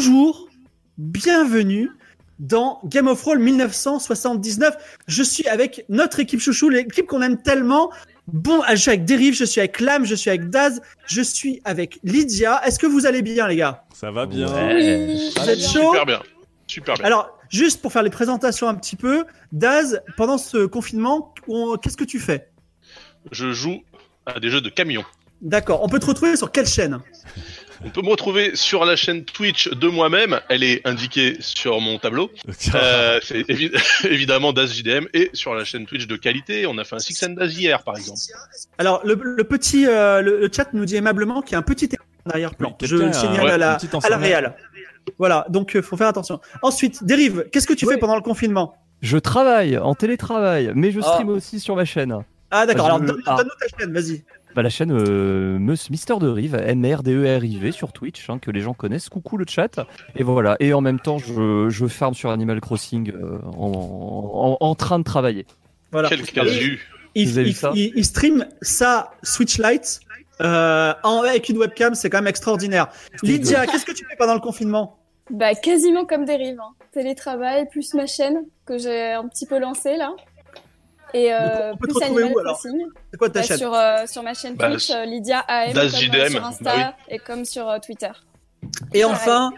Bonjour, bienvenue dans Game of Thrones 1979. Je suis avec notre équipe chouchou, l'équipe qu'on aime tellement. Bon, je suis avec Derive, je suis avec Lam, je suis avec Daz, je suis avec Lydia. Est-ce que vous allez bien, les gars? Ça va bien. Vous êtes chaud? Super bien. Super bien. Alors, juste pour faire les présentations un petit peu, Daz, pendant ce confinement, on- qu'est-ce que tu fais? Je joue à des jeux de camions. D'accord, on peut te retrouver sur quelle chaîne? On peut me retrouver sur la chaîne Twitch de moi-même. Elle est indiquée sur mon tableau. Euh, c'est évi- évidemment DasJDM et sur la chaîne Twitch de qualité. On a fait un Six and Daz hier, par exemple. Alors, le, le petit, euh, le, le chat nous dit aimablement qu'il y a un petit écran en arrière-plan. Oui, Je le signale ouais, à la, à la réal. Voilà, donc euh, faut faire attention. Ensuite, Dérive, qu'est-ce que tu Oui. fais pendant le confinement? Je travaille en télétravail, mais je Ah. stream aussi sur ma chaîne. Ah d'accord, alors donne- ah. donne-nous ta chaîne, vas-y. Bah, la chaîne euh, Mister de Rive, M-R-D-E-R-I-V sur Twitch, hein, que les gens connaissent. Coucou le chat. Et voilà. Et en même temps, je, je farm sur Animal Crossing euh, en, en- en train de travailler. Voilà. Quel casu. Il, Vous avez il- vu ça il- il stream sa Switch Lite euh, en- avec une webcam, c'est quand même extraordinaire. Lydia, qu'est-ce que tu fais pendant le confinement? Bah, quasiment comme dérive. Hein. Télétravail, plus ma chaîne que j'ai un petit peu lancée là. Et euh, on peut te plus retrouver Animal où, alors Crossing. C'est quoi ta Bah, chaîne sur, euh, sur ma chaîne Bah, Twitch, euh, Lydia AM, comme euh, JDM, sur Insta bah et comme sur euh, Twitter. Et enfin,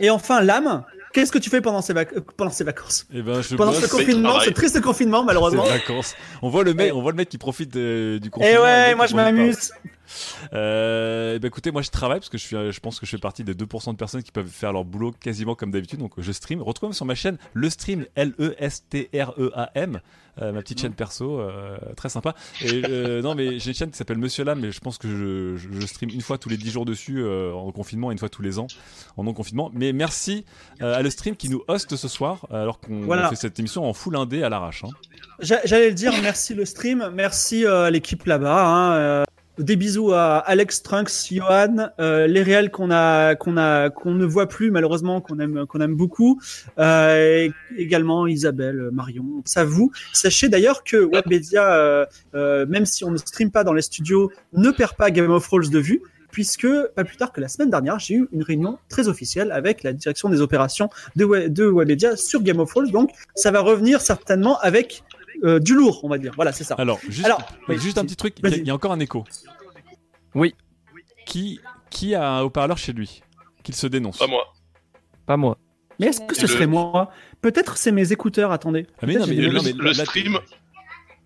et enfin, Lame, qu'est-ce que tu fais pendant ces, vac- pendant ces vacances? Et ben, je Pendant ce confinement, ce triste confinement, malheureusement. vacances. On voit le mec, on voit le mec qui profite euh, du confinement. Et ouais, moi je m'amuse. Euh, eh ben écoutez, moi je travaille parce que je suis, euh, je pense que je fais partie des 2% de personnes qui peuvent faire leur boulot quasiment comme d'habitude. Donc je stream. Retrouvez-moi sur ma chaîne le stream L E S T R E A M, euh, ma petite chaîne perso, euh, très sympa. Et euh, non mais j'ai une chaîne qui s'appelle Monsieur Lam, mais je pense que je, je, je stream une fois tous les 10 jours dessus en confinement, et une fois tous les ans en non confinement. Mais merci à le stream qui nous host ce soir, alors qu'on Voilà. fait cette émission en full indé à l'arrache. Hein. J'a- J'allais le dire, merci le stream, merci à l'équipe là-bas. hein, des bisous à Alex Trunks, Johan, euh, les réels qu'on a, qu'on a, qu'on ne voit plus malheureusement, qu'on aime, qu'on aime beaucoup. Euh, également Isabelle, Marion, ça vous. Sachez d'ailleurs que Webedia, euh, euh, même si on ne stream pas dans les studios, ne perd pas Game of Thrones de vue. Puisque pas plus tard que la semaine dernière, j'ai eu une réunion très officielle avec la direction des opérations de, We- de Webedia sur Game of Thrones. Donc, ça va revenir certainement avec euh, du lourd, on va dire. Voilà, c'est ça. Alors, juste, Alors, oui, juste un petit truc, il y a- y, encore un écho. Oui. Qui, qui a un haut-parleur chez lui Qu'il se dénonce. Pas moi. Pas moi. Mais est-ce que ce le- serait moi? Peut-être c'est mes écouteurs, attendez. Ah, mais non, mais le, non, mais le là, stream,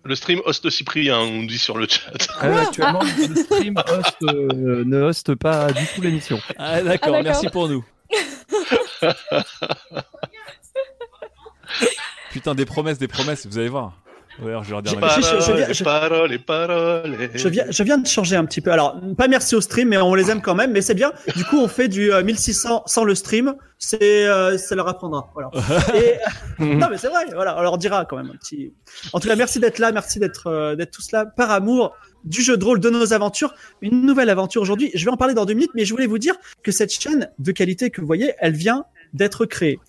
le stream host Cyprien, on dit sur le chat. Euh, actuellement, le stream host, euh, ne hoste pas du tout l'émission. Ah, d'accord, Ah, d'accord. merci pour nous. Putain, des promesses, des promesses, vous allez voir. Je vais dire viens- Paroles, je- paroles et paroles. Je viens, je viens de changer un petit peu. Alors, pas merci au stream, mais on les aime quand même. Mais c'est bien. Du coup, on fait du euh, 1600 sans le stream. C'est, euh, ça leur apprendra. Voilà. Et, non, mais c'est vrai. Voilà, on leur dira quand même un petit. En tout cas, merci d'être là. Merci d'être, euh, d'être tous là par amour du jeu de rôle de nos aventures. Une nouvelle aventure aujourd'hui. Je vais en parler dans deux minutes, mais je voulais vous dire que cette chaîne de qualité que vous voyez, elle vient d'être créée.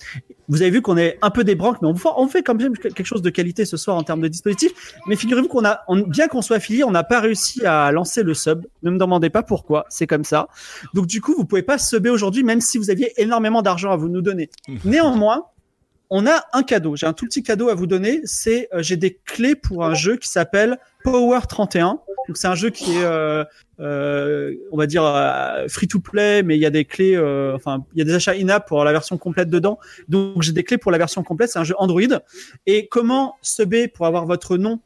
Vous avez vu qu'on est un peu des branques, mais on, on fait quand même quelque chose de qualité ce soir en termes de dispositifs. Mais figurez-vous qu'on a, on- bien qu'on soit affilié, on n'a pas réussi à lancer le sub. Ne me demandez pas pourquoi, c'est comme ça. Donc du coup, vous pouvez pas subber aujourd'hui, même si vous aviez énormément d'argent à vous nous donner. Néanmoins, on a un cadeau. J'ai un tout petit cadeau à vous donner. C'est euh, j'ai des clés pour un jeu qui s'appelle Power 31. Donc c'est un jeu qui est, euh, euh, on va dire free to play, mais il y a des clés, euh, enfin il y a des achats in-app pour la version complète dedans. Donc j'ai des clés pour la version complète. C'est un jeu Android. Et comment subber pour avoir votre nom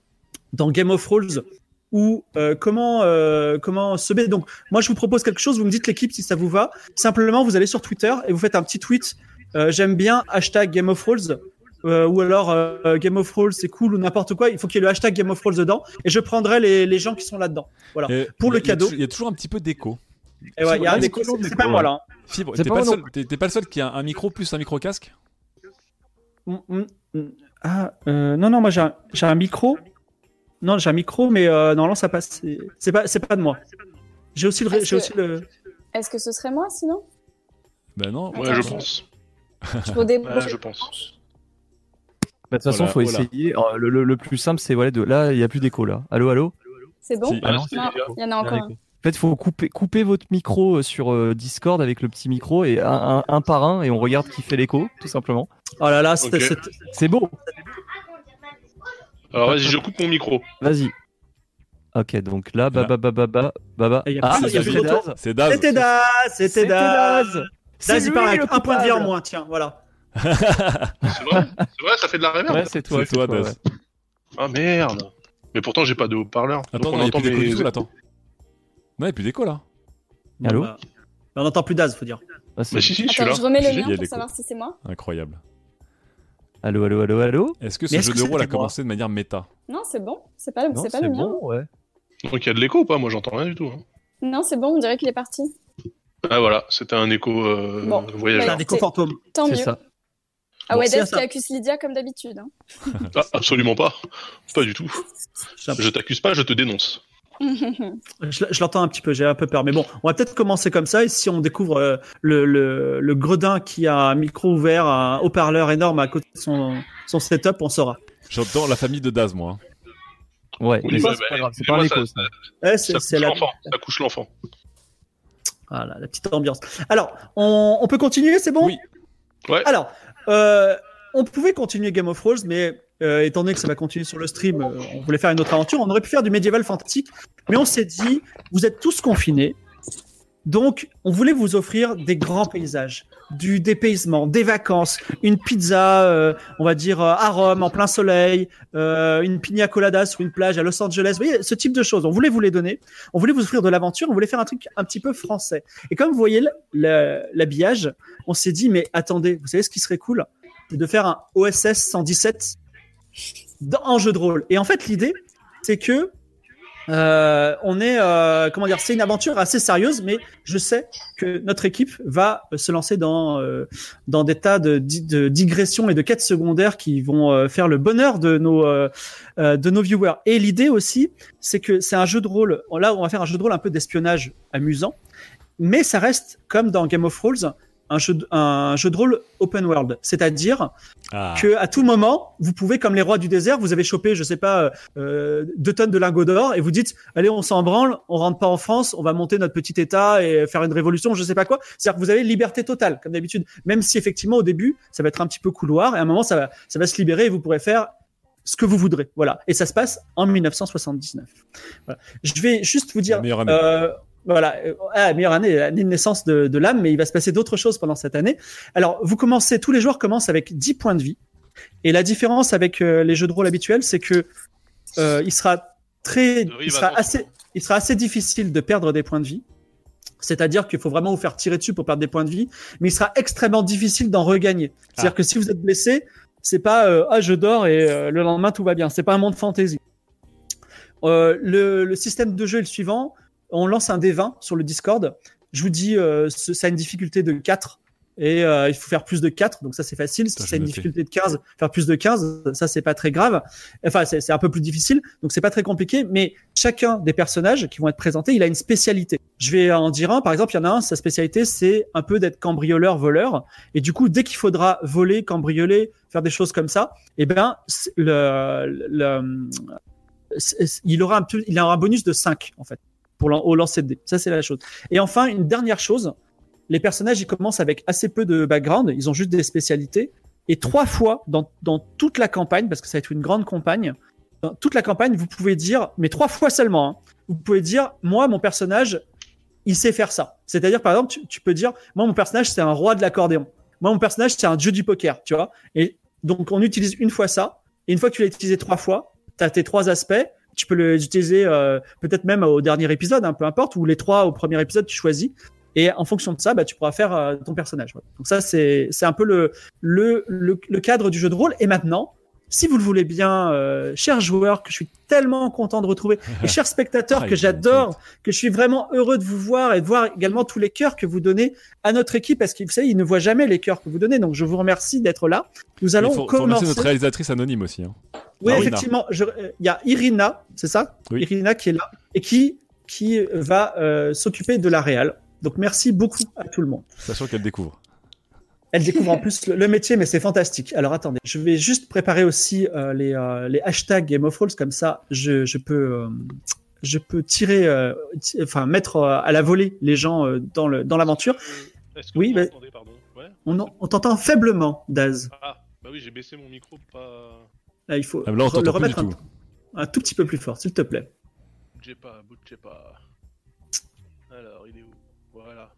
dans Game of Thrones ou euh, comment euh, comment subber? Donc moi je vous propose quelque chose. Vous me dites l'équipe si ça vous va. Simplement vous allez sur Twitter et vous faites un petit tweet. Euh, J'aime bien hashtag Game of Thrones. Euh, ou alors euh, Game of Thrones c'est cool ou n'importe quoi, il faut qu'il y ait le hashtag Game of Thrones dedans et je prendrai les, les gens qui sont là-dedans. Voilà. Et Pour le cadeau. Il y a toujours un petit peu d'écho. Et ouais, il y a un écho, c'est pas moi là. hein. Fibre, C'est t'es pas pas, le seul- t'es- t'es pas le seul qui a un micro plus un micro casque? Mm, mm, mm. Ah euh, non non moi j'ai un, j'ai un micro. Non j'ai un micro mais euh, normalement ça passe. C'est- C'est pas c'est pas de moi. J'ai aussi le ré- Est-ce j'ai que- aussi le. Est-ce que ce serait moi sinon? Ben non. Ouais, je pense. Je peux déboucher. Ouais, je pense. Bah, de toute façon, Voilà, faut voilà. essayer. Alors, Le, le- le plus simple, c'est voilà, de là, il n'y a plus d'écho là. Allô, allô? C'est bon? Si. Ah non, c'est- Non, il y en a encore un. En fait, il faut couper, couper votre micro euh, sur euh, Discord avec le petit micro et un, un- un par un et on regarde qui fait l'écho, tout simplement. Oh là là Ok. C'est beau. Alors vas-y, je coupe mon micro. Vas-y. Ok, donc là, bah, bah, bah, bah, bah, bah, bah. Ah, plus- y a c'est plus de Daz. retour. C'est Daz. C'était Daz, c'était Daz. Daz. Daz, C'est il parle lui, avec le un point de vie en moins, tiens, voilà. C'est vrai C'est vrai, ça fait de la réverb Ouais, c'est toi. C'est toi, ouais. Daz. Ah merde Mais pourtant, j'ai pas de haut-parleur. Attends, non, on il y a entend plus du tout là, attends. Non, il y a plus d'écho là. Allô Bah, on n'entend plus Daz, faut dire. Ah, Bah si, si, je suis Attends, là. je remets le mien pour savoir si c'est moi. Incroyable. Allô, allô, allô, allô. Est-ce que ce jeu que de rôle a commencé de manière méta Non, c'est bon. C'est pas, Non, c'est pas le mien. bon, ouais. Donc il y a de l'écho ou pas? Moi, j'entends rien du tout. hein. Non, c'est bon. On dirait qu'il est parti. Ah voilà, c'était un écho euh, Bon. Voyageur. un déco fantôme. Tant mieux. ça. Ah ouais, Bon, Dave ça. qui accuse Lydia comme d'habitude. hein. Ah, absolument pas. Pas du tout. Je, t'accuse pas, je te dénonce. je- je l'entends un petit peu, j'ai un peu peur. Mais bon, on va peut-être commencer comme ça. Et si on découvre euh, le, le, le gredin qui a un micro ouvert, un haut-parleur énorme à côté de son, son setup, on saura. J'entends la famille de Daz, moi. Ouais, Oui, mais ça, ouais, c'est bah, pas grave, c'est pas un écho. ça- ça. Eh, Ça l'enfant. Ça couche l'enfant. Voilà, la petite ambiance. Alors, on, on peut continuer, c'est bon? Oui. Ouais. Alors, euh, on pouvait continuer Game of Thrones, mais euh, étant donné que ça va continuer sur le stream, euh, on voulait faire une autre aventure. On aurait pu faire du médiéval fantastique, mais on s'est dit, vous êtes tous confinés, donc on voulait vous offrir des grands paysages, du dépaysement, des vacances, une pizza, euh, on va dire euh, à Rome en plein soleil, euh, une pina colada sur une plage à Los Angeles. Vous voyez, ce type de choses. On voulait vous les donner. On voulait vous offrir de l'aventure. On voulait faire un truc un petit peu français. Et comme vous voyez l'habillage, on s'est dit, mais attendez, vous savez ce qui serait cool? C'est de faire un OSS 117 dans- en jeu de rôle. Et en fait, l'idée, c'est que euh, on est, euh, comment dire, c'est une aventure assez sérieuse, mais je sais que notre équipe va euh, se lancer dans dans des tas de, di- de digressions et de quêtes secondaires qui vont euh, faire le bonheur de nos euh, euh, de nos viewers. Et l'idée aussi, c'est que c'est un jeu de rôle. Là, on va faire un jeu de rôle un peu d'espionnage amusant, mais ça reste comme dans Game of Thrones un jeu de, un jeu de rôle open world, c'est-à-dire Ah. que à tout moment, vous pouvez, comme les rois du désert, vous avez chopé, je sais pas, euh, deux tonnes de lingots d'or et vous dites, allez, on s'en branle, on rentre pas en France, on va monter notre petit État et faire une révolution, je sais pas quoi. C'est-à-dire que vous avez liberté totale, comme d'habitude, même si effectivement au début, ça va être un petit peu couloir et à un moment, ça va, ça va se libérer et vous pourrez faire ce que vous voudrez. Voilà. Et ça se passe en 1979. Voilà. Je vais juste vous dire, euh, Voilà, euh, ah, meilleure année, l'année de naissance de, de l'âme, mais il va se passer d'autres choses pendant cette année. Alors, vous commencez, tous les joueurs commencent avec 10 points de vie. Et la différence avec euh, les jeux de rôle habituels, c'est que euh, il sera très, il sera assez, il sera assez difficile de perdre des points de vie. C'est-à-dire qu'il faut vraiment vous faire tirer dessus pour perdre des points de vie, mais il sera extrêmement difficile d'en regagner. C'est-à-dire que si vous êtes blessé, c'est pas euh, ah je dors et euh, le lendemain tout va bien. C'est pas un monde fantasy. Euh, le, le système de jeu est le suivant. On lance un D20 sur le Discord. Je vous dis, euh, ce- ça a une difficulté de 4 et euh, il faut faire plus de 4, donc ça c'est facile. Si Putain, ça a je une difficulté de 15, faire plus de 15, ça c'est pas très grave. Enfin, c'est c'est un peu plus difficile, donc c'est pas très compliqué. Mais chacun des personnages qui vont être présentés, il a une spécialité. Je vais en dire un. Par exemple, il y en a un, sa spécialité c'est un peu d'être cambrioleur, voleur. Et du coup, dès qu'il faudra voler, cambrioler, faire des choses comme ça, eh ben, c'est- le, le, c'est- il aura un, il aura un bonus de 5 en fait pour au lancer de dés. Ça c'est la chose. Et enfin, une dernière chose, les personnages ils commencent avec assez peu de background, ils ont juste des spécialités. Et trois fois dans, dans toute la campagne, parce que ça va être une grande campagne, dans toute la campagne, vous pouvez dire, mais trois fois seulement, hein, vous pouvez dire, moi mon personnage, il sait faire ça. C'est-à-dire par exemple, tu, tu peux dire, moi mon personnage c'est un roi de l'accordéon. Moi mon personnage c'est un dieu du poker, tu vois. Et donc on utilise une fois ça, et une fois que tu l'as utilisé trois fois, tu as tes trois aspects. Tu peux les utiliser euh, peut-être même au dernier épisode, hein, peu importe, ou les trois au premier épisode, tu choisis. Et en fonction de ça, bah, tu pourras faire euh, ton personnage. Donc ça, c'est c'est un peu le, le, le cadre du jeu de rôle. Et maintenant, si vous le voulez bien, euh, chers joueurs, que je suis tellement content de retrouver, et chers spectateurs Ah, que j'adore, que je suis vraiment heureux de vous voir et de voir également tous les cœurs que vous donnez à notre équipe, parce que vous savez, ils ne voient jamais les cœurs que vous donnez. Donc je vous remercie d'être là. Nous allons faut, faut commencer. remercier notre réalisatrice anonyme aussi. hein. Oui, effectivement. euh, Il y a Irina, c'est ça? Oui. Irina qui est là et qui, qui va euh, s'occuper de la réal. Donc merci beaucoup à tout le monde. Sachant qu'elle découvre. Elle découvre en plus le, le métier, mais c'est fantastique. Alors attendez, je vais juste préparer aussi euh, les, euh, les hashtags Game of Thrones, comme ça je, je peux euh, je peux tirer, euh, ti- enfin mettre euh, à la volée les gens euh, dans le dans l'aventure. Est-ce que Oui, vous bah- m'entendez, pardon? Ouais. On, en- on t'entend faiblement, Daz. Ah, bah oui, j'ai baissé mon micro, pas. Là, il faut Ah, là, on le remettre un, tout. un tout petit peu plus fort, s'il te plaît. Bougez pas, bougez pas. Alors, il est où? Voilà.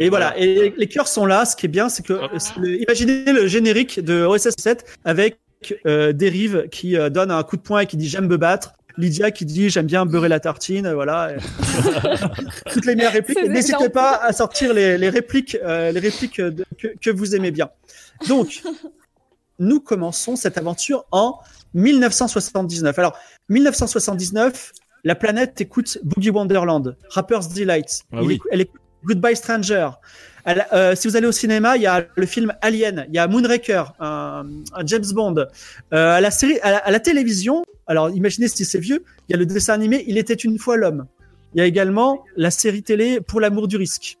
Et voilà, et les, cœurs sont là. Ce qui est bien, c'est que c'est le- imaginez le générique de OSS 7 avec euh, Dérive qui euh, donne un coup de poing et qui dit j'aime me battre. Lydia qui dit j'aime bien beurrer la tartine, euh, voilà. Toutes les meilleures répliques. N'hésitez pas à sortir les, les répliques, euh, les répliques de- que, que vous aimez bien. Donc, nous commençons cette aventure en 1979. Alors, 1979, la planète écoute Boogie Wonderland, Rapper's Delight. Ah oui. écoute- elle écoute Goodbye Stranger. Elle- euh, si vous allez au cinéma, il y a le film Alien, il y a Moonraker, un, un James Bond. Euh, à la série, à la, à la télévision, alors imaginez si c'est vieux, il y a le dessin animé Il était une fois l'homme. Il y a également la série télé Pour l'amour du risque.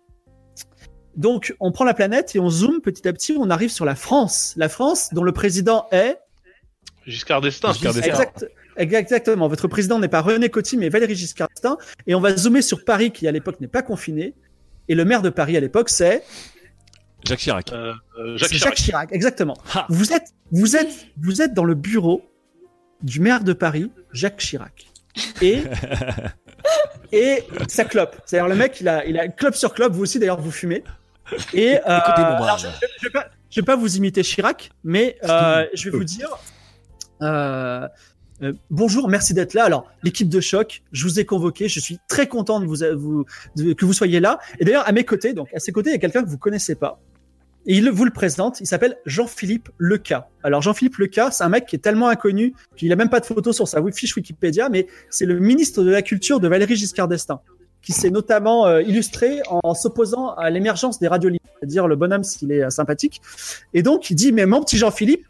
Donc, on prend la planète et on zoome petit à petit, on arrive sur la France. La France, dont le président est Giscard d'Estaing. Giscard d'Estaing. Exact, exactement. Votre président n'est pas René Coty, mais Valéry Giscard d'Estaing. Et on va zoomer sur Paris, qui à l'époque n'est pas confiné. Et le maire de Paris à l'époque, c'est Jacques Chirac. Euh, euh, Jacques Chirac. Jacques Chirac. Exactement. Ha. Vous êtes, vous êtes, vous êtes dans le bureau du maire de Paris, Jacques Chirac. Et et ça clope. C'est-à-dire le mec, il a, il a clope sur clope. Vous aussi d'ailleurs, vous fumez. Et euh, alors, je, je, je vais pas, je vais pas vous imiter Chirac, mais euh, je vais vous dire. Euh, euh, bonjour, merci d'être là. Alors, l'équipe de choc, je vous ai convoqué. Je suis très content de vous, de- que vous soyez là. Et d'ailleurs, à mes côtés, donc à ses côtés, il y a quelqu'un que vous connaissez pas. Et il vous le présente. Il s'appelle Jean-Philippe Leca. Alors, Jean-Philippe Leca, c'est un mec qui est tellement inconnu qu'il a même pas de photo sur sa fiche Wikipédia, mais c'est le ministre de la Culture de Valéry Giscard d'Estaing, qui s'est notamment euh, illustré en, s'opposant à l'émergence des radios libres, c'est-à-dire le bonhomme s'il est euh, sympathique. Et donc, il dit, mais mon petit Jean-Philippe,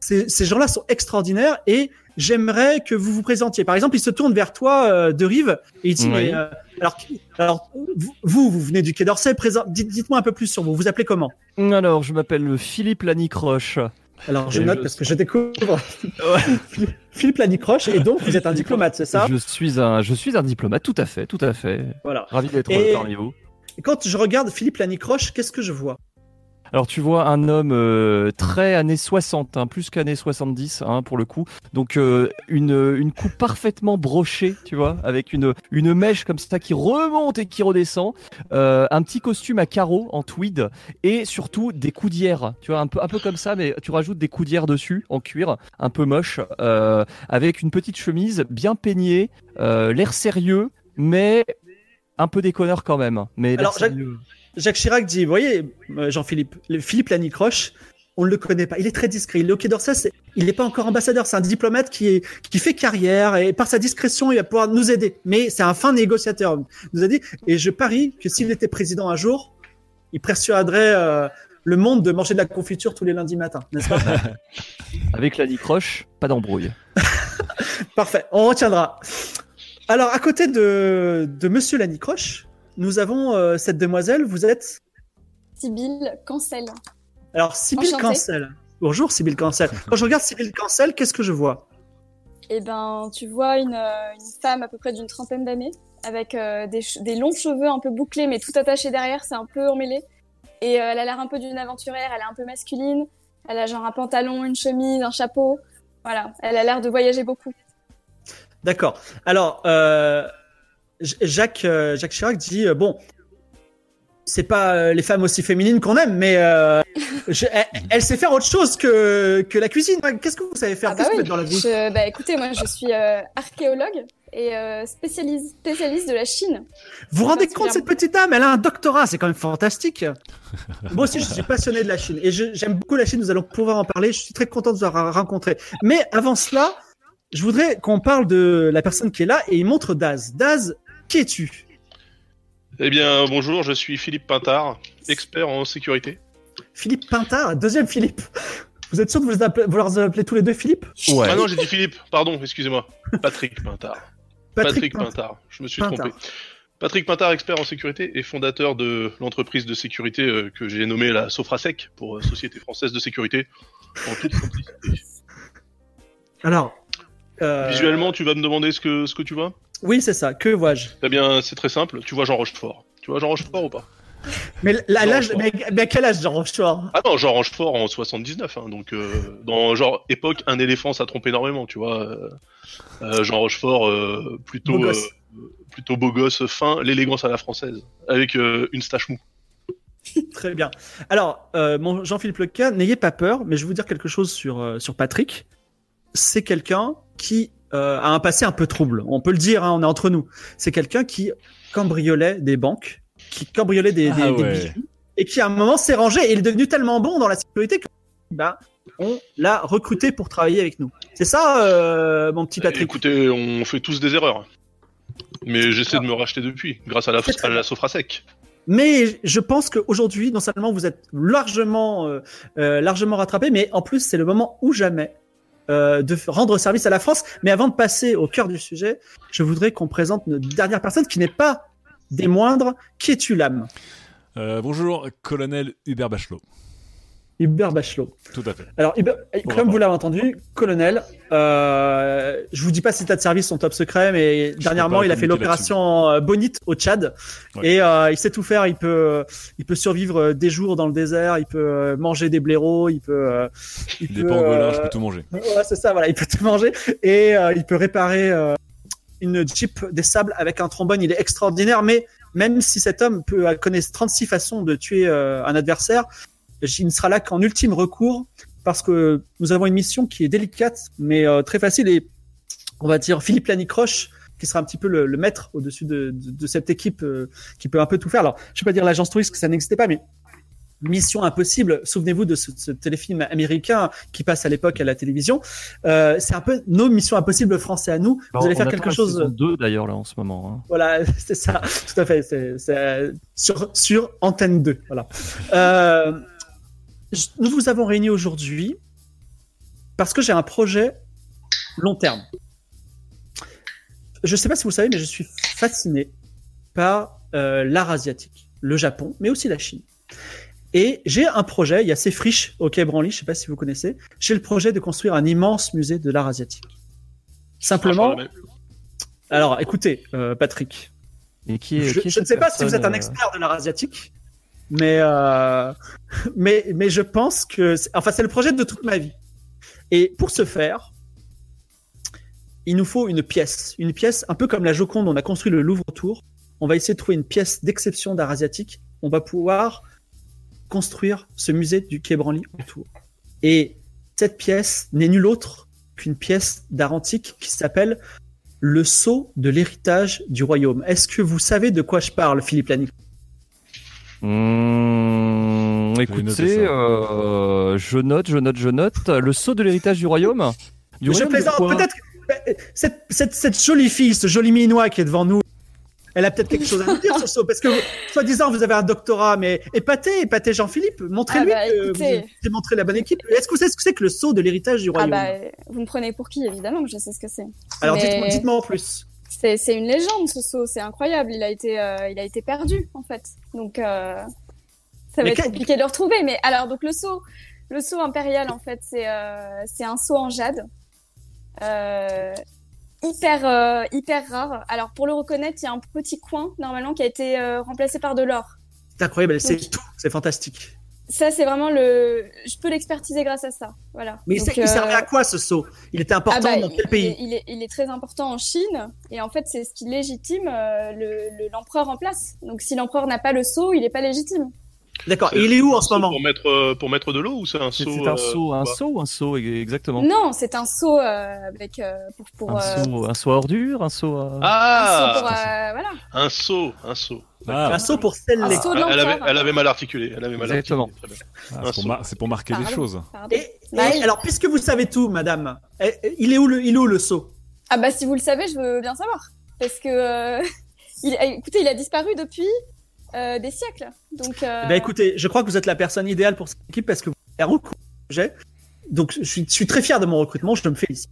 ces gens-là sont extraordinaires et j'aimerais que vous vous présentiez. Par exemple, il se tourne vers toi, euh, de Rive, et il dit, Oui. mais, euh, alors, vous, vous venez du Quai d'Orsay, présent, dites-moi un peu plus sur vous. Vous appelez comment? Alors, je m'appelle Philippe Lanicroche. Alors, je Et note je- parce que je découvre Philippe Lanicroche, et donc vous êtes un diplomate, c'est ça? Je suis un, je suis un diplomate, tout à fait, tout à fait. Voilà. Ravi d'être Et- parmi vous. Et quand je regarde Philippe Lanicroche, qu'est-ce que je vois? Alors tu vois un homme euh, très années 60, hein, plus qu'années 70 hein, pour le coup. Donc euh, une, une coupe parfaitement brochée, tu vois, avec une, une mèche comme ça qui remonte et qui redescend. Euh, un petit costume à carreaux en tweed et surtout des coudières, tu vois, un peu, un peu comme ça, mais tu rajoutes des coudières dessus en cuir, un peu moche, avec une petite chemise bien peignée, l'air sérieux, mais un peu déconneur quand même. Mais l'air Alors, Jacques- Chirac dit, vous voyez, euh, Jean-Philippe, le- Philippe Lanicroche, on ne le connaît pas. Il est très discret. Il est au Quai d'Orsay, c'est- il n'est pas encore ambassadeur. C'est un diplomate qui, est, qui fait carrière et par sa discrétion, il va pouvoir nous aider. Mais c'est un fin négociateur, il nous a dit. Et je parie que s'il était président un jour, il persuaderait euh, le monde de manger de la confiture tous les lundis matins, n'est-ce pas? Avec la croche, pas d'embrouille. Parfait, on retiendra. Alors, à côté de, de Monsieur Lanicroche, nous avons euh, cette demoiselle. Vous êtes? Sibylle Cancel. Alors, Sybille Enchantée. Cancel. Bonjour, Sybille Cancel. Quand je regarde Sybille Cancel, qu'est-ce que je vois? Eh ben, tu vois une, euh, une femme à peu près d'une trentaine d'années, avec euh, des, longs cheveux un peu bouclés, mais tout attachés derrière, c'est un peu emmêlé. Et euh, elle a l'air un peu d'une aventurière, elle est un peu masculine. Elle a genre un pantalon, une chemise, un chapeau. Voilà, elle a l'air de voyager beaucoup. D'accord. Alors, euh, Jacques, euh, Jacques Chirac dit euh, bon, c'est pas euh, les femmes aussi féminines qu'on aime, mais euh, je- elle, elle sait faire autre chose que, que la cuisine. Qu'est-ce que vous savez faire? Ah bah Qu'est-ce que vous oui. faites dans la vie? Je- bah écoutez, moi je suis euh, archéologue et euh, spécialiste, spécialiste de la Chine. Vous vous rendez compte, cette petite dame, elle a un doctorat, c'est quand même fantastique. Moi aussi, je suis passionné de la Chine et j'aime beaucoup la Chine. Nous allons pouvoir en parler. Je suis très content de vous avoir rencontré. Mais avant cela, je voudrais qu'on parle de la personne qui est là et il montre Daz. Daz, qui es-tu Eh bien, bonjour, je suis Philippe Pintard, expert en sécurité. Philippe Pintard, deuxième Philippe. Vous êtes sûr de vous, appelez, vous leur appelez tous les deux Philippe? Ouais. Ah non, j'ai dit Philippe, pardon, excusez-moi. Patrick Pintard. Patrick, Pintard. je me suis Pintard. trompé. Patrick Pintard, expert en sécurité et fondateur de l'entreprise de sécurité euh, que j'ai nommée la Sofrasec pour euh, Société Française de Sécurité. En toute simplicité. Alors, euh, Visuellement, tu vas me demander ce que, ce que tu vois? Oui, c'est ça. Que vois-je? Eh bien, c'est très simple, tu vois Jean Rochefort. Tu vois Jean Rochefort ou pas? Mais l'âge, à quel âge, Jean Rochefort? Ah non, Jean Rochefort en 79, hein, donc euh, dans genre époque, un éléphant ça trompe énormément, tu vois. euh, euh, Jean Rochefort euh, plutôt Beau gosse. plutôt beau gosse, fin, l'élégance à la française, avec une stache mou. Très bien. Alors, mon Jean-Philippe Lequin, n'ayez pas peur, mais je vais vous dire quelque chose sur, sur Patrick. C'est quelqu'un qui euh, a un passé un peu trouble. On peut le dire, hein, on est entre nous. C'est quelqu'un qui cambriolait des banques, qui cambriolait des, des, Ah des bijoux, et qui à un moment s'est rangé et il est devenu tellement bon dans la sécurité que bah, on l'a recruté pour travailler avec nous. C'est ça, euh, mon petit Patrick? Écoutez, on fait tous des erreurs. Mais j'essaie de me racheter depuis, grâce à la, à la Sofrasec. Mais je pense qu'aujourd'hui, non seulement vous êtes largement, euh, euh, largement rattrapé, mais en plus, c'est le moment ou jamais euh, de rendre service à la France. Mais avant de passer au cœur du sujet, je voudrais qu'on présente notre dernière personne qui n'est pas des moindres. Qui es-tu, l'âme Euh, bonjour, colonel Hubert Bachelot. Hubert Bachelot. Tout à fait. Alors, Hubert- comme rapport. vous l'avez entendu, colonel, euh, je vous dis pas si états de service sont top secret, mais dernièrement, il a fait l'opération euh, Bonite au Tchad. Ouais. Et euh, il sait tout faire. Il peut, il peut survivre euh, des jours dans le désert. Il peut manger des blaireaux. Il peut, euh, il Des peut, pangolins, je peux tout manger. Ouais, c'est ça. Voilà, il peut tout manger et il peut réparer une Jeep des sables avec un trombone. Il est extraordinaire. Mais même si cet homme peut connaître 36 façons de tuer un adversaire, il ne sera là qu'en ultime recours parce que nous avons une mission qui est délicate mais euh, très facile et on va dire Philippe Lanicroche qui sera un petit peu le, le maître au-dessus de, de, de cette équipe euh, qui peut un peu tout faire. Alors, je vais pas dire l'agence touriste que ça n'existait pas, mais Mission Impossible. Souvenez-vous de ce, ce téléfilm américain qui passe à l'époque à la télévision. Euh, c'est un peu nos missions impossibles français à nous. Vous allez faire quelque chose. 2 d'ailleurs là en ce moment. hein. Voilà, c'est ça, tout à fait. C'est c'est, euh, sur, sur Antenne 2. Voilà. Euh, nous vous avons réunis aujourd'hui parce que j'ai un projet long terme. Je ne sais pas si vous le savez, mais je suis fasciné par euh, l'art asiatique, le Japon, mais aussi la Chine. Et j'ai un projet, il y a ces friches au Quai Branly, je ne sais pas si vous connaissez. J'ai le projet de construire un immense musée de l'art asiatique. Simplement, alors écoutez, euh, Patrick, Et qui est, je, qui est je ne sais pas si vous êtes un euh, expert de l'art asiatique, Mais, euh, mais, mais je pense que, enfin, c'est le projet de toute ma vie. Et pour ce faire, il nous faut une pièce, une pièce un peu comme la Joconde. On a construit le Louvre autour. On va essayer de trouver une pièce d'exception d'art asiatique. On va pouvoir construire ce musée du Quai Branly autour. Et cette pièce n'est nulle autre qu'une pièce d'art antique qui s'appelle le sceau de l'héritage du royaume. Est-ce que vous savez de quoi je parle, Philippe Lani Mmh, écoutez, euh, je note, je note, je note. Le sceau de l'héritage du royaume. Du Je royaume plaisante. Peut-être cette, cette, cette jolie fille, ce joli minois qui est devant nous, elle a peut-être quelque chose à nous dire sur ce Parce que, soi-disant, vous avez un doctorat, mais épatez, épatez Jean-Philippe. Montrez-lui Ah bah, que écoutez. vous avez montré la bonne équipe. Est-ce que vous savez ce que c'est que le sceau de l'héritage du Ah royaume? bah, vous me prenez pour qui Évidemment que je sais ce que c'est. Alors, mais- dites-moi dites-moi en plus. C'est c'est une légende ce saut, c'est incroyable. Il a été euh, il a été perdu en fait. Donc euh, ça va Mais être compliqué de le retrouver. Mais alors donc le saut le saut impérial en fait c'est euh, c'est un saut en jade. Hyper hyper rare. Alors pour le reconnaître, il y a un petit coin normalement qui a été remplacé par de l'or. C'est incroyable, Ok. tout. C'est fantastique. Ça c'est vraiment le je peux l'expertiser grâce à ça. Voilà. Mais Donc, il servait euh, à quoi ce sceau Il était important ah bah, dans quel pays il, est- il est, il est très important en Chine et en fait c'est ce qui légitime euh, le- le- l'empereur en place. Donc si l'empereur n'a pas le sceau, il n'est pas légitime. D'accord. Et il est où en ce moment? pour mettre, euh, pour mettre de l'eau ou c'est un seau c'est un euh, seau, un seau ou un seau, exactement. Non, c'est un seau euh, avec euh, pour, pour, Un euh, seau, un seau à ordures, un seau à... un seau Ah pour euh, voilà. Un seau, un seau. Ah, Un seau pour seau de elle, avait, elle avait mal articulé. Elle avait mal Exactement. articulé. Très bien. ah, c'est pour, c'est marquer les Pardon. choses. Pardon. Et, Bah et alors, puisque vous savez tout, madame, eh, eh, il est où le, il est où le seau Ah bah si vous le savez, je veux bien savoir parce que euh, il, écoutez, il a disparu depuis euh, des siècles. Donc euh, ben, écoutez, je crois que vous êtes la personne idéale pour cette équipe parce que vous avez un recours au projet. Donc, je suis, je suis très fier de mon recrutement, je me félicite.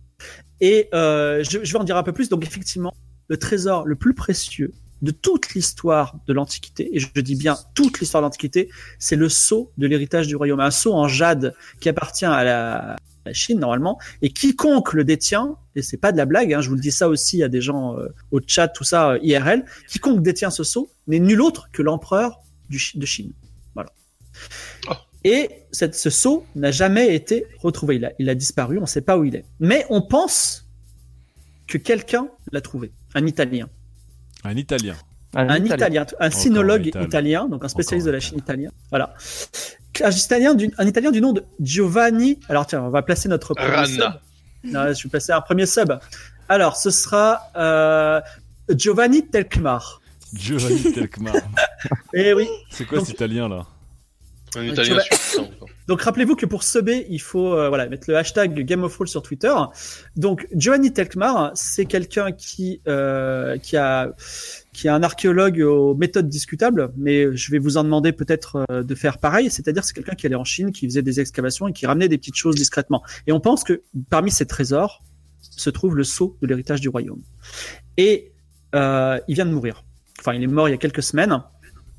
Et euh, je, je vais en dire un peu plus. Donc, effectivement, le trésor le plus précieux de toute l'histoire de l'Antiquité, et je dis bien toute l'histoire de l'Antiquité, c'est le sceau de l'héritage du royaume. Un sceau en jade qui appartient à la, la Chine, normalement, et quiconque le détient, et c'est pas de la blague, hein, je vous le dis ça aussi à des gens euh, au chat, tout ça, euh, IRL, quiconque détient ce sceau n'est nul autre que l'empereur de Chine. Voilà. Oh. Et cette, ce sceau n'a jamais été retrouvé. Il a, il a disparu, on ne sait pas où il est. Mais on pense que quelqu'un l'a trouvé, un Italien. Un Italien. Un Italien, un Encore sinologue Italien. italien, donc un spécialiste Encore de la Chine italien. Voilà. Un Italien, du, un Italien du nom de Giovanni. Alors tiens, on va placer notre premier Rana. sub. Non, je vais placer un premier sub. Alors, ce sera euh, Giovanni Telkmar. Giovanni Telkmar. Eh oui. C'est quoi Donc- cet italien là? Un italien. Donc rappelez-vous que pour subber, il faut euh, voilà mettre le hashtag Game of Thrones sur Twitter. Donc Giovanni Telkmar, c'est quelqu'un qui euh, qui a qui est un archéologue aux méthodes discutables, mais je vais vous en demander peut-être euh, de faire pareil. C'est-à-dire c'est quelqu'un qui allait en Chine, qui faisait des excavations et qui ramenait des petites choses discrètement. Et on pense que parmi ces trésors se trouve le sceau de l'héritage du royaume. Et euh, il vient de mourir. Enfin, il est mort il y a quelques semaines.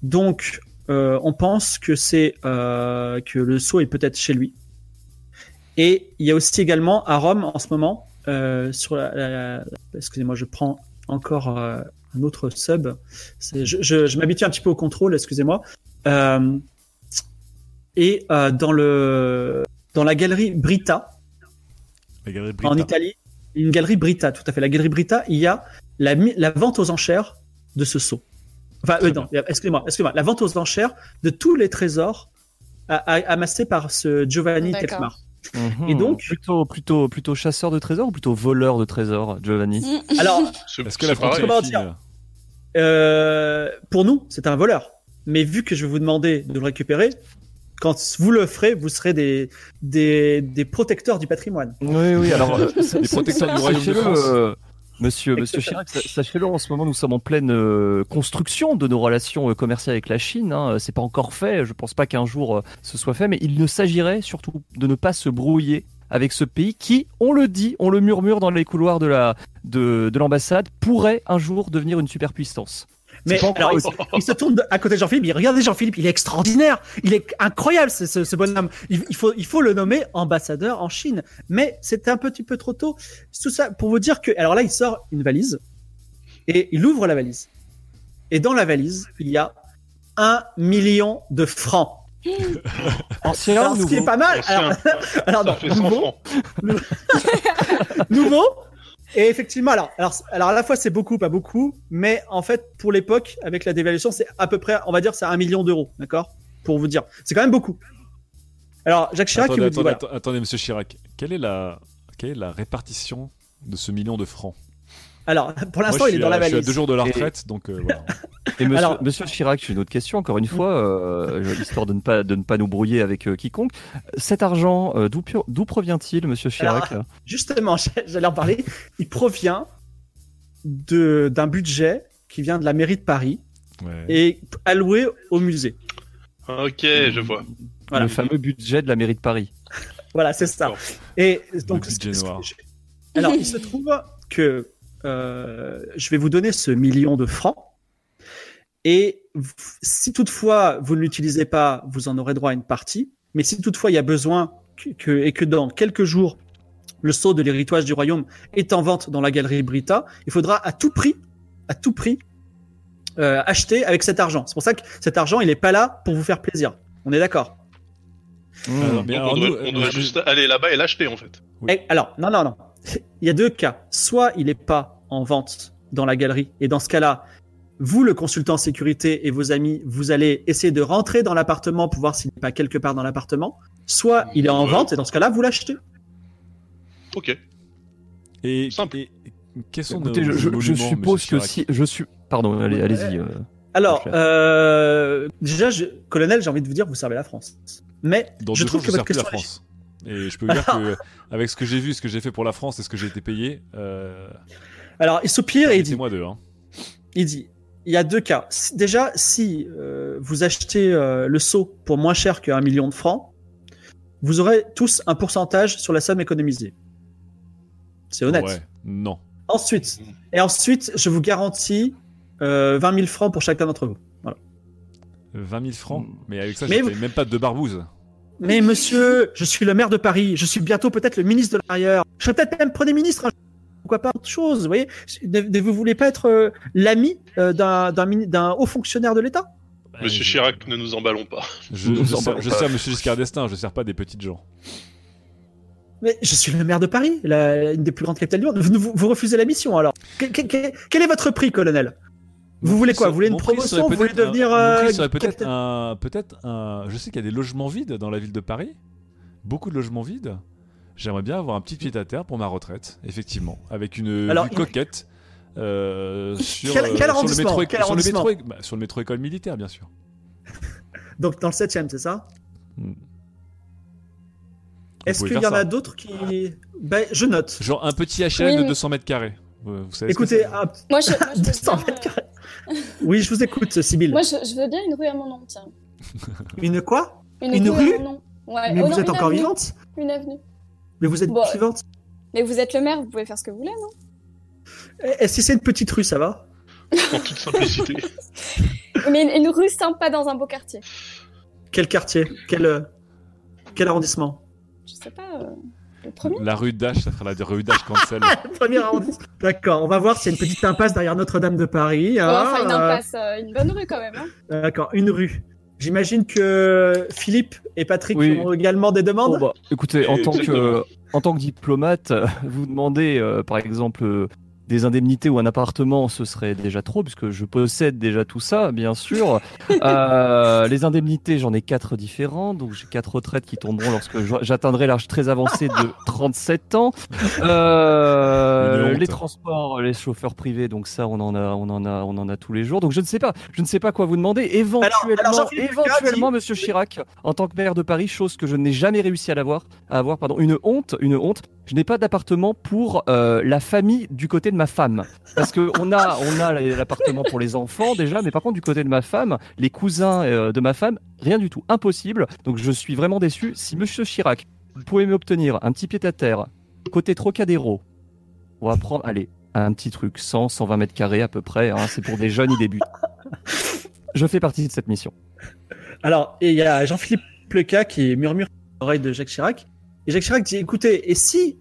Donc euh, on pense que c'est euh, que le sceau est peut-être chez lui. Et il y a aussi également à Rome en ce moment euh, sur la, la- excusez-moi, je prends encore euh, un autre sub. Je, je, je m'habitue un petit peu au contrôle, excusez-moi. Euh, et euh, dans le dans la galerie Brita La galerie en Brita. Italie, une galerie Brita, tout à fait. La galerie Brita, il y a la, la vente aux enchères de ce sceau. Enfin, euh, non, excusez-moi, excusez-moi, la vente aux enchères de tous les trésors amassés par ce Giovanni. Telkmar. Mhm. Et donc- plutôt, plutôt, plutôt chasseur de trésors ou plutôt voleur de trésors, Giovanni Mm. Alors, Est-ce que la Comment dire euh, pour nous, c'est un voleur. Mais vu que je vais vous demander de le récupérer, quand vous le ferez, vous serez des, des, des protecteurs du patrimoine. Oui, oui, alors. euh, Les protecteurs du royaume de sachez-le, France. euh, Monsieur, monsieur Chirac, sa- sachez-le, en ce moment, nous sommes en pleine euh, construction de nos relations euh, commerciales avec la Chine. Hein. C'est pas encore fait. Je pense pas qu'un jour euh, ce soit fait, mais il ne s'agirait surtout de ne pas se brouiller avec ce pays qui, on le dit, on le murmure dans les couloirs de l'ambassade, pourrait un jour devenir une superpuissance. C'est Mais alors, il, se tourne de- à côté de Jean-Philippe. Il regarde Jean-Philippe. Il est extraordinaire. Il est incroyable, ce, ce, ce bonhomme. Il, il faut, il faut le nommer ambassadeur en Chine. Mais c'était un petit peu trop tôt. Tout ça pour vous dire que, alors là, il sort une valise et il ouvre la valise. Et dans la valise, il y a 1 million de francs. Ancien Alors, ou ce qui est nouveau pas mal. Ancien. Alors, alors Ça non, fait 100 nouveau, francs. nouveau. Et effectivement, alors, alors, alors à la fois c'est beaucoup, pas beaucoup, mais en fait pour l'époque, avec la dévaluation, c'est à peu près, on va dire, c'est un million d'euros, d'accord? Pour vous dire, c'est quand même beaucoup. Alors Jacques Chirac, il attendez, vous dit, attendez, voilà. atta- attendez, monsieur Chirac. Quelle est la, quelle est la répartition de ce million de francs? Alors pour l'instant, il est dans la Je suis à valise. deux jours de la Et- retraite, donc euh, voilà. Et monsieur, Alors- monsieur Chirac, j'ai une autre question, encore une fois, euh, histoire de ne, pas, de ne pas nous brouiller avec euh, quiconque. Cet argent, euh, d'où provient-il, monsieur Chirac Alors, Justement, j'allais en parler. Il provient de d'un budget qui vient de la mairie de Paris Ouais. et alloué au musée. Ok, je vois. voilà. Le fameux budget de la mairie de Paris. Voilà, c'est ça. Et donc, budget noir. je- alors, il se trouve que euh, je vais vous donner ce million de francs. Et si toutefois vous ne l'utilisez pas, vous en aurez droit à une partie. Mais si toutefois il y a besoin que, que- et que dans quelques jours, le sceau de l'héritage du royaume est en vente dans la galerie Brita, il faudra à tout prix, à tout prix, euh, acheter avec cet argent. C'est pour ça que cet argent, il n'est pas là pour vous faire plaisir. On est d'accord? Alors, mais Donc, alors, on doit, nous, on doit je- juste aller là-bas et l'acheter en fait. Oui. Eh, alors, non, non, non. Il y a deux cas. Soit il n'est pas en vente dans la galerie, et dans ce cas-là, vous, le consultant sécurité et vos amis, vous allez essayer de rentrer dans l'appartement pour voir s'il n'est pas quelque part dans l'appartement. Soit il est en Ouais. vente, et dans ce cas-là, vous l'achetez. Ok. Et, Simple. et quels sont Écoutez, nos je, suppose que si. Je suis. Pardon, allez, allez-y. euh. Alors, euh, déjà, je- colonel, j'ai envie de vous dire, vous servez la France. Mais Dans je trouve jours, que je votre plus la question. France. Et je peux vous dire que avec ce que j'ai vu, ce que j'ai fait pour la France et ce que j'ai été payé, euh, Alors, il soupire et il dit, moi deux. Hein. il dit, il y a deux cas. Déjà, si euh, vous achetez euh, le seau pour moins cher qu'un million de francs, vous aurez tous un pourcentage sur la somme économisée. C'est honnête. Ouais. Non. Ensuite, et ensuite, je vous garantis euh, 20 000 francs pour chacun d'entre vous. Voilà. 20 000 francs? Mais avec ça, je vous- même pas de barbouze. Mais monsieur, je suis le maire de Paris, je suis bientôt peut-être le ministre de l'Intérieur, je serai peut-être même Premier ministre. jour. Pourquoi pas autre chose, vous voyez? Ne, ne- Vous voulez pas être euh, l'ami euh, d'un d'un mini- d'un haut fonctionnaire de l'État? Monsieur Chirac, ne nous emballons pas. Je, je, sers, je Monsieur Giscard d'Estaing, je sers pas des petites gens. Mais je suis le maire de Paris, la, une des plus grandes capitales du monde. Vous, vous- vous refusez la mission alors Que- que- que- Quel est votre prix, colonel? Vous voulez quoi Vous voulez une promotion Vous voulez devenir euh, peut-être un, peut-être un. Je sais qu'il y a des logements vides dans la ville de Paris, beaucoup de logements vides. J'aimerais bien avoir un petit pied à terre pour ma retraite, effectivement, avec une Alors, vue il- coquette euh, sur, Quel- quel sur le métro, Quel sur le arrondissement métro, bah, sur le métro école militaire, bien sûr. Donc dans le 7 c'est ça Hmm. Est-ce qu'il y en a d'autres qui. Ben, je note. Genre un petit HLM Oui, de mais- 200 mètres carrés. Vous vous savez ce que Écoutez, Moi, je, moi, je veux 200 bien, mètres carrés. Oui, je vous écoute, Sybille. moi, je, je veux bien une rue à mon nom, tiens. Une quoi? Une, Une rue, rue? à mon nom. Ouais. Mais Oh vous non, êtes encore avenue. vivante? Une avenue. Mais vous êtes Bon, vivante? Mais vous êtes le maire, vous pouvez faire ce que vous voulez, non? Est-ce que c'est une petite rue, ça va En toute simplicité. Mais une, une rue sympa dans un beau quartier. Quel quartier? Quel, euh, quel arrondissement? Je sais pas, euh, le premier La rue d'Ache, ça fera la rue d'Ache Cancel. Premier arrondissement. D'accord, on va voir s'il y a une petite impasse derrière Notre-Dame de Paris. Hein, Enfin, une euh, impasse, euh, une bonne rue quand même. Hein. D'accord, une rue. J'imagine que Philippe et Patrick Oui. ont également des demandes. Oh, bah, écoutez, en tant, que, Exactement. en tant que diplomate, euh, vous demandez, euh, par exemple, euh, des indemnités ou un appartement, ce serait déjà trop, puisque je possède déjà tout ça, bien sûr. Euh, les indemnités, j'en ai quatre différentes, donc j'ai quatre retraites qui tomberont lorsque j'atteindrai l'âge très avancé de 37 ans. Euh, les transports, les chauffeurs privés, donc ça, on en a, on en a, on en a tous les jours. Donc je ne sais pas, je ne sais pas quoi vous demander. Éventuellement, alors, éventuellement, Monsieur Chirac, en tant que maire de Paris, chose que je n'ai jamais réussi à l'avoir, à avoir, pardon, une honte, une honte. Je n'ai pas d'appartement pour euh, la famille du côté de ma femme, parce que on a, l'appartement pour les enfants déjà, mais par contre du côté de ma femme, les cousins euh, de ma femme, rien du tout, impossible. Donc je suis vraiment déçu. Si Monsieur Chirac, pouvez m'obtenir un petit pied à terre côté Trocadéro, on va prendre, allez, un petit truc, 100, 120 mètres carrés à peu près. hein, c'est pour des jeunes, ils débutent. Je fais partie de cette mission. Alors, il y a Jean-Philippe Pleca qui murmure l'oreille de Jacques Chirac. Et Jacques Chirac dit écoutez, et si,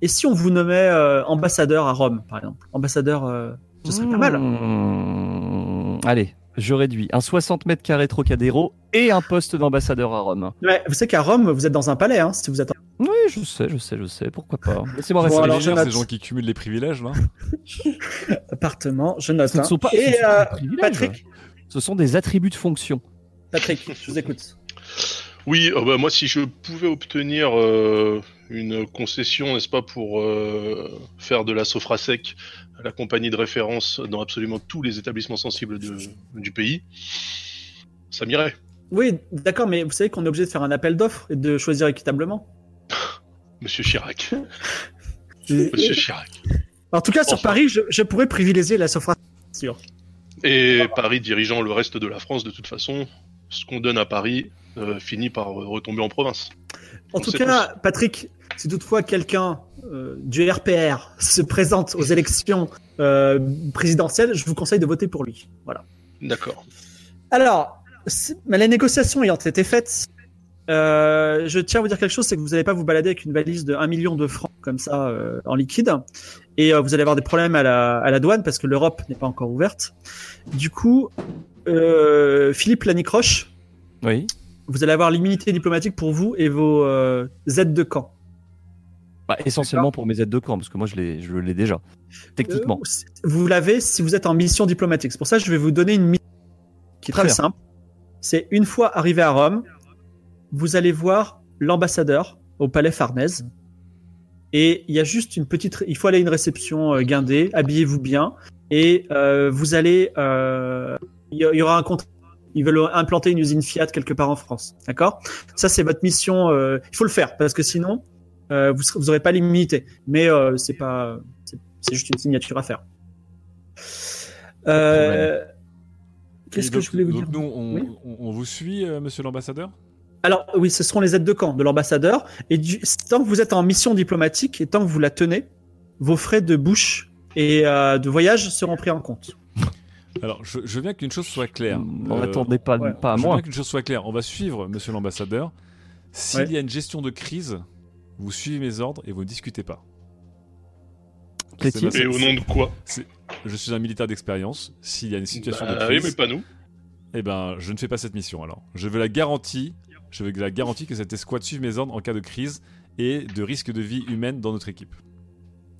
et si on vous nommait euh, ambassadeur à Rome, par exemple? Ambassadeur, euh, ce serait pas mal. Mmh, allez, je réduis. Un 60 mètres carrés Trocadéro et un poste d'ambassadeur à Rome. Ouais, vous savez qu'à Rome, vous êtes dans un palais, hein, si vous êtes. Oui, je sais, je sais, je sais. Pourquoi pas? Laissez-moi Bon, rester. alors, les je note. ces gens qui cumulent les privilèges là. appartement, je note. Ce ne hein. sont pas- Et euh, des privilèges. Patrick, Ce sont des attributs de fonction. Patrick, je vous écoute. Oui, euh, bah, moi, si je pouvais obtenir euh, une concession, n'est-ce pas, pour euh, faire de la Sofrasec la compagnie de référence dans absolument tous les établissements sensibles de- du pays, ça m'irait. Oui, d'accord, mais vous savez qu'on est obligé de faire un appel d'offres et de choisir équitablement. Monsieur Chirac. Monsieur Chirac. En tout cas, sur. Paris, je, je pourrais privilégier la Sofra. Sûr. Et Paris dirigeant le reste de la France, de toute façon, ce qu'on donne à Paris euh, finit par euh, retomber en province. En On tout cas, Patrick, si toutefois quelqu'un euh, du RPR se présente aux élections euh, présidentielles, je vous conseille de voter pour lui. Voilà. D'accord. Alors, les négociations ayant été faites, euh, je tiens à vous dire quelque chose, c'est que vous n'allez pas vous balader avec une valise de 1 million de francs comme ça euh, en liquide, et euh, vous allez avoir des problèmes à la, à la douane parce que l'Europe n'est pas encore ouverte. Du coup, euh, Philippe Lanicroche, Oui. vous allez avoir l'immunité diplomatique pour vous et vos euh, aides de camp. Bah, essentiellement pour mes aides de camp, parce que moi je l'ai, je l'ai déjà. Techniquement. Euh, vous l'avez si vous êtes en mission diplomatique. C'est pour ça que je vais vous donner une mission qui est Très simple. C'est une fois arrivé à Rome, vous allez voir l'ambassadeur au palais Farnèse. Et il y a juste une petite. Il faut aller à une réception euh, guindée, habillez-vous bien. Et euh, vous allez. euh, Il y, aura un contrat. Ils veulent implanter une usine Fiat quelque part en France. D'accord? Ça, c'est votre mission. euh, il faut le faire parce que sinon, euh, vous n'aurez pas l'immunité. Mais euh, c'est pas. c'est- juste une signature à faire. Qu'est-ce que je voulais vous dire? nous, on, Oui? on- on vous suit, monsieur l'ambassadeur? Alors oui, ce seront les aides de camp de l'ambassadeur. Et du, tant que vous êtes en mission diplomatique et tant que vous la tenez, vos frais de bouche et de voyage seront pris en compte. Alors, je, je veux bien qu'une chose soit claire. Euh, attendez pas, ouais. pas à je veux moi. bien qu'une chose soit claire. On va suivre monsieur l'ambassadeur. S'il Ouais. y a une gestion de crise, vous suivez mes ordres et vous ne discutez pas. Et au nom de quoi Je suis un militaire d'expérience. S'il y a une situation Bah, de Oui, crise, mais pas nous. eh ben, je ne fais pas cette mission alors. Je veux la garantie, je veux la garantie que cette escouade suive mes ordres en cas de crise et de risque de vie humaine dans notre équipe.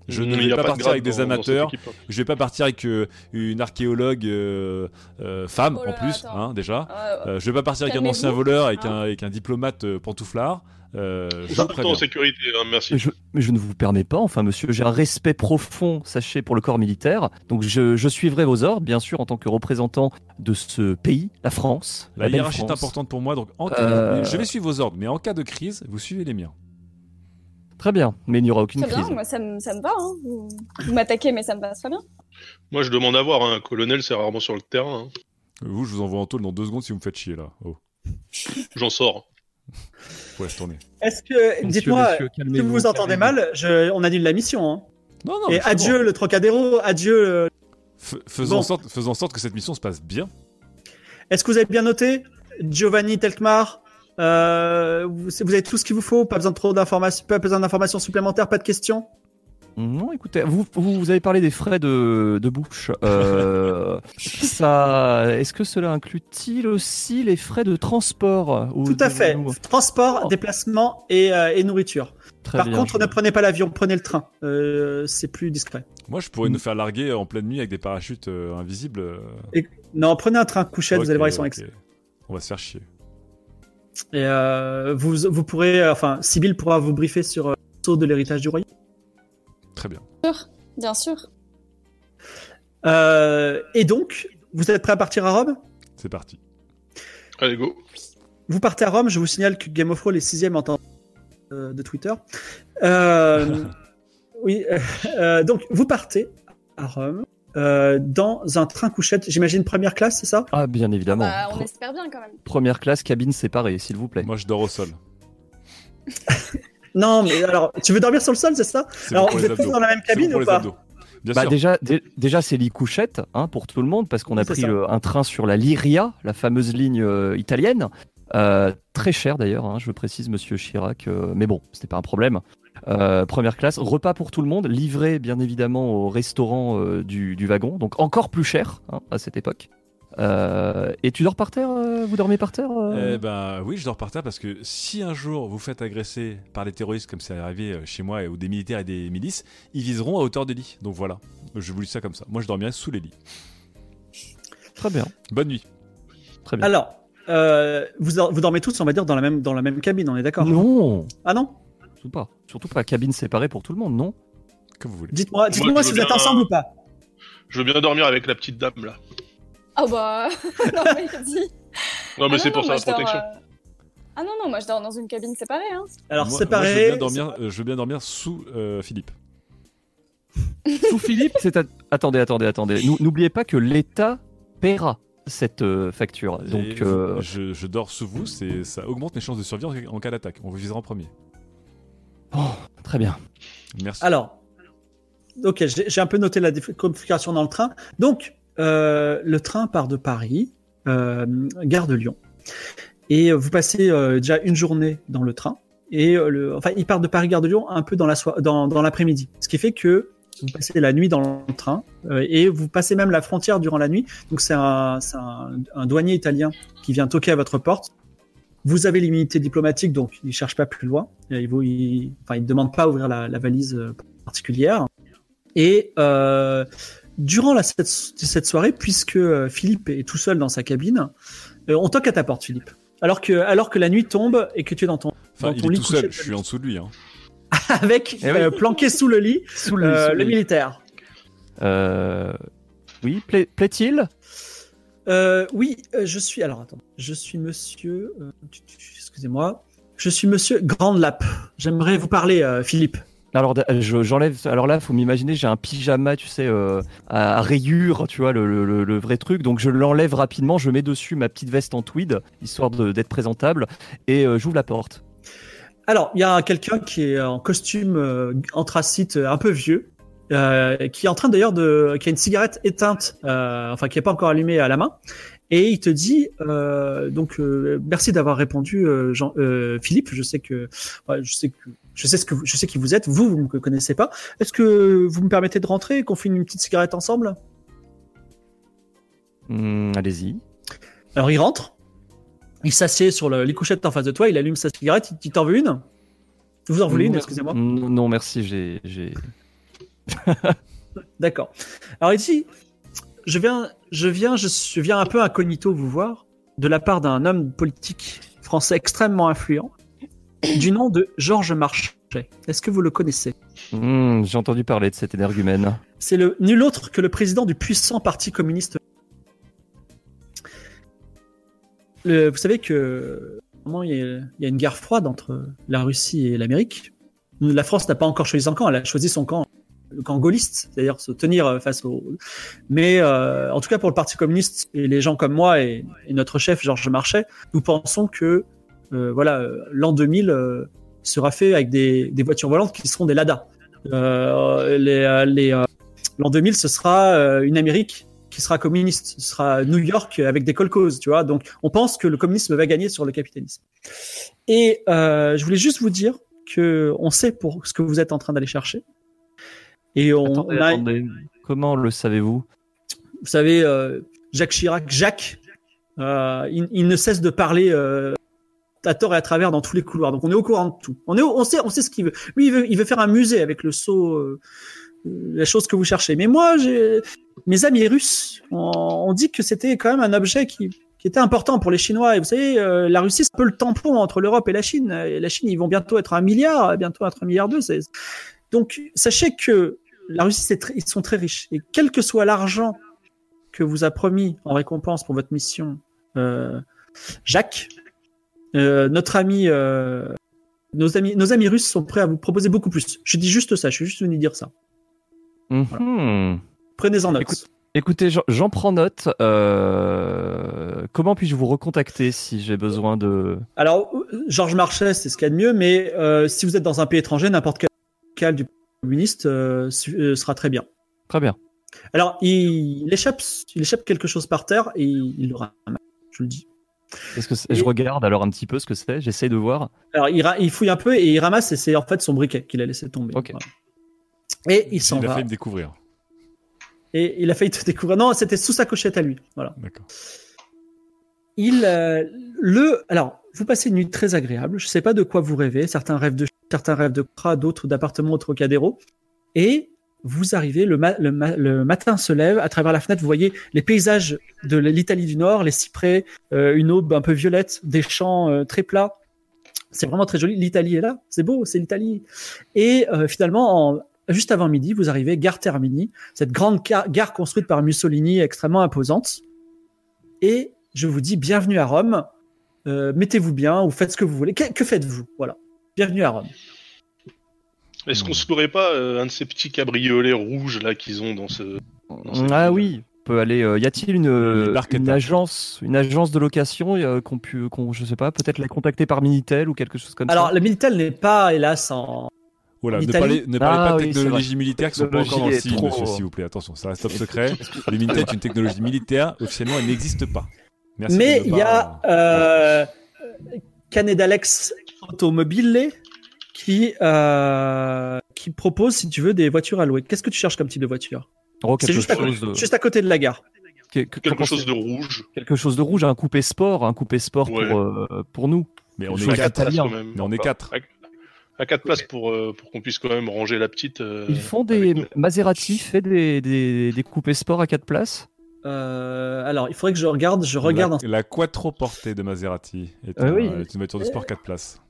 Je ne vais pas partir avec des amateurs. équipe. Je vais pas partir avec euh, une archéologue euh, euh, femme Oh là en plus, hein, déjà. Euh, Euh, je vais pas partir avec un ancien voleur, avec, hein. un, avec un diplomate euh, pantouflard. Euh, je vous Tout en sécurité, hein, merci. Mais je, mais je ne vous permets pas, enfin monsieur, j'ai un respect profond, sachez, pour le corps militaire. Donc je, je suivrai vos ordres, bien sûr, en tant que représentant de ce pays, la France. La belle hiérarchie est importante pour moi, donc en cas- Euh, je vais suivre vos ordres, mais en cas de crise, vous suivez les miens. Très bien, mais il n'y aura aucune Très crise. bien, moi ça me, ça me va. Hein. Vous, vous m'attaquez, mais ça me passe très bien. Moi, je demande à voir. hein, Un colonel, c'est rarement sur le terrain. hein. Vous, je vous envoie en tôle dans deux secondes si vous me faites chier là. Oh, J'en sors. faut se tourner. Est-ce que, dites-moi, si vous vous entendez mal, je, on annule la mission. hein. Non, non. et mais c'est adieu bon. le Trocadéro, adieu. le- F- faisons, Bon. en sorte, faisons en sorte que cette mission se passe bien. Est-ce que vous avez bien noté Giovanni Telkmar? Euh, vous, vous avez tout ce qu'il vous faut, pas besoin de trop d'informations, pas besoin d'informations supplémentaires, pas de questions. Non, écoutez, vous, vous, vous avez parlé des frais de, de bouche. Euh, ça, est-ce que cela inclut-il aussi les frais de transport ou Tout à de- fait. ou- Transport, Oh. déplacement et, euh, et nourriture. Très Par bien, contre, je- ne prenez pas l'avion, prenez le train. Euh, c'est plus discret. Moi, je pourrais Mm. nous faire larguer en pleine nuit avec des parachutes euh, invisibles. Non, prenez un train couchette, vous allez voir, ils sont ok. excellents. On va se faire chier. Et euh, vous, vous pourrez, euh, enfin, Sibyl pourra vous briefer sur euh, le saut de l'héritage du royaume. Très bien. Bien sûr. Euh, et donc, vous êtes prêt à partir à Rome? C'est parti. Allez, go. Vous partez à Rome, je vous signale que Game of Thrones est sixième en temps de Twitter. Euh, oui, euh, donc vous partez à Rome euh, dans un train couchette, j'imagine première classe, c'est ça? Ah, bien évidemment. Bah, on Pre- espère bien quand même. Première classe, cabine séparée, s'il vous plaît. Moi, je dors au sol. Non, mais alors, tu veux dormir sur le sol, c'est ça? Alors, vous êtes tous dans la même cabine pour ou les pas? abdos. Bien Bah, sûr. déjà, dé- déjà c'est lit couchette hein, pour tout le monde parce qu'on a pris le- un train sur la Lyria, la fameuse ligne euh, italienne. Euh, très cher d'ailleurs, hein, je précise, Monsieur Chirac. euh, mais bon, c'était pas un problème. Euh, première classe, repas pour tout le monde, livré bien évidemment au restaurant euh, du, du wagon, donc encore plus cher hein, à cette époque. Euh, et tu dors par terre euh, Vous dormez par terre euh? Eh ben oui, je dors par terre parce que si un jour vous faites agresser par des terroristes comme c'est arrivé chez moi ou des militaires et des milices, ils viseront à hauteur des lits. Donc voilà, je vous dis ça comme ça. Moi je dormirai sous les lits. Très bien, Bonne nuit. très bien. Alors, euh, vous, vous dormez tous, on va dire, dans la même, dans la même cabine, on est d'accord? Non, Ah non? Surtout pas. Surtout pas cabine séparée pour tout le monde, non Comme vous voulez. Dites-moi dites moi si vous êtes ensemble ou pas. Je veux bien dormir avec la petite dame là. Ah bah, non mais vas-y. Non, mais Ah c'est pour dors, protection. euh, Ah non, non, moi je dors dans une cabine séparée. Hein. Alors, Moi- moi, séparé. je veux bien dormir, euh, je veux bien dormir sous euh, Philippe. Sous Philippe, c'est. à- Attendez, attendez, attendez. Nou- N'oubliez pas que l'État paiera cette facture. Donc, euh, je, je dors sous vous, c'est ça augmente mes chances de survie en, en cas d'attaque. On vous visera en premier. Très bien. Merci. Alors, ok, j'ai un peu noté la configuration dans le train. Donc, euh, le train part de Paris, euh, gare de Lyon. Et vous passez euh, déjà une journée dans le train. Et le, enfin, il part de Paris, gare de Lyon, un peu dans la soi- dans, dans l'après-midi. Ce qui fait que vous passez la nuit dans le train et vous passez même la frontière durant la nuit. Donc, c'est un, c'est un, un douanier italien qui vient toquer à votre porte. Vous avez l'immunité diplomatique, donc il cherche pas plus loin. Il vous, il, enfin, il demande pas à ouvrir la, la valise euh, particulière. Et euh, durant la, cette, cette soirée, puisque euh, Philippe est tout seul dans sa cabine, euh, on toque à ta porte, Philippe. Alors que, alors que la nuit tombe et que tu es dans ton enfin, dans il ton est lit tout seul, je suis en dessous de lui. Hein. avec Eh oui. euh, planqué sous le lit Sous euh, sous le militaire. Euh, Oui, plaît- plaît-il? Euh, oui, euh, je suis. Alors attends, je suis Monsieur. euh, excusez-moi. Je suis Monsieur Grandlap. J'aimerais vous parler, euh, Philippe. Alors je- j'enlève. Alors là, faut m'imaginer, j'ai un pyjama, tu sais, euh, à, rayures, tu vois, le, le- le- le vrai truc. Donc je l'enlève rapidement, je mets dessus ma petite veste en tweed, histoire d'être présentable, et euh, j'ouvre la porte. Alors, il y a quelqu'un qui est en costume euh, anthracite un peu vieux, euh, qui est en train d'ailleurs de, qui a une cigarette éteinte, euh, enfin qui est pas encore allumée à la main, et il te dit euh, donc merci d'avoir répondu, Jean, Philippe. Je sais que, ouais, je sais que, je sais ce que, vous- je sais qui vous êtes. Vous, vous me connaissez pas. Est-ce que vous me permettez de rentrer et qu'on fume une petite cigarette ensemble? Hum, Allez-y. Alors il rentre, il s'assied sur le- les couchettes en face de toi, il allume sa cigarette, il dit t'en veux une? Vous en voulez une, excusez-moi non, merci, j'ai. D'accord. Alors dit, je viens, je viens, je, viens un peu incognito vous voir, de la part d'un homme politique français extrêmement influent, du nom de Georges Marchais. Est-ce que vous le connaissez? Hum, j'ai entendu parler de cet énergumène. C'est le nul autre que le président du puissant parti communiste. Le- vous savez que il y, a, il y a une guerre froide entre la Russie et l'Amérique. La France n'a pas encore choisi son camp, elle a choisi son camp, le camp gaulliste, c'est-à-dire se tenir euh, face au. Mais euh, en tout cas pour le Parti communiste et les gens comme moi et, notre chef Georges Marchais, nous pensons que euh, voilà l'an 2000 euh, sera fait avec des, voitures volantes qui seront des Lada. L'an 2000, ce sera une Amérique qui sera communiste. Ce sera New York avec des colcos, tu vois. Donc, on pense que le communisme va gagner sur le capitalisme. Et je voulais juste vous dire que on sait pour ce que vous êtes en train d'aller chercher. Et on, Attendez, on a, attendez. Comment le savez-vous? Vous savez, euh, Jacques Chirac, Jacques, euh, il, il ne cesse de parler euh, à tort et à travers dans tous les couloirs. Donc on est au courant de tout. On est, au- on sait, on sait ce qu'il veut. Lui, il veut, il veut faire un musée avec le sceau, euh, la chose que vous cherchez. Mais moi, mes amis russes ont, ont dit que c'était quand même un objet qui, qui était important pour les Chinois. Et vous savez, euh, la Russie, c'est un peu le tampon entre l'Europe et la Chine. Et la Chine, ils vont bientôt être un milliard, bientôt être un milliard deux. Donc, sachez que la Russie, c'est ils sont très riches. Et quel que soit l'argent que vous a promis en récompense pour votre mission, euh, Jacques, euh, notre ami, euh, nos amis, nos amis russes sont prêts à vous proposer beaucoup plus. Je dis juste ça. Je suis juste venu dire ça. Mhm. Prenez-en note. Écoute- Écoutez, j'en- prends note. Comment puis-je vous recontacter si j'ai besoin de... Alors, Georges Marchais, c'est ce qu'il y a de mieux, mais si vous êtes dans un pays étranger, n'importe quel local du communiste euh, euh, sera très bien. Très bien. Alors, il, il échappe, il échappe quelque chose par terre et il, le ramasse. Je le dis. Est-ce que je regarde alors un petit peu ce que c'est J'essaie de voir. Alors, il, ra- il fouille un peu et il ramasse et c'est en fait son briquet qu'il a laissé tomber. Ok. Voilà. Et il s'en Il a va. fait me découvrir. Et il a failli te découvrir. Non, c'était sous sa cochette à lui. Voilà. D'accord. Il, euh, le, alors, vous passez une nuit très agréable. Je sais pas de quoi vous rêvez. Certains rêvent de, certains rêvent de cras, d'autres d'appartements au Trocadéro. Et vous arrivez, le, ma- le, ma- le matin se lève, à travers la fenêtre, vous voyez les paysages de l'Italie du Nord, les cyprès, euh, une aube un peu violette, des champs euh, très plats. C'est vraiment très joli. L'Italie est là, c'est beau, c'est l'Italie. Et euh, finalement, en- juste avant midi, vous arrivez gare Termini, cette grande gare construite par Mussolini, extrêmement imposante. Et je vous dis bienvenue à Rome. Mettez-vous bien ou faites ce que vous voulez. Que faites-vous? Voilà. Bienvenue à Rome. Est-ce qu'on se louerait pas euh, un de ces petits cabriolets rouges là qu'ils ont dans ce. cette Ah oui, on peut aller. euh, y a-t-il une, une Barquetta. agence, une agence de location euh, qu'on pu, qu'on, je sais pas, peut-être la contacter par Minitel ou quelque chose comme Alors, ça. le Minitel n'est pas, hélas, en. Voilà, ne Italie parlez, ne parlez Ah pas de oui, c'est technologie militaire qui sont pas encore dans le Technologie est signe, trop- monsieur, s'il vous plaît. Attention, ça reste top secret. Le Minitel est une technologie militaire. Officiellement, elle n'existe pas. Merci Mais ne il y pas- a euh, Canedalex Automobile qui, euh, qui propose, si tu veux, des voitures à louer. Qu'est-ce que tu cherches comme type de voiture? Oh, C'est quelque juste, à chose, côté- de, juste à côté de la gare. que- que- Quelque chose de rouge. quelque chose de rouge, un coupé sport, un coupé sport Ouais. pour, euh, pour nous. Mais on est quatre. quatre places italien. quand même. Mais on est quatre. À, à quatre places pour, euh, pour qu'on puisse quand même ranger la petite. euh, Ils font des. Maserati fait des, des, des coupés sport à quatre places? Euh, alors, il faudrait que je regarde. Je regarde La, la Quattro Portée de Maserati est, un- oui. est une voiture de sport 4 places.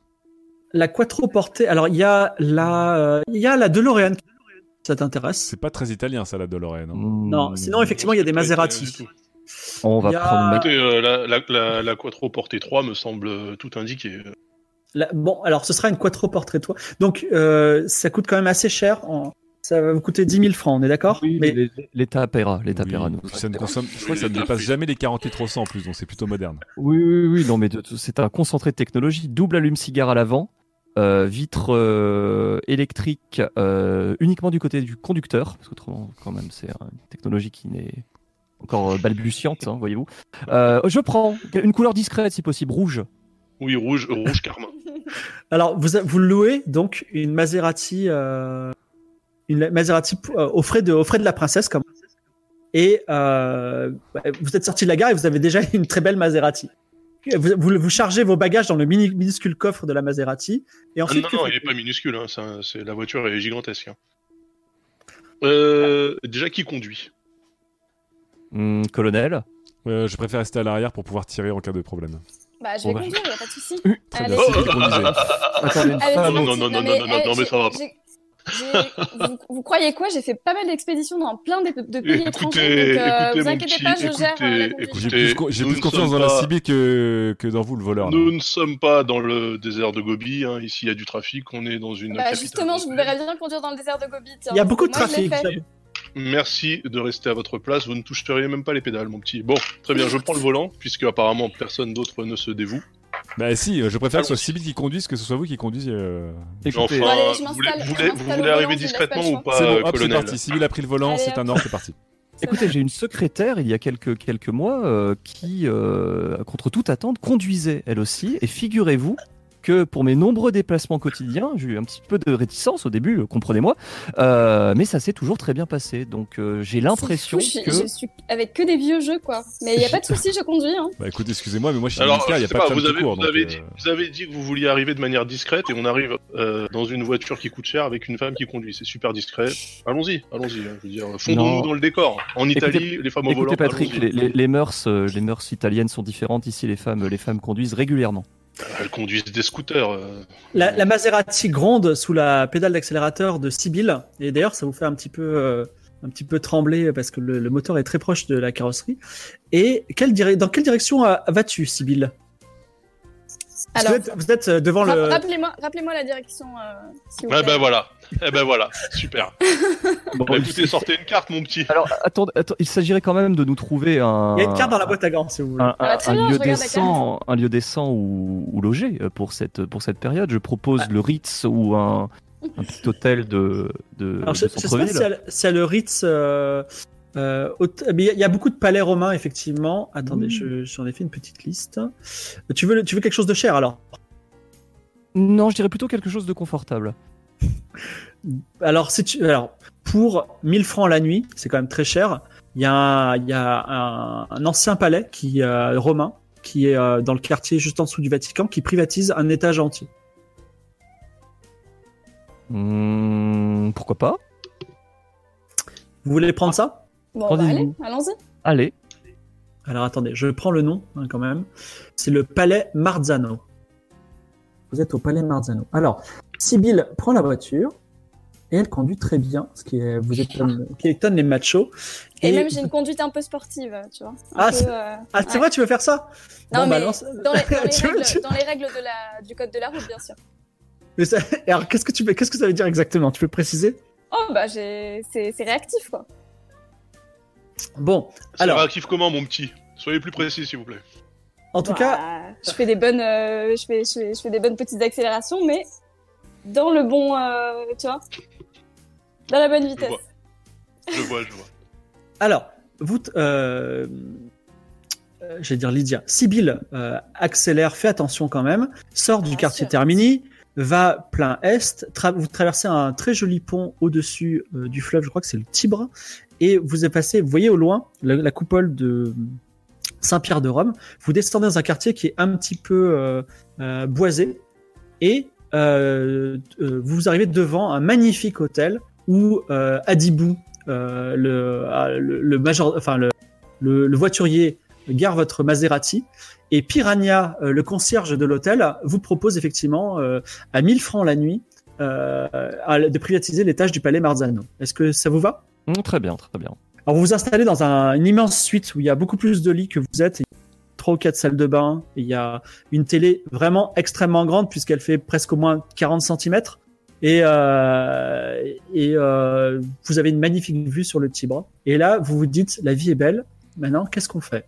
La Quattro portée. Alors, il y a la, euh, il y a la DeLorean. Ça t'intéresse? C'est pas très italien, ça, la DeLorean. hein. Non. Sinon, effectivement, il y a des Maserati. tout. On va a- prendre. Écoutez, euh, la, la, la, la Quattro Portée 3 me semble euh, tout indiqué. La- bon, alors, ce sera une Quattro portrait toi. Donc, euh, ça coûte quand même assez cher. En- Ça va vous coûter 10 000 francs, on est d'accord? Oui, Mais l'État paiera, l'État Oui, paiera nous. puis ça ne consomme, je crois que ça ne dépasse jamais les 40 litres au 100 en plus, donc c'est plutôt moderne. Oui, oui, oui, non, mais c'est un concentré de technologie. Double allume-cigare à l'avant, euh, vitre euh, électrique euh, uniquement du côté du conducteur, parce qu'autrement, quand même, c'est une technologie qui n'est encore euh, balbutiante, hein, voyez-vous. Euh, je prends une couleur discrète, si possible, rouge. Oui, rouge, rouge Carmin. Alors, vous, vous louez donc une Maserati, euh, une Maserati euh, aux frais de, aux frais de la princesse, comme. Et euh, bah, vous êtes sorti de la gare et vous avez déjà une très belle Maserati. Vous, vous, vous chargez vos bagages dans le mini, minuscule coffre de la Maserati et Ah, non, il faites-vous est pas minuscule. Hein, la voiture est gigantesque. hein. Euh, déjà, qui conduit? Hum, colonel? Euh, je préfère rester à l'arrière pour pouvoir tirer en cas de problème. Bah, je Bon, vais bah, conduire, y a pas de souci. Très Allez. bien, non, non, non, non, mais, non, non, non, mais ça va. j'ai- vous, vous croyez quoi? J'ai fait pas mal d'expéditions dans plein de, de pays Écoutez, étrangers, donc euh, écoutez, vous inquiétez petit, pas, je gère euh, écoutez. J'ai plus, j'ai confiance sommes dans la pas- CB que, que dans vous, le voleur. là. Nous ne sommes pas dans le désert de Gobi. Hein. Ici, il y a du trafic. On est dans une. Bah, capitale justement, je vous verrais bien conduire dans le désert de Gobi. tiens, Il y a beaucoup de moi, trafic. Merci de rester à votre place. Vous ne toucheriez même pas les pédales, mon petit. Bon, très bien. Je prends le volant, puisque apparemment personne d'autre ne se dévoue. Bah si, euh, je préfère que ce soit. Sibyl qui conduise que ce soit vous qui conduisiez. euh. Écoutez, Bon, allez, je vous voulez, je vous voulez, voulez arriver discrètement ou pas, c'est bon, hop, c'est colonel parti. Sibyl a pris le volant, Allez, c'est un ordre, c'est parti. Écoutez, j'ai une secrétaire il y a quelques, quelques mois euh, qui, euh, contre toute attente, conduisait elle aussi. Et figurez-vous que pour mes nombreux déplacements quotidiens, j'ai eu un petit peu de réticence au début, euh, comprenez-moi, euh, mais ça s'est toujours très bien passé. Donc euh, j'ai l'impression que... je, je suis avec que des vieux jeux, quoi. Mais il y a pas de souci, je conduis. Hein. Bah écoutez, excusez-moi, mais moi je suis Alors, militaire, n'y a sais pas, pas, de vous avez, vous, avez euh, dit, vous avez dit que vous vouliez arriver de manière discrète et on arrive euh, dans une voiture qui coûte cher avec une femme qui conduit. C'est super discret. Allons-y, allons-y. hein, Je veux dire, fondons-nous dans le décor. En Écoutez- Italie, les femmes au volant. Écoutez Patrick, allons-y. les, les- les mœurs, euh, les mœurs italiennes sont différentes. Ici, les femmes, les femmes conduisent régulièrement. Elles conduisent des scooters. euh. La, Maserati gronde sous la pédale d'accélérateur de Sibyl. Et d'ailleurs, ça vous fait un petit peu, euh, trembler parce que le, moteur est très proche de la carrosserie. Et quelle dans quelle direction euh, vas-tu, Sibyl? Alors, vous êtes, vous êtes, euh, devant le. rappelez-moi rappelez la direction, euh, vous Eh ben voilà. Eh ben voilà. Super. Bon, Bah, écoutez, sortez une carte, mon petit. Alors, attendez, attends, il s'agirait quand même de nous trouver un. Il y a une carte dans la boîte à gants, si vous voulez. un, Ah, un- très un bien, lieu décent, un lieu décent où, où loger euh, pour cette, pour cette période. Je propose le Ritz ou un, un petit hôtel de, de, Alors, de je, je sais pas si elle le Ritz. euh, euh, mais il y a- il y a beaucoup de palais romains, effectivement. Attendez, Mmh. je- j'en ai fait une petite liste. Tu veux, tu veux quelque chose de cher alors? Non, je dirais plutôt quelque chose de confortable. Alors, si tu, alors, pour 1000 francs la nuit, c'est quand même très cher. Il y a un, il y a un, un ancien palais qui euh, romain qui est euh, dans le quartier juste en dessous du Vatican qui privatise un étage entier. Hmm, pourquoi pas? Vous voulez prendre ça? Bon, bah, allez, allons-y. Allez. Alors attendez, je prends le nom hein, quand même. C'est le palais Marzano. Vous êtes au palais Marzano. Alors, Sibylle prend la voiture et elle conduit très bien, ce qui, est, vous étonne, qui étonne les machos. Et, même j'ai une conduite un peu sportive, tu vois. Ah, peu, c'est- euh, Ah, c'est ouais. vrai, tu veux faire ça? Non, Bon, bah, mais dans les, dans les Tu règles, tu- dans les règles de la, du code de la route, bien sûr. Mais ça- Alors, qu'est-ce que tu qu'est-ce que ça veut dire exactement? Tu peux préciser? Oh, bah, c'est réactif, quoi. Bon, C'est alors, réactif comment, mon petit Soyez plus précis, s'il vous plaît. en tout Bah, cas, je fais des bonnes, euh, je fais, je fais, je fais des bonnes petites accélérations, mais dans le bon, euh, tu vois, dans la bonne vitesse. vois. Je vois, je vois. alors, vous, euh, j'allais dire Lydia, Sibylle euh, accélère, fait attention quand même, sort du quartier sûr. Termini, va plein est, tra- vous traversez un très joli pont au-dessus euh, du fleuve, je crois que c'est le Tibre, et vous passé, vous voyez au loin la, la coupole de Saint-Pierre de Rome, vous descendez dans un quartier qui est un petit peu euh, euh, boisé, et euh, euh, vous arrivez devant un magnifique hôtel où euh, Adibou, euh, le, le, le major, enfin le, le, le voiturier, gare votre Maserati. Et Piranha, euh, le concierge de l'hôtel, vous propose effectivement euh, à 1000 francs la nuit euh, de privatiser l'étage du palais Marzano. Est-ce que ça vous va? Hmm, très bien, très bien. Alors vous vous installez dans un- une immense suite où il y a beaucoup plus de lits que vous êtes. Il y a trois ou quatre salles de bain. et Il y a une télé vraiment extrêmement grande puisqu'elle fait presque au moins 40 cm. Et, euh, et euh, vous avez une magnifique vue sur le Tibre. Et là, vous vous dites, la vie est belle. Maintenant, qu'est-ce qu'on fait?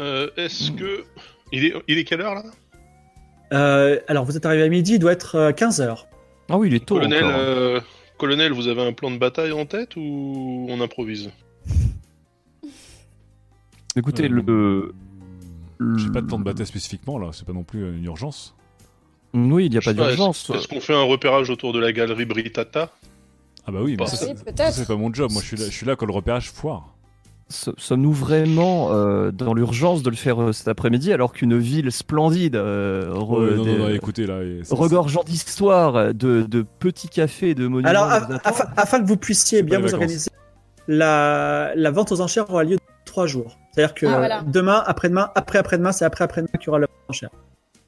Euh, Est-ce que. Il est, il est quelle heure, là? Euh, Alors, vous êtes arrivé à midi, il doit être 15 heures. Ah oui, il est tôt Colonel, encore. euh, colonel, vous avez un plan de bataille en tête ou on improvise? Écoutez, Euh, le... J'ai pas de temps de bataille spécifiquement là, c'est pas non plus une urgence. Oui, il n'y a Je pas sais pas, d'urgence. Est-ce est-ce qu'on fait un repérage autour de la galerie Britata? Ah bah oui, mais Bah, ça, oui, c'est- peut-être. ça, c'est pas mon job. Moi je suis là, je suis là quand le repérage foire. Sommes-nous vraiment euh, dans l'urgence de le faire euh, cet après-midi alors qu'une ville splendide, euh, re- Ouais, non, des- non, non, écoutez là. et ça- regorgeant d'histoire, de, de petits cafés, de monuments. Alors, afin, afin que vous puissiez bien vous organiser, la, la vente aux enchères aura lieu dans trois jours. C'est-à-dire que Ah, voilà. demain, après-demain, après-après-demain, c'est après-après-demain qu'il y aura la vente aux enchères.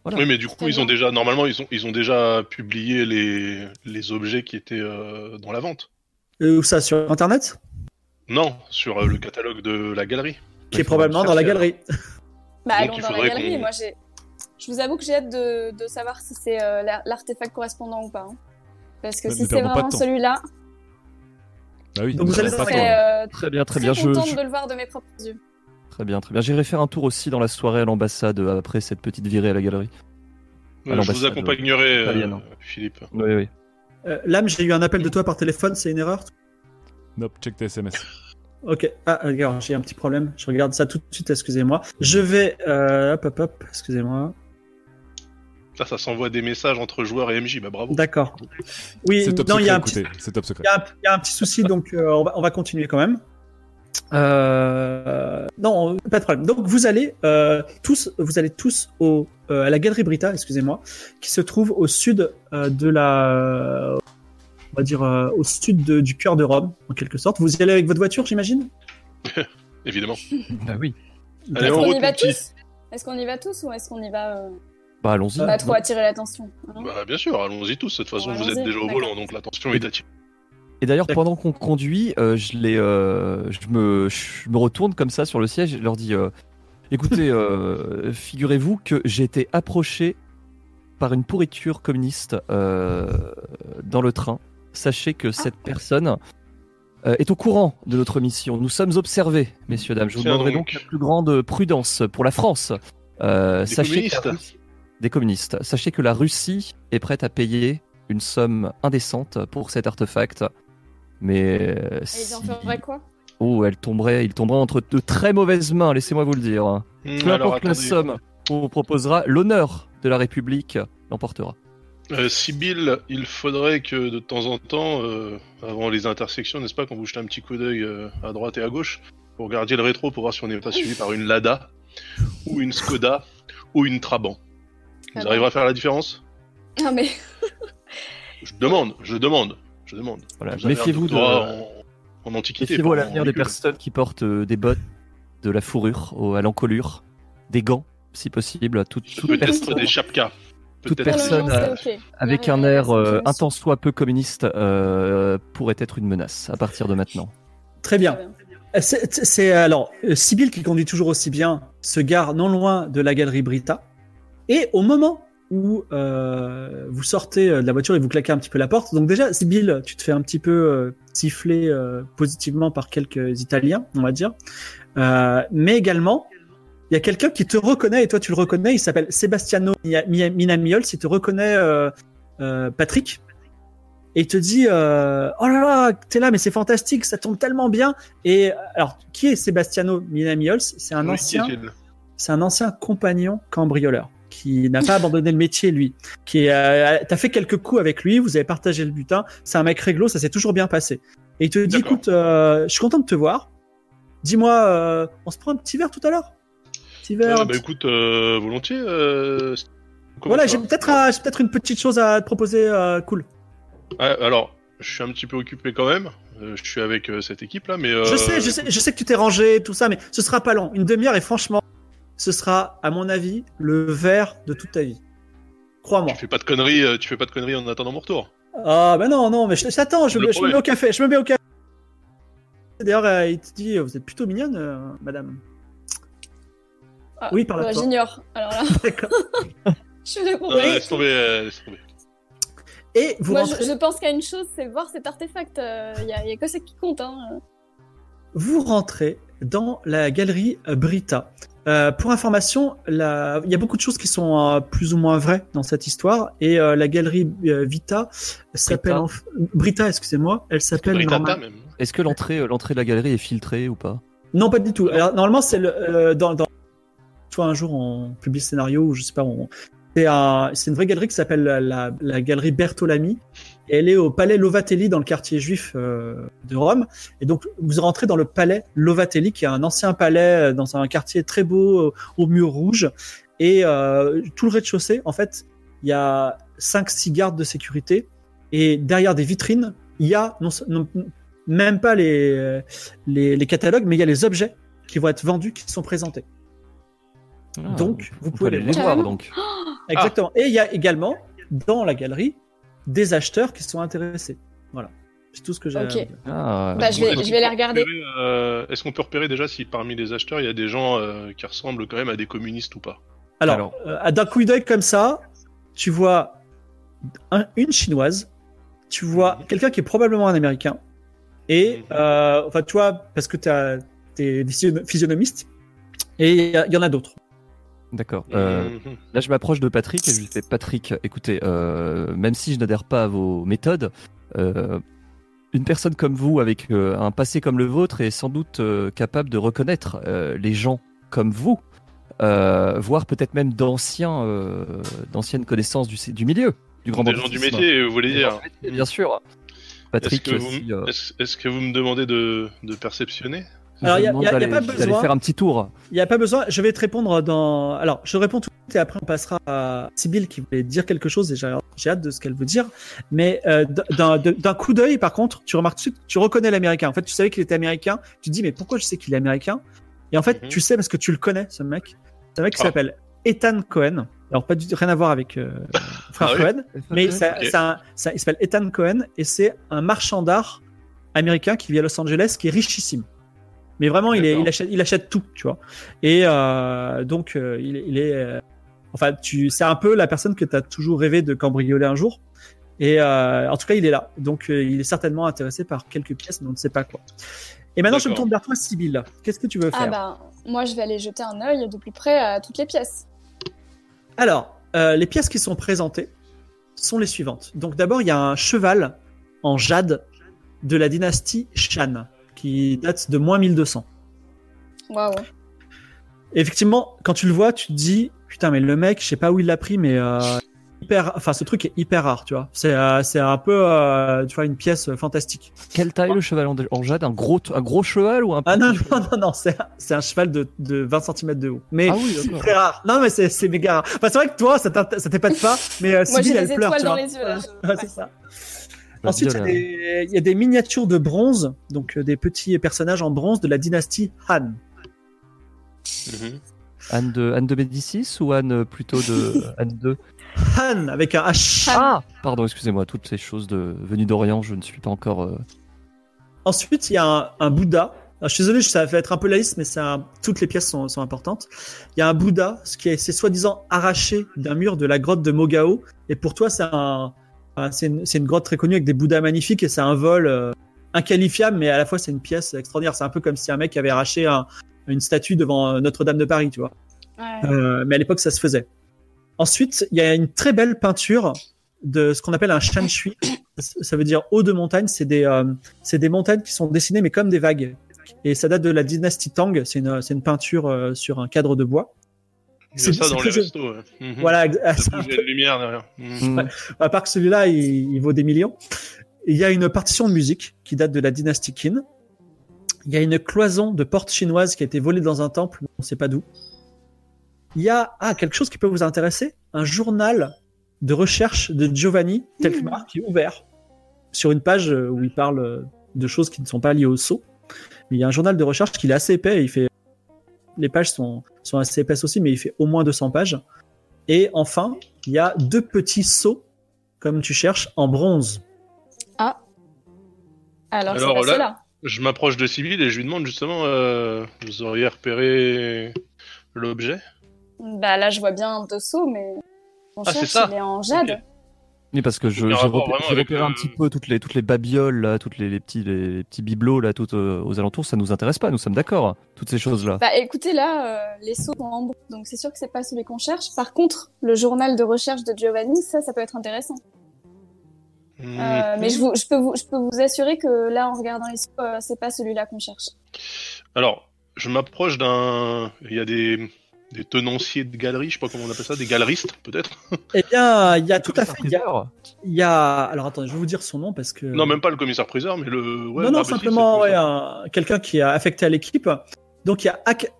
Voilà. Oui, mais du coup, ils ont déjà, normalement, ils ont, ils ont déjà publié les, les objets qui étaient euh, dans la vente. Où ça Sur Internet? Non, sur euh, le catalogue de la galerie. Qui est probablement le dans la galerie. Bah, Donc, allons dans la galerie. Moi, j'ai. Je vous avoue que j'ai hâte de, de savoir si c'est euh, l'ar- l'artefact correspondant ou pas. hein. Parce que Ne- si ne c'est perdons pas de vraiment temps. celui-là, Bah oui, Donc, vous allez je pas temps. euh, Très bien, très très bien. Je, contente je- de le voir de mes propres yeux. Très bien, très bien. J'irai faire un tour aussi dans la soirée à l'ambassade euh, après cette petite virée à la galerie. Euh, Alors, je vous accompagnerai, euh, italienne. Philippe. Oui, oui. Euh, Lame, j'ai eu un appel de toi par téléphone, c'est une erreur Nope, check tes SMS. Ok. Ah, regarde, j'ai un petit problème. Je regarde ça tout de suite, excusez-moi. Je vais... Euh, hop, hop, hop, excusez-moi. Ça, ça s'envoie des messages entre joueurs et MJ. Bah bravo. D'accord. Oui, C'est top non, il y, a un secret, petit- c'est top secret. il y a un- il y a un petit souci, donc euh, on, va, on va continuer quand même. Euh, non, pas de problème. Donc vous allez euh, tous, vous allez tous au, euh, à la Galerie Brita, excusez-moi, qui se trouve au sud euh, de la, on va dire euh, au sud de- du cœur de Rome, en quelque sorte. Vous y allez avec votre voiture, j'imagine? Évidemment. Bah oui. Allez, Est-ce en qu'on route, y va tous? Est-ce qu'on y va tous ou est-ce qu'on y va euh, Bah allons-y. pas trop attirer l'attention hein? Bah bien sûr, allons-y tous. De toute façon, vous êtes déjà au volant, donc l'attention est attirée. Et d'ailleurs, pendant qu'on conduit, euh, je, les, euh, je, me, je me retourne comme ça sur le siège et je leur dis euh, écoutez, euh, figurez-vous que j'ai été approché par une pourriture communiste euh, dans le train. Sachez que cette personne euh, est au courant de notre mission. Nous sommes observés, messieurs, dames. Je vous Tiens demanderai donc. donc la plus grande prudence pour la France. Euh, Des sachez que la communistes. Russie- des communistes. Sachez que la Russie est prête à payer une somme indécente pour cet artefact. Mais euh, Et si- ils en feraient quoi? Oh, elle tomberait, il tomberait entre de très mauvaises mains. Laissez-moi vous le dire. Hum, Peu alors, importe la attendez. somme qu'on vous proposera, l'honneur de la République l'emportera. Euh, Sibyl, il faudrait que de temps en temps, euh, avant les intersections, n'est-ce pas, qu'on vous jette un petit coup d'œil euh, à droite et à gauche, vous regardiez le rétro pour voir si on n'est pas suivi par une Lada, ou une Skoda, ou une Trabant. Vous Ah arriverez à faire la différence? Non mais Je demande, je demande, je demande. Voilà, Vous méfiez-vous de, en, en antiquité. méfiez-vous à en l'avenir des personnes qui portent euh, des bottes, de la fourrure au- à l'encolure, des gants, si possible, toute, toute Peut-être personne des chapkas. Toute personne, Non, non, non, euh, c'est ok. avec un air euh, un tant soit peu communiste euh, pourrait être une menace à partir de maintenant. Très bien. Euh, C'est alors euh, Sibyl qui conduit toujours aussi bien se gare non loin de la galerie Brita et au moment où euh, vous sortez de la voiture et vous claquez un petit peu la porte. Donc déjà Sibyl, tu te fais un petit peu euh, siffler euh, positivement par quelques Italiens, on va dire, Euh, mais également il y a quelqu'un qui te reconnaît et toi tu le reconnais. Il s'appelle Sebastiano Minamiols. Il te reconnaît euh, euh, Patrick. Et il te dit euh, oh là là t'es là mais c'est fantastique ça tombe tellement bien et alors qui est Sebastiano Minamiols c'est un Oui, ancien c'est un ancien compagnon cambrioleur qui n'a pas abandonné le métier lui. Qui euh, t'as fait quelques coups avec lui vous avez partagé le butin c'est un mec réglo ça s'est toujours bien passé. Et il te dit écoute euh, je suis content de te voir. Dis-moi euh, on se prend un petit verre tout à l'heure? Un bah écoute, euh, volontiers. euh, voilà j'ai peut-être un- une petite chose à te proposer euh, cool alors, je suis un petit peu occupé quand même. Je suis avec cette équipe là, mais. Je sais, je sais, je sais que tu t'es rangé, tout ça, mais ce sera pas long. Une demi-heure et franchement, ce sera, à mon avis, le verre de toute ta vie. Crois-moi. Tu fais pas de conneries, tu fais pas de conneries en attendant mon retour. Ah, bah non, non, mais je, je t'attends, je, me- mets au café, je me mets au café. D'ailleurs, il te dit, vous êtes plutôt mignonne, euh, madame. Ah, Oui, par la bah, porte. J'ignore. Alors là, D'accord. je suis là pour Euh, laisse tomber, euh, laisse tomber. Et vous Moi, je, rentrez, je pense qu'à une chose, c'est voir cet artefact. Il y, a, y a que ça qui compte. Hein. vous rentrez dans la galerie euh, Brita. Euh, pour information, la- il y a beaucoup de choses qui sont euh, plus ou moins vraies dans cette histoire, et euh, la galerie euh, Vita s'appelle Brita. en- Brita, excusez-moi, elle s'appelle. Est-ce que l'entrée, euh, l'entrée de la galerie est filtrée ou pas? Non, pas du tout. Alors, normalement, c'est le, euh, dans, dans, un jour, on publie le scénario, ou je sais pas, c'est un, c'est une vraie galerie qui s'appelle la, galerie Bertolami. Elle est au palais Lovatelli dans le quartier juif euh, de Rome. Et donc, vous rentrez dans le palais Lovatelli, qui est un ancien palais euh, dans un quartier très beau, euh, au mur rouge. Et tout le rez-de-chaussée, en fait, il y a 5-6 gardes de sécurité. Et derrière des vitrines, il y a même pas les catalogues, mais il y a les objets qui vont être vendus, qui sont présentés. Ah, Donc, vous pouvez les aller les voir. donc. Exactement. Et il y a également, dans la galerie, des acheteurs qui sont intéressés. Voilà. C'est tout ce que j'ai. à Ok. vous dire. Ah, Bah, je vais, je vais les regarder. euh, Est-ce qu'on peut repérer déjà si parmi les acheteurs il y a des gens euh, qui ressemblent quand même à des communistes ou pas? Alors, Alors. euh, d'un coup d'œil comme ça, tu vois un- une chinoise, tu vois quelqu'un qui est probablement un américain, et enfin, tu vois, parce que tu es physionomiste, et il y, a- il y en a d'autres. D'accord. Euh. Là, je m'approche de Patrick et je lui fais Patrick, écoutez, euh, même si je n'adhère pas à vos méthodes, euh, une personne comme vous, avec un passé comme le vôtre, est sans doute capable de reconnaître les gens comme vous, voire peut-être même d'anciens, d'anciennes connaissances du, du milieu, du grand Des gens du métier, vous voulez dire métier, Bien sûr. Est-ce Patrick, que, vous, si, est-ce- est-ce que vous me demandez de, de perceptionner? Alors, je y a- a- a pas besoin. faire un petit tour. Il n'y a pas besoin, je vais te répondre dans. Alors, je réponds tout de suite et après on passera à Sybille qui voulait dire quelque chose et j'ai j'ai hâte de ce qu'elle veut dire. Mais euh, d'un coup d'œil, par contre, tu remarques tout de suite, tu reconnais l'américain. En fait, tu savais qu'il était américain. Tu te dis, mais pourquoi je sais qu'il est américain? Et en fait, Mhm. tu sais parce que tu le connais, ce mec. C'est un mec qui Ah. s'appelle Ethan Cohen. Alors, pas du rien à voir avec euh, frère Ah oui Cohen, mais ça, ça- il s'appelle Ethan Cohen et c'est un marchand d'art américain qui vit à Los Angeles, qui est richissime. Mais vraiment, il, est, D'accord. il, achète, il achète tout, tu vois. Et euh, donc, euh, il, est- il est. euh, enfin, tu, c'est un peu la personne que tu as toujours rêvé de cambrioler un jour. Et euh, en tout cas, il est là. Donc, euh, il est certainement intéressé par quelques pièces, mais on ne sait pas quoi. Et maintenant, je me tourne vers toi, Sybille. Qu'est-ce que tu veux faire? Ah bah, moi, je vais aller jeter un œil de plus près à toutes les pièces. Alors, euh, les pièces qui sont présentées sont les suivantes. Donc, d'abord, il y a un cheval en jade de la dynastie Shan, qui date de moins 1200. Waouh. Effectivement, quand tu le vois, tu te dis, putain, mais le mec, je sais pas où il l'a pris, mais euh, hyper, enfin ce truc est hyper rare, tu vois. C'est euh, c'est un peu, euh, tu vois, une pièce fantastique. Quelle taille le cheval en, en jade Un gros, un gros cheval ou un Ah petit non non non non, c'est un- c'est un cheval de, de 20 cm de haut. Mais Ah oui, c'est très rare. Non mais c'est c'est méga rare. Enfin, c'est vrai que toi ça t'épate pas, mais euh, Moi, Sybille, j'ai elle des pleure, étoiles tu dans vois. les yeux, là. je- Ouais, ouais. c'est ça. Ensuite, il y, a des- il y a des miniatures de bronze, donc euh, des petits personnages en bronze de la dynastie Han. Mhm. Anne de, Anne de Médicis ou Anne euh, plutôt de Anne de? Han avec un H. Ah Pardon, excusez-moi, toutes ces choses de venues d'Orient, je ne suis pas encore. euh, Ensuite, il y a un, un Bouddha. Alors, je suis désolé, ça va être un peu la liste, mais ça, toutes les pièces sont, sont importantes. Il y a un Bouddha, ce qui est, c'est soi-disant arraché d'un mur de la grotte de Mogao. Et pour toi, c'est un, enfin, c'est une, grotte très connue avec des Bouddhas magnifiques et c'est un vol euh, inqualifiable, mais à la fois c'est une pièce extraordinaire. C'est un peu comme si un mec avait arraché un- une statue devant euh, Notre-Dame de Paris, tu vois. Ouais. Euh, mais à l'époque, ça se faisait. Ensuite, il y a une très belle peinture de ce qu'on appelle un shan shui. Ça veut dire haut de montagne. C'est des, euh, montagnes qui sont dessinées, mais comme des vagues. Et ça date de la dynastie Tang. C'est une, peinture sur un cadre de bois. C'est- a ça dans les restos. ouais. Mhm. Voilà. Ça peu- a de lumière derrière. Mhm. à part que celui-là, il, il vaut des millions. Et Il y a une partition de musique qui date de la dynastie Qin. Il y a une cloison de porte chinoise qui a été volée dans un temple, on ne sait pas d'où. Il y a ah, quelque chose qui peut vous intéresser, un journal de recherche de Giovanni Telkmar qui est ouvert sur une page euh, où il parle euh, de choses qui ne sont pas liées au saut. Mais il y a un journal de recherche qui est assez épais. Il fait les pages sont, sont assez épaisses aussi, mais il fait au moins 200 pages. Et enfin, il y a deux petits seaux, comme tu cherches, en bronze. Alors, Alors, c'est pas là-. Je m'approche de Sibyl et je lui demande justement, euh, vous auriez repéré l'objet? Bah là, je vois bien deux seaux, mais on Ah, c'est cherche, ça il est en jade. Oui, parce que je- j'ai repéré, un le- petit peu toutes les, toutes les babioles, là, toutes les, les petits, les, les petits bibelots là, tout, euh, aux alentours, ça nous intéresse pas, nous sommes d'accord, toutes ces choses-là. Bah écoutez, là, euh, les seaux sont en donc c'est sûr que c'est pas celui qu'on cherche. Par contre, le journal de recherche de Giovanni, ça, ça peut être intéressant. Mhm. Euh, mais je, vous, je, peux vous, je peux vous assurer que là, en regardant les euh, c'est pas celui-là qu'on cherche. Alors, je m'approche d'un. Il y a des... des tenanciers de galeries, je sais pas comment on appelle ça, des galeristes peut-être Eh bien, il y a tout à fait. Il y a, Priseur. il y a- alors attendez, je vais vous dire son nom parce que. Non, même pas le commissaire-priseur, mais le. Ouais, non, non, si, simplement ouais, commissaire. un- quelqu'un qui est affecté à l'équipe. Donc il y a Ak-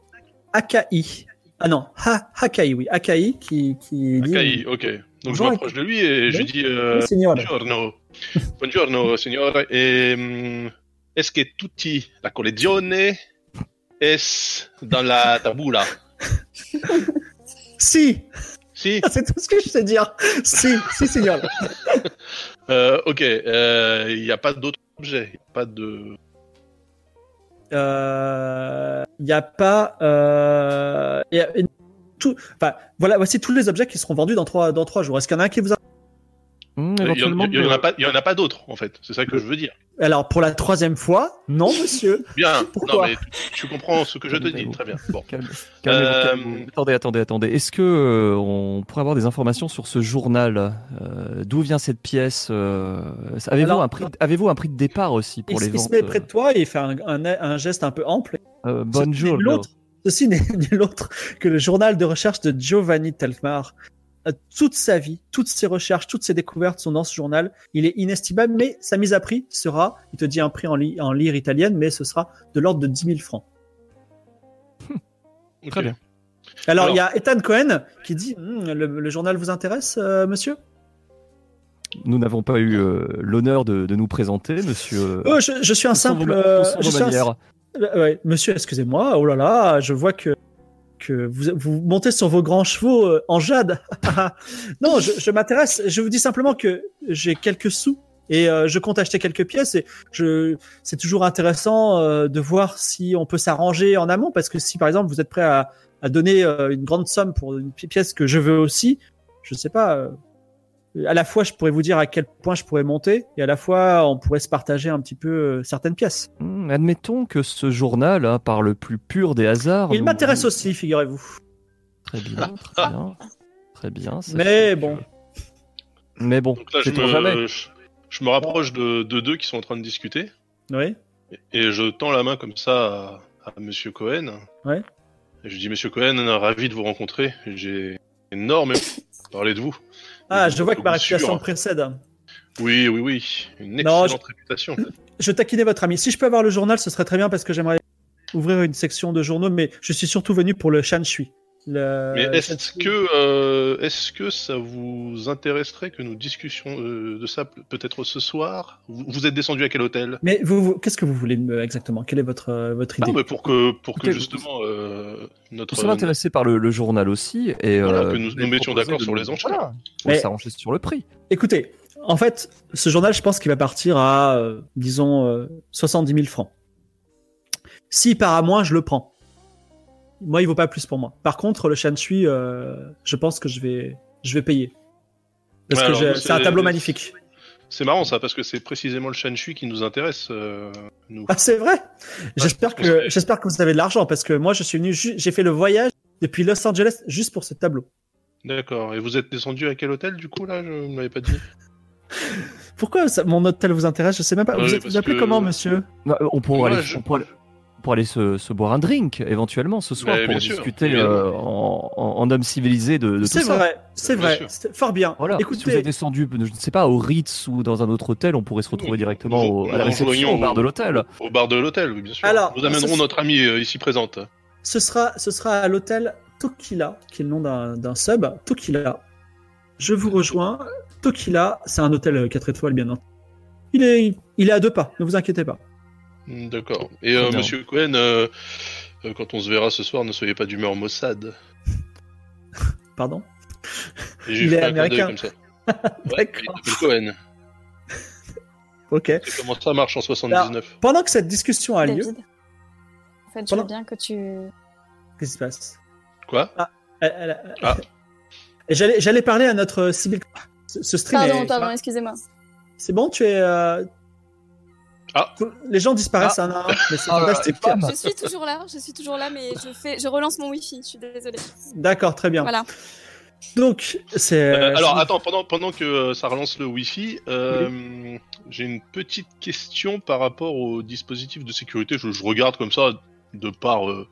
Akai. Ah non, ha Hakai, oui, Akai qui, qui dit. Akai, ok. Donc Bonjour, je m'approche de lui et je Oui. dis euh. Buongiorno. Buongiorno, signore. E, mm, est-ce que tutti la collezione est dans la tabula? Si, Si c'est tout ce que je sais dire. Si, si, signor. euh, Ok, il n'y a pas d'autres objets. y a pas de. Euh, Il n'y a pas. Euh, il y a tout, enfin, voilà, voici tous les objets qui seront vendus dans trois, dans trois jours. Est-ce qu'il y en a un qui vous a... Hmm, Il n'y en, éventuellement, il y en a pas, il y en a pas d'autres, en fait. C'est ça que je veux dire. Alors, pour la troisième fois, non, monsieur. Bien. Pourquoi non, mais tu, tu comprends ce que je te dis. Très bien. Bon. Calme- calmez-vous, Euh, calmez-vous. Attendez, attendez, attendez. Est-ce que euh, on pourrait avoir des informations sur ce journal Euh, D'où vient cette pièce euh, Avez-vous Alors- un prix Avez-vous un prix de départ aussi pour Il, les il ventes se met près de toi et il fait un, un- un geste un peu ample. euh, Bonjour. Ceci n'est l'autre- Ceci n'est nul autre que le journal de recherche de Giovanni Telfmar. Euh, Toute sa vie, toutes ses recherches, toutes ses découvertes sont dans ce journal. Il est inestimable, mais sa mise à prix sera, il te dit un prix en, li- en lire italienne, mais ce sera de l'ordre de 10 000 francs. Ok. Très bien. Alors, il y a Ethan Cohen qui dit Hmm, le, le journal vous intéresse, euh, monsieur? Nous n'avons pas eu euh, l'honneur de, de nous présenter, monsieur. Oh, je, je suis un vos simple. euh, je suis un- Euh, ouais, monsieur, excusez-moi. Oh là là, je vois que que vous, vous montez sur vos grands chevaux euh, en jade. non, je, je m'intéresse. Je vous dis simplement que j'ai quelques sous et euh, je compte acheter quelques pièces. Et je, c'est toujours intéressant euh, de voir si on peut s'arranger en amont, parce que si par exemple vous êtes prêt à, à donner euh, une grande somme pour une pi- pièce que je veux aussi, je sais pas. À la fois, je pourrais vous dire à quel point je pourrais monter, et à la fois, on pourrait se partager un petit peu euh, certaines pièces. Hmm, admettons que ce journal, hein, par le plus pur des hasards. Il nous- m'intéresse aussi, figurez-vous. Très bien, très bien. Très bien. Mais bon. que- Mais bon, Donc là, je jamais. me, je, je me rapproche de, de deux qui sont en train de discuter Oui. et je tends la main comme ça à, à Monsieur Cohen. Ouais. Et je dis Monsieur Cohen, ravi de vous rencontrer. J'ai énormément parlé de vous Ah, je vois que ma réputation précède. Oui, oui, oui. Une Non, excellente réputation. Je taquinais votre ami. Si je peux avoir le journal, ce serait très bien parce que j'aimerais ouvrir une section de journaux, mais je suis surtout venu pour le Shanshui. Le... Mais est-ce que, euh, est-ce que ça vous intéresserait que nous discussions euh, de ça pe- peut-être ce soir? Vous, vous êtes descendu à quel hôtel? Mais vous, vous- qu'est-ce que vous voulez me- exactement? Quelle est votre, euh, votre idée? Non, mais pour que, pour que justement euh, Nous notre sommes intéressés par le, le journal aussi. Et, Voilà, euh, que nous nous mettions d'accord sur les enchères. Voilà, Mais- s'arranger sur le prix. Écoutez, en fait, ce journal, je pense qu'il va partir à, euh, disons, euh, 70 000 francs. S'il part à moins, je le prends. Moi, il vaut pas plus pour moi. Par contre, le Shanshui, euh, je pense que je vais, je vais payer. Parce Ouais, que c'est un tableau magnifique. C'est marrant ça parce que c'est précisément le Shanshui qui nous intéresse euh, nous. Ah, c'est vrai. J'espère que, j'espère que vous avez de l'argent parce que moi, je suis venu, ju- j'ai fait le voyage depuis Los Angeles juste pour ce tableau. D'accord. Et vous êtes descendu à quel hôtel du coup là? Je ne m'avais pas dit. Pourquoi ça- mon hôtel vous intéresse? Je sais même pas. Ouais, vous êtes vous appelez que- comment, monsieur? On pourrait Moi, aller, je- on pourrait- pour aller se, se boire un drink éventuellement ce soir Mais pour discuter euh, en, en- en homme civilisé de, de tout C'est ça. vrai, c'est vrai. C'est fort bien. Voilà. Si Écoutez, vous êtes descendu, je ne sais pas, au Ritz ou dans un autre hôtel, on pourrait se retrouver directement nous- au- à la réception, au bar de l'hôtel. Au bar de l'hôtel, oui bien sûr. Alors, nous amènerons ce- notre amie euh, ici présente. ce sera, ce sera à l'hôtel Tokila, qui est le nom d'un d'un sub. Tokila. Je vous rejoins. Tokila, c'est un hôtel 4 étoiles, bien entendu. Il est, il est à deux pas, ne vous inquiétez pas. Hmm, D'accord. Et euh. Monsieur Cohen, euh, euh, quand on se verra ce soir, ne soyez pas d'humeur Mossad. Pardon? Et j'ai Il fait est un clin d'œil américain. comme ça. Ouais, il D'accord. s'appelle Cohen. Ok. C'est comment ça marche en 79 Pendant que cette discussion a lieu, David. En fait, je Pendant- veux bien que tu. qu'est-ce qui se passe? Quoi? Elle- elle- Ah. J'allais j'allais parler à notre Sibyl. Ce, ce stream Pardon, est- pardon, excusez-moi. C'est bon, tu es. euh, Ah. Les gens disparaissent un à un, mais c'est Ah, fantastique. Je suis toujours là, je suis toujours là, mais je fais, je relance mon wifi. Je suis désolée. D'accord, très bien. Voilà. Donc, c'est. Euh, alors attends, pendant, pendant que euh, ça relance le Wi-Fi, euh, j'ai une petite question par rapport au dispositif de sécurité. Je, je regarde comme ça de par euh,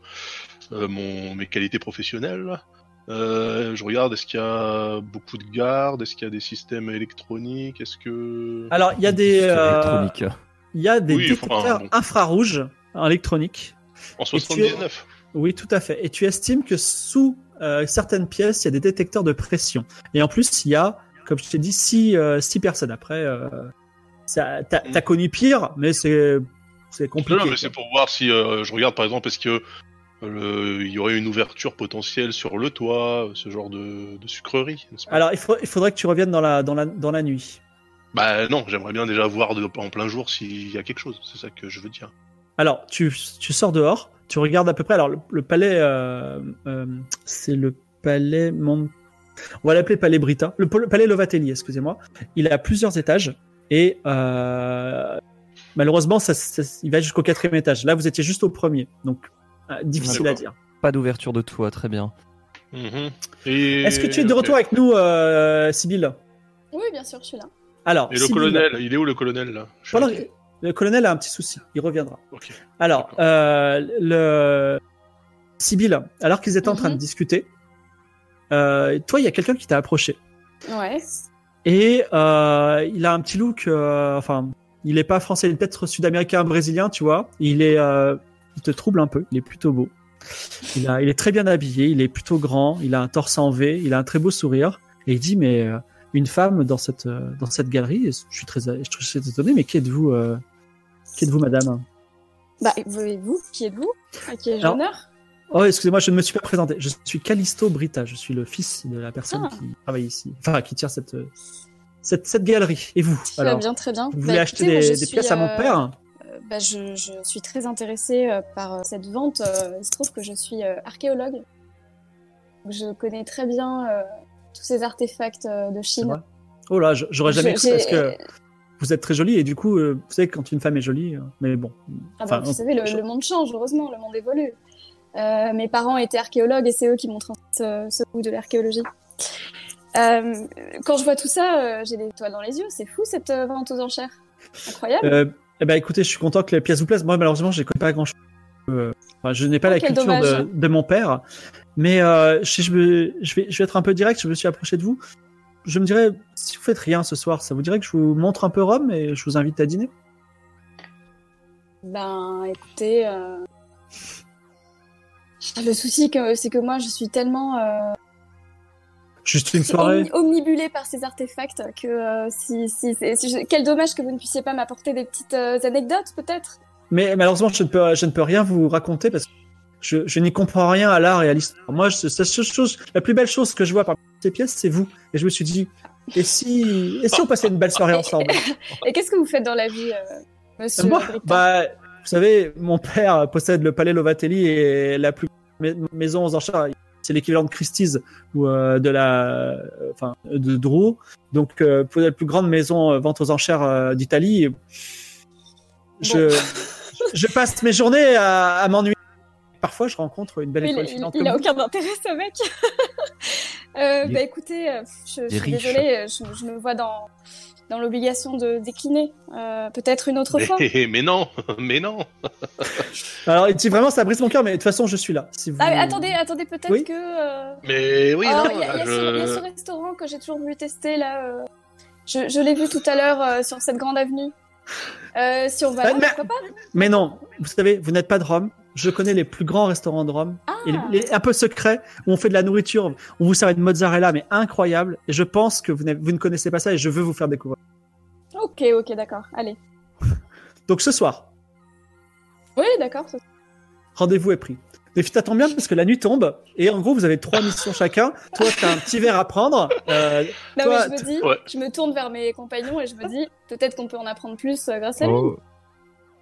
euh, mon, mes qualités professionnelles. Euh, je regarde, est-ce qu'il y a beaucoup de gardes? Est-ce qu'il y a des systèmes électroniques? Est-ce que... Alors, il y a des. Euh. Il y a des Oui, enfin, détecteurs bon. infrarouges électroniques. En tu es- 79 Oui, tout à fait. Et tu estimes que sous euh, certaines pièces, il y a des détecteurs de pression. Et en plus, il y a, comme je t'ai dit, six, euh, six personnes. Après, euh, t'as Mm. connu pire, mais c'est compliqué. non, mais c'est pour voir si euh, je regarde par exemple, est-ce que il y aurait une ouverture potentielle sur le toit, ce genre de, de sucrerie pas? Alors, il, faut- il faudrait que tu reviennes dans la, dans la, dans la nuit. Bah non, j'aimerais bien déjà voir de- en plein jour s'il y a quelque chose, c'est ça que je veux dire. Alors, tu, tu sors dehors, tu regardes à peu près. Alors, le, le palais, euh, euh, c'est le palais Mont... On va l'appeler palais Brita. Le, pal- palais Lovatelli, excusez-moi. Il a plusieurs étages et euh, malheureusement, ça, ça- il va jusqu'au quatrième étage. Là, vous étiez juste au premier, donc euh, difficile à dire. Pas d'ouverture de toit, très bien. Mhm. Et... Est-ce que tu es de retour avec nous, euh, Sibyl Oui, bien sûr, je suis là. Alors, Et le Sibyl, colonel, il est où le colonel là? Le colonel a un petit souci. Il reviendra. Alors, euh, le Sibyl, alors qu'ils étaient en train de Mhm. discuter, euh, toi, il y a quelqu'un qui t'a approché Ouais. et euh, il a un petit look. euh, enfin, il est pas français, il est peut-être sud-américain, brésilien, tu vois. Il est, euh, il te trouble un peu. Il est plutôt beau. Il a, il est très bien habillé. Il est plutôt grand. Il a un torse en V. Il a un très beau sourire. Et il dit, mais euh, une femme dans cette euh, dans cette galerie. Je suis très, je suis très étonné. Mais qui êtes-vous, euh, qui êtes-vous, madame? Bah, vous, vous qui êtes-vous? À qui ai-je Alors- l'honneur? Oh, excusez-moi, je ne me suis pas présenté. Je suis Callisto Brita. Je suis le fils de la personne Ah. qui travaille ici. Enfin, qui tient cette, euh, cette, cette galerie. Et vous Très bien, très bien. Vous Bah, voulez acheter écoutez, moi, des, pièces à mon euh, père? bah, je, je suis très intéressée euh, par euh, cette vente. Euh, il se trouve que je suis archéologue. Je connais très bien tous ces artefacts euh, de Chine. Oh là, j'aurais jamais cru parce j'ai- que vous êtes très jolie et du coup, euh, vous savez, quand une femme est jolie, euh, mais bon. Ah bah, vous on- savez, le, monde change, heureusement, le monde évolue. Euh, mes parents étaient archéologues et c'est eux qui m'ont transmis ce, ce goût de l'archéologie. Euh, quand je vois tout ça, j'ai des étoiles dans les yeux. C'est fou cette vente aux enchères. Incroyable. Euh, eh ben, écoutez, je suis content que les pièces vous plaisent. Moi, malheureusement, connais pas grand chose. je n'ai pas Oh, la culture de mon père. Mais euh, je, je, je vais, je vais être un peu direct. Je me suis approché de vous. je me dirais, si vous faites rien ce soir, ça vous dirait que je vous montre un peu Rome et je vous invite à dîner? Ben, écoutez, euh, le souci, c'est que moi, je suis tellement euh, Juste une soirée? omni- omnibulée par ces artefacts que euh, si, si, quel dommage que vous ne puissiez pas m'apporter des petites euh, anecdotes, peut-être? Mais malheureusement, je ne peux, je ne peux rien vous raconter parce que je, je n'y comprends rien à l'art et à l'histoire. Moi, je, la, seule chose, la plus belle chose que je vois parmi ces pièces, c'est vous. Et je me suis dit, et si, et si on passait une belle soirée ensemble? Et qu'est-ce que vous faites dans la vie, euh, monsieur Moi, bah, vous savez, mon père possède le palais Lovatelli et la plus ma- maison aux enchères. C'est l'équivalent de Christie's ou euh, de la, enfin, de Drouot. Donc, euh, pour la plus grande maison vente aux enchères d'Italie. Je, je passe mes journées à, à m'ennuyer. Parfois, je rencontre une belle Il, étoile il- filante il comme a vous. aucun intérêt, ce mec. euh, bah écoutez, euh, je, suis riche. désolée, je, je me vois dans, dans l'obligation de décliner. Euh, peut-être une autre fois. Mais, non, mais non. Alors, il dit vraiment, ça brise mon cœur, mais de toute façon, je suis là. Si vous... Ah, mais attendez, attendez, peut-être Oui que. euh, Mais oui, oh, non. il y, a- il y a je- ce- il y a ce restaurant que j'ai toujours voulu tester là. euh, Je, je l'ai vu tout à l'heure euh, sur cette grande avenue. Euh, si on va là, Ah, mais- pourquoi pas? Mais non, vous savez, vous n'êtes pas de Rome. Je connais les plus grands restaurants de Rome. Ah, Et les, les un peu secrets, où on fait de la nourriture, on vous sert une mozzarella, mais incroyable. Et je pense que vous, vous ne connaissez pas ça et je veux vous faire découvrir. ok, ok, d'accord. Allez. Donc ce soir, Oui, d'accord. ça- rendez-vous est pris. Puis t'attends bien parce que la nuit tombe et en gros vous avez trois missions chacun. Toi t'as un petit verre à prendre. Euh, Non, Toi, mais je me dis, Ouais. je me tourne vers mes compagnons et je me dis, peut-être qu'on peut en apprendre plus euh, grâce à lui. Oh,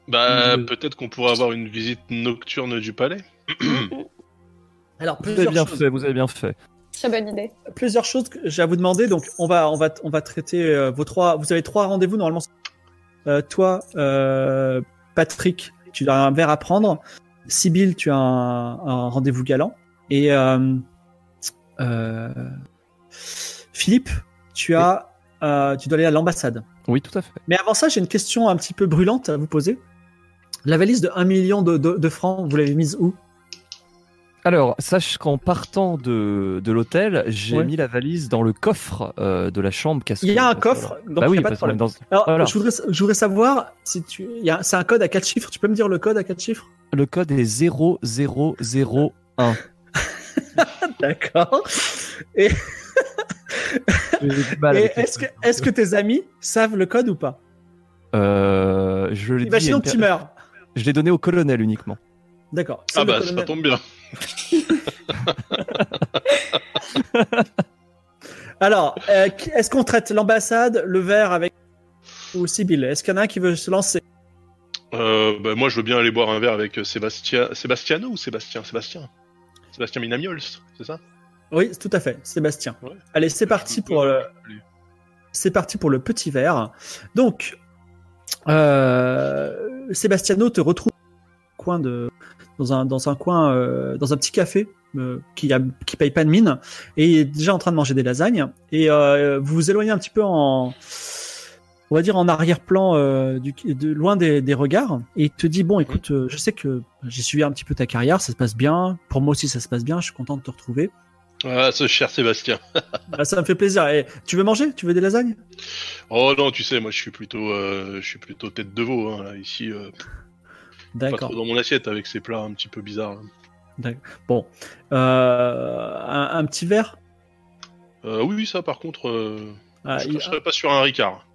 Bah, peut-être qu'on pourrait avoir une visite nocturne du palais. alors vous avez plusieurs bien choses, fait, vous avez bien fait. Très bonne idée. plusieurs choses que j'ai à vous demander. Donc on va on va on va traiter euh, vos trois. Vous avez trois rendez-vous normalement. Euh, toi, euh, Patrick, tu as un verre à prendre. Sibyl, tu as un, un rendez-vous galant. Et euh, euh, Philippe, tu as euh, tu dois aller à l'ambassade. Oui, tout à fait. Mais avant ça, j'ai une question un petit peu brûlante à vous poser. La valise de 1 million de, de- de francs, vous l'avez mise où? Alors, sache qu'en partant de, de l'hôtel, j'ai Ouais. mis la valise dans le coffre euh, de la chambre. Il y a un coffre, donc bah il oui, a pas de problème. dans Alors, Voilà. je, voudrais, je voudrais savoir si tu. C'est un code à 4 chiffres. Tu peux me dire le code à 4 chiffres? Le code est 0001. D'accord. Et, est-ce que, que tes amis savent le code ou pas? Euh, je dit, Imaginons que tu meurs. Je l'ai donné au colonel uniquement. D'accord. Ah bah, colonel. ça tombe bien. Alors, euh, est-ce qu'on traite l'ambassade, le verre avec. Ou Sibyl? Est-ce qu'il y en a un qui veut se lancer? Euh, bah, moi, je veux bien aller boire un verre avec Sébastien. Sébastiano ou Sébastien? Sébastien. Sébastien Minamiols, c'est ça? Oui, tout à fait. Sébastien. Ouais. Allez, c'est parti pour le. C'est parti pour le petit verre. Donc, euh, Sébastiano te retrouve coin de, dans un, dans un coin, euh, dans un petit café euh, qui, a, qui paye pas de mine et il est déjà en train de manger des lasagnes. Et euh, vous vous éloignez un petit peu en, on va dire en arrière-plan, euh, de, loin des, des regards. Et il te dit bon, écoute, euh, je sais que j'ai suivi un petit peu ta carrière, ça se passe bien. Pour moi aussi, ça se passe bien. Je suis content de te retrouver. Ah, ce cher Sébastien. Ah, ça me fait plaisir. Et tu veux manger? Tu veux des lasagnes? Oh non, tu sais, moi, je suis plutôt, euh, je suis plutôt tête de veau. Hein, là, ici, euh, pas D'accord. trop dans mon assiette avec ces plats un petit peu bizarres. Bon, euh, un, un petit verre? Oui, oui, ça, par contre, Ah, je, il- je serais pas sur un Ricard.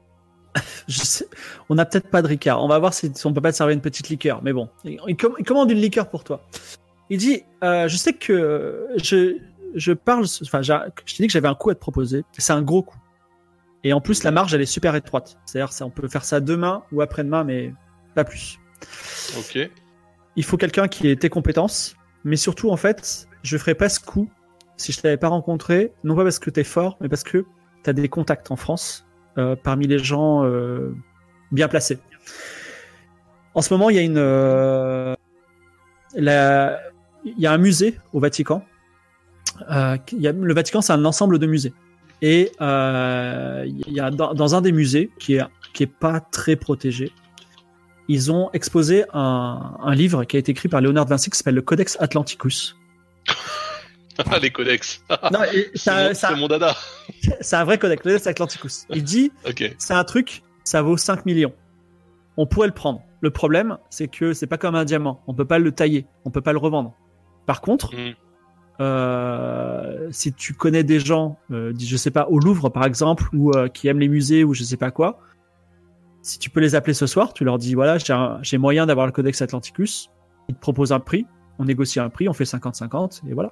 je sais- on n'a peut-être pas de Ricard. On va voir si, on peut pas te servir une petite liqueur. Mais bon, il, il com- il commande une liqueur pour toi? Il dit, euh, je sais que je, je parle, enfin, je t'ai dit que j'avais un coup à te proposer. C'est un gros coup. Et en plus, la marge, elle est super étroite. C'est-à-dire, on peut faire ça demain ou après-demain, mais pas plus. Ok. il faut quelqu'un qui ait tes compétences, mais surtout en fait, je ferais pas ce coup si je t'avais pas rencontré, non pas parce que t'es fort, mais parce que t'as des contacts en France euh, parmi les gens euh, bien placés. En ce moment, il y a une, euh, la- il y a un musée au Vatican. Euh, il y a, le Vatican, c'est un ensemble de musées. Et euh, il y a dans, dans un des musées qui est qui est pas très protégé, ils ont exposé un, un livre qui a été écrit par Léonard de Vinci qui s'appelle le Codex Atlanticus. Ah, les codex. Non, C'est mon, dada. c'est un vrai codex, le Codex Atlanticus. Il dit, c'est un truc, ça vaut 5 millions. On pourrait le prendre. Le problème, c'est que c'est pas comme un diamant. On peut pas le tailler, on peut pas le revendre. Par contre, Mm. Euh, si tu connais des gens, euh, je sais pas, au Louvre par exemple, ou euh, qui aiment les musées ou je sais pas quoi, si tu peux les appeler ce soir, tu leur dis voilà, j'ai moyen d'avoir le Codex Atlanticus. Ils te proposent un prix, on négocie un prix, on fait 50-50 et voilà.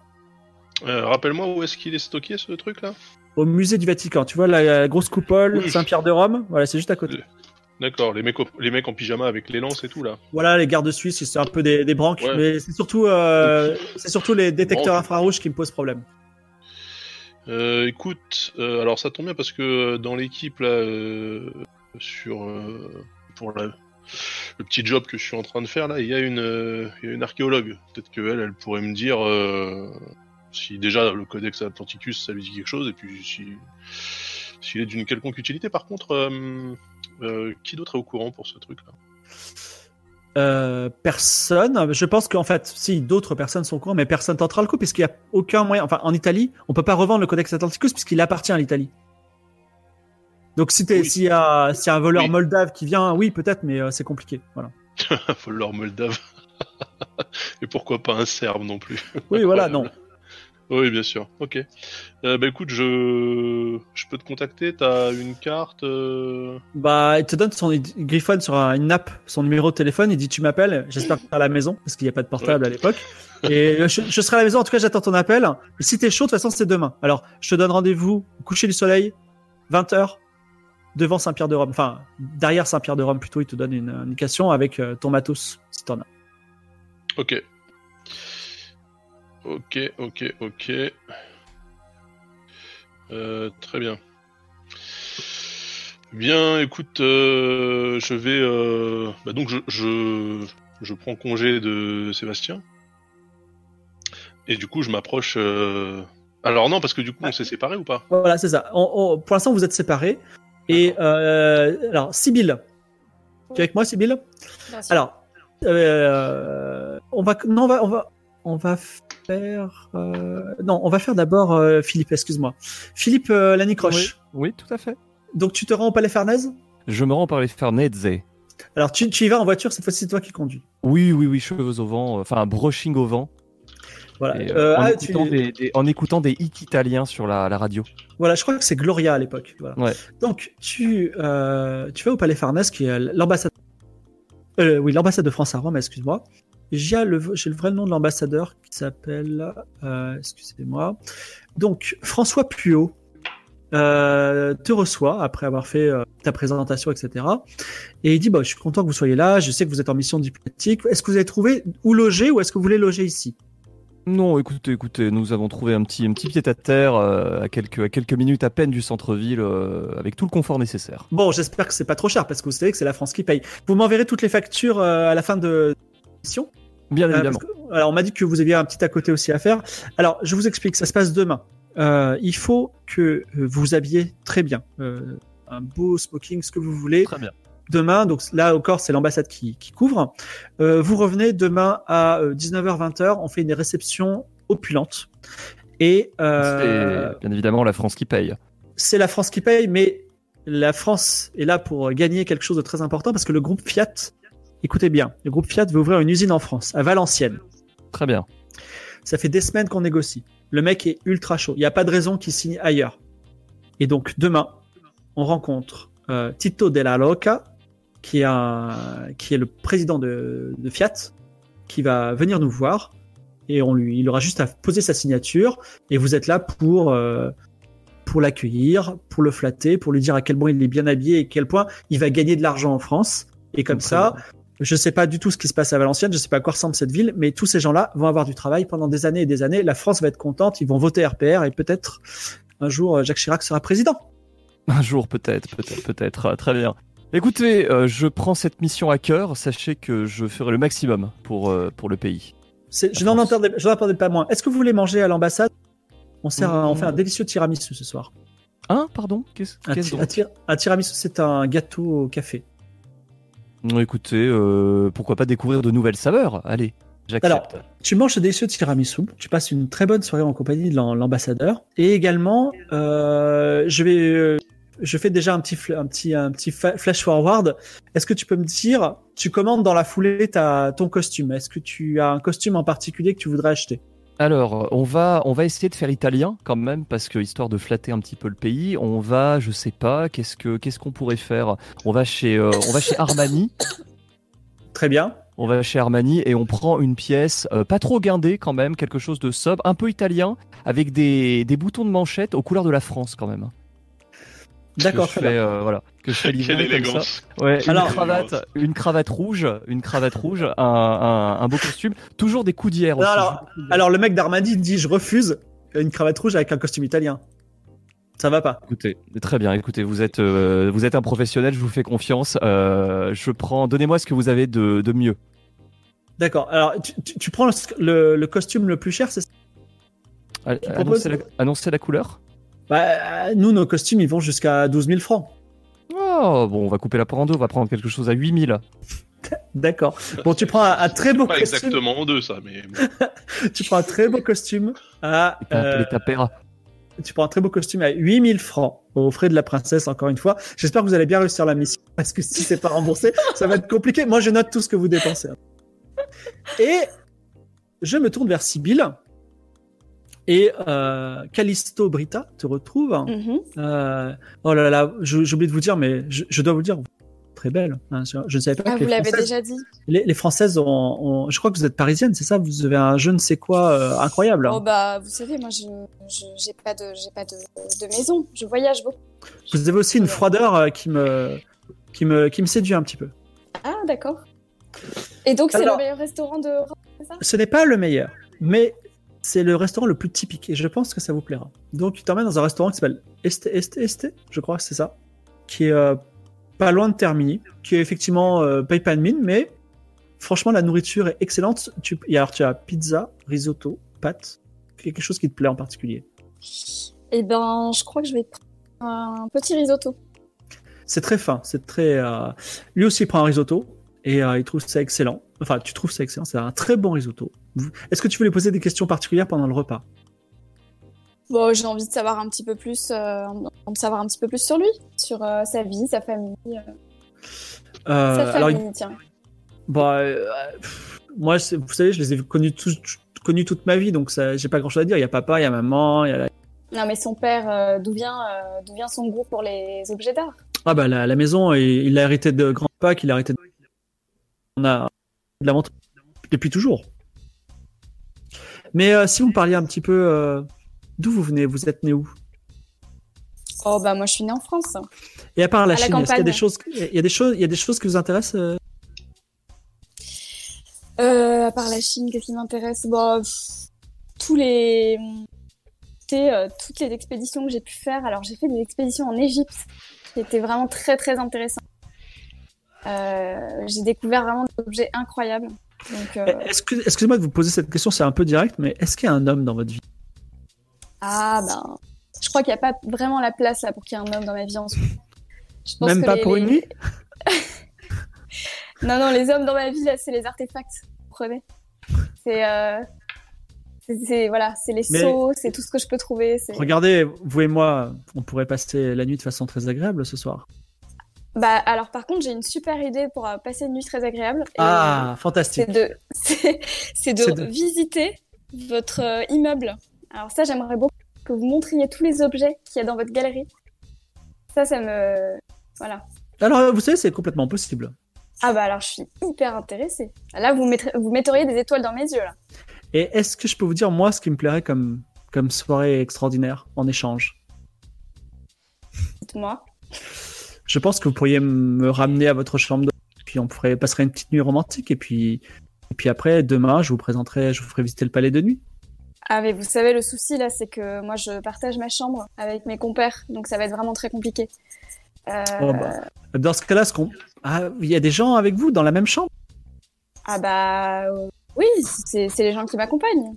Euh, Rappelle-moi où est-ce qu'il est stocké ce truc là Au musée du Vatican, tu vois la, la grosse coupole Oui. Saint-Pierre de Rome, voilà, c'est juste à côté. D'accord, les mecs, au- les mecs en pyjama avec les lances et tout là. Voilà, les gardes suisses, c'est un peu des, des branques, Ouais. mais c'est surtout, euh, c'est surtout les détecteurs Branques. infrarouges qui me posent problème. Euh, écoute, euh, alors ça tombe bien parce que dans l'équipe là, euh, sur euh, pour la- le petit job que je suis en train de faire là, il y a une, euh, il y a une archéologue. Peut-être qu'elle, elle pourrait me dire euh, si déjà le Codex Atlanticus ça lui dit quelque chose et puis si s'il est d'une quelconque utilité. Par contre, euh, euh, qui d'autre est au courant pour ce truc là Euh, personne, je pense qu'en fait, si d'autres personnes sont au courant, mais personne tentera le coup puisqu'il n'y a aucun moyen. Enfin, en Italie, on peut pas revendre le Codex Atlanticus puisqu'il appartient à l'Italie. Donc si t'es, Oui. s'il y a, s'il y a un voleur Oui. moldave qui vient, oui, peut-être, mais euh, c'est compliqué. Voilà. Faut leur moldave. et pourquoi pas un serbe non plus? Oui, voilà, non. Oui, bien sûr. Ok. Euh, bah écoute, je je peux te contacter. T'as une carte. euh, Bah, il te donne son, il griffonne sur un- une nappe son numéro de téléphone. Il dit tu m'appelles. J'espère que t'es à la maison parce qu'il n'y a pas de portable à l'époque. Et je, je serai à la maison. En tout cas, j'attends ton appel. Et si t'es chaud, de toute façon, c'est demain. Alors, je te donne rendez-vous au coucher du soleil, 20h, devant Saint-Pierre-de-Rome. Enfin, derrière Saint-Pierre-de-Rome plutôt. Il te donne une indication avec euh, ton matos si t'en as. Ok. Ok, ok, ok. Euh, très bien. Bien, écoute, euh, je vais. euh, bah donc, je, je, je prends congé de Sébastien. Et du coup, je m'approche. euh, Alors, non, parce que du coup, on s'est séparés ou pas? Voilà, c'est ça. On- on- pour l'instant, vous êtes séparés. Et euh, alors, Sibylle, tu es avec moi, sûr. Alors, euh, on va, non, on va, on va, on va faire, euh, non, on va faire d'abord euh, Philippe. Excuse-moi, Philippe euh, Lanicroche. Oui, tout à fait. Donc, tu te rends au Palais Farnèse? Je me rends par les Farnèze. Alors, tu, tu y vas en voiture. Cette fois-ci, c'est toi qui conduis. Oui, oui, oui, cheveux au vent, euh, enfin brushing au vent, Voilà. et, euh, Euh, en, ah, tu- écoutant des, des- en écoutant des hits italiens sur la, la radio. voilà, je crois que c'est Gloria à l'époque. Voilà. Ouais. Donc, tu, euh, tu vas au Palais Farnèse, qui est l'ambassade. Euh, oui, l'ambassade de France à Rome. Excuse-moi. J'ai le, vrai nom de l'ambassadeur qui s'appelle, euh, excusez-moi. Donc, François Puot euh, te reçoit après avoir fait euh, ta présentation, etc. Et il dit, bah, je suis content que vous soyez là. Je sais que vous êtes en mission diplomatique. Est-ce que vous avez trouvé où loger ou est-ce que vous voulez loger ici? Non, écoutez, écoutez, nous avons trouvé un petit, un petit pied à terre euh, à quelques, à quelques minutes à peine du centre-ville, euh, avec tout le confort nécessaire. Bon, j'espère que c'est pas trop cher parce que vous savez que c'est la France qui paye. Vous m'enverrez toutes les factures euh, à la fin de Bien Euh, évidemment. que- alors, on m'a dit que vous aviez un petit à côté aussi à faire. Alors, je vous explique, ça se passe demain. Euh, il faut que euh, vous habillez très bien. Euh, un beau smoking, ce que vous voulez. Très bien. Demain, donc là encore, c'est l'ambassade qui, qui couvre. Euh, vous revenez demain à 19h-20h. On fait une réception opulente. Et euh, C'est bien évidemment la France qui paye. c'est la France qui paye, mais la France est là pour gagner quelque chose de très important parce que le groupe Fiat, écoutez bien, le groupe Fiat veut ouvrir une usine en France, à Valenciennes. Très bien. Ça fait des semaines qu'on négocie. Le mec est ultra chaud. Il n'y a pas de raison qu'il signe ailleurs. Et donc, demain, on rencontre euh, Tito Della Loca, qui est, un, qui est le président de, de Fiat, qui va venir nous voir. Et on lui, il aura juste à poser sa signature. Et vous êtes là pour, euh, pour l'accueillir, pour le flatter, pour lui dire à quel point il est bien habillé et à quel point il va gagner de l'argent en France. Et comme ça, je sais pas du tout ce qui se passe à Valenciennes, je sais pas à quoi ressemble cette ville, mais tous ces gens-là vont avoir du travail pendant des années et des années. La France va être contente, ils vont voter RPR et peut-être un jour euh, Jacques Chirac sera président. Un jour peut-être, peut-être, peut-être. Ah, Très bien. Écoutez, euh, je prends cette mission à cœur. Sachez que je ferai le maximum pour, euh, pour le pays. Je n'en entendais, pas moins. Est-ce que vous voulez manger à l'ambassade? On, sert on Mmh. fait un délicieux tiramisu ce soir. Hein, pardon? Qu'est-ce Un, qu'est-ce ti- un donc tir- un tiramisu, c'est un gâteau au café. Écoutez, euh, pourquoi pas découvrir de nouvelles saveurs? Allez. J'accepte. Tu manges ce délicieux tiramisu, tu passes une très bonne soirée en compagnie de l'am- l'ambassadeur, et également, euh, je vais, euh, je fais déjà un petit, un petit, un petit flash forward. Est-ce que tu peux me dire, tu commandes dans la foulée ta, ton costume? Est-ce que tu as un costume en particulier que tu voudrais acheter? Alors, on va, on va essayer de faire italien quand même, parce que histoire de flatter un petit peu le pays, on va, je sais pas, qu'est-ce que, qu'est-ce qu'on pourrait faire? On va chez, euh, on va chez Armani. Très bien. On va chez Armani et on prend une pièce euh, pas trop guindée quand même, quelque chose de sobre, un peu italien, avec des, des boutons de manchette aux couleurs de la France quand même. D'accord. Je très fais, euh, voilà, que je fais Quelle livrer comme ça. élégance. Ouais, une Alors- cravate, une cravate rouge, une cravate rouge, un, un, un beau costume, toujours des. Non, aussi. alors, alors le mec d'Armadi dit, je refuse une cravate rouge avec un costume italien. Ça va pas. Écoutez, très bien. Écoutez, vous êtes, euh, vous êtes un professionnel, je vous fais confiance. Euh, je prends. Donnez-moi ce que vous avez de, de mieux. D'accord. Alors, tu, tu- tu prends le, le- le costume le plus cher, c'est ça A- proposes- Annoncez la, couleur? bah, euh, Nous, nos costumes, ils vont jusqu'à 12 000 francs. Oh, bon, on va couper la part en deux. On va prendre quelque chose à 8000. D'accord. Bon, tu prends un, un très beau Pas costume. exactement en deux, ça, mais. Tu prends un très beau costume à. Euh, tu prends un très beau costume à 8000 francs aux frais de la princesse, encore une fois. J'espère que vous allez bien réussir la mission parce que si c'est pas remboursé, ça va être compliqué. Moi, je note tout ce que vous dépensez. Et je me tourne vers Sibyl. Et euh, Callisto Brita te retrouve. Mhm. Euh, oh là là, j'ai oublié de vous dire, mais je, je dois vous le dire, très belle. hein. je, je ne savais pas Ah, que vous l'avez déjà dit. les, les Françaises ont, ont- Je crois que vous êtes parisienne, c'est ça Vous avez un je ne sais quoi euh, incroyable. Oh bah, vous savez, moi, je j'ai pas de j'ai pas de, de maison. Je voyage beaucoup. Vous avez aussi une froideur euh, qui me, qui me, qui me séduit un petit peu. Ah, d'accord. Et donc, c'est le meilleur restaurant de ça? Ce n'est pas le meilleur, mais c'est le restaurant le plus typique et je pense que ça vous plaira. Donc, il t'emmène dans un restaurant qui s'appelle Este, Este, Este, je crois que c'est ça, qui est euh, pas loin de Termini, qui est effectivement euh, paye pas de mine, mais franchement, la nourriture est excellente. Tu, et alors, tu as pizza, risotto, pâtes, quelque chose qui te plaît en particulier. Eh ben, je crois que je vais prendre un petit risotto. C'est très fin, c'est très. euh, Lui aussi il prend un risotto et euh, il trouve ça excellent. Enfin, tu trouves ça excellent, c'est un très bon risotto. Est-ce que tu lui poser des questions particulières pendant le repas? Bon, j'ai envie de savoir un petit peu plus, euh, savoir un petit peu plus sur lui, sur euh, sa vie, sa famille, euh, Euh, sa alors, famille, tiens. bah, pff, moi, vous savez, je les ai connus, tous- connus toute ma vie, donc j'ai pas grand chose à dire. Il y a papa, il y a maman, il y a la... Non, mais son père, euh, d'où vient, euh, d'où vient son goût pour les objets d'art? Ah bah, la, la maison, il l'a hérité de grand-papa, qu'il a hérité de... On a de la montre depuis toujours. Mais euh, si vous me parliez un petit peu euh, d'où vous venez, vous êtes né où? Oh bah moi, je suis née en France. Et à part la À Chine, est-ce qu'il y a des choses, il y a des choses, il y a des choses qui vous intéressent euh? À part la Chine, qu'est-ce qui m'intéresse? Bon, pff, tous les, toutes les expéditions que j'ai pu faire. Alors, j'ai fait des expéditions en Égypte, qui étaient vraiment très très intéressantes. Euh, j'ai découvert vraiment des objets incroyables. Euh, Est-ce que, excusez-moi de vous poser cette question, c'est un peu direct, mais est-ce qu'il y a un homme dans votre vie? Ah ben, je crois qu'il n'y a pas vraiment la place là pour qu'il y ait un homme dans ma vie en ce moment. Je pense Même que pas les- pour les- une nuit? Non, non, les hommes dans ma vie, là, c'est les artefacts. C'est. Euh... c'est- C'est voilà, c'est les Mais- seaux, c'est tout ce que je peux trouver. c'est- Regardez, vous et moi, on pourrait passer la nuit de façon très agréable ce soir. Bah alors par contre, j'ai une super idée pour euh, passer une nuit très agréable. Et, Ah, euh, fantastique. c'est de, c'est c'est de, C'est de- visiter votre euh, immeuble. Alors ça, j'aimerais beaucoup que vous montriez tous les objets qu'il y a dans votre galerie. Ça, ça me, voilà. Alors, vous savez, c'est complètement possible. Ah bah alors, je suis hyper intéressée. Là, vous mettrez, vous metteriez des étoiles dans mes yeux là. Et est-ce que je peux vous dire, moi, ce qui me plairait comme, comme soirée extraordinaire en échange? Dites-moi. Je pense que vous pourriez me ramener à votre chambre de... Puis on pourrait passer une petite nuit romantique. Et puis, et puis après, demain, je vous présenterai, je vous ferai visiter le palais de nuit. Ah mais vous savez, le souci là, c'est que moi, je partage ma chambre avec mes compères, donc ça va être vraiment très compliqué. Euh, Oh, bah. Dans ce cas-là, ce qu'on... Ah, il y a des gens avec vous dans la même chambre? Ah bah euh, oui, c'est les gens qui m'accompagnent.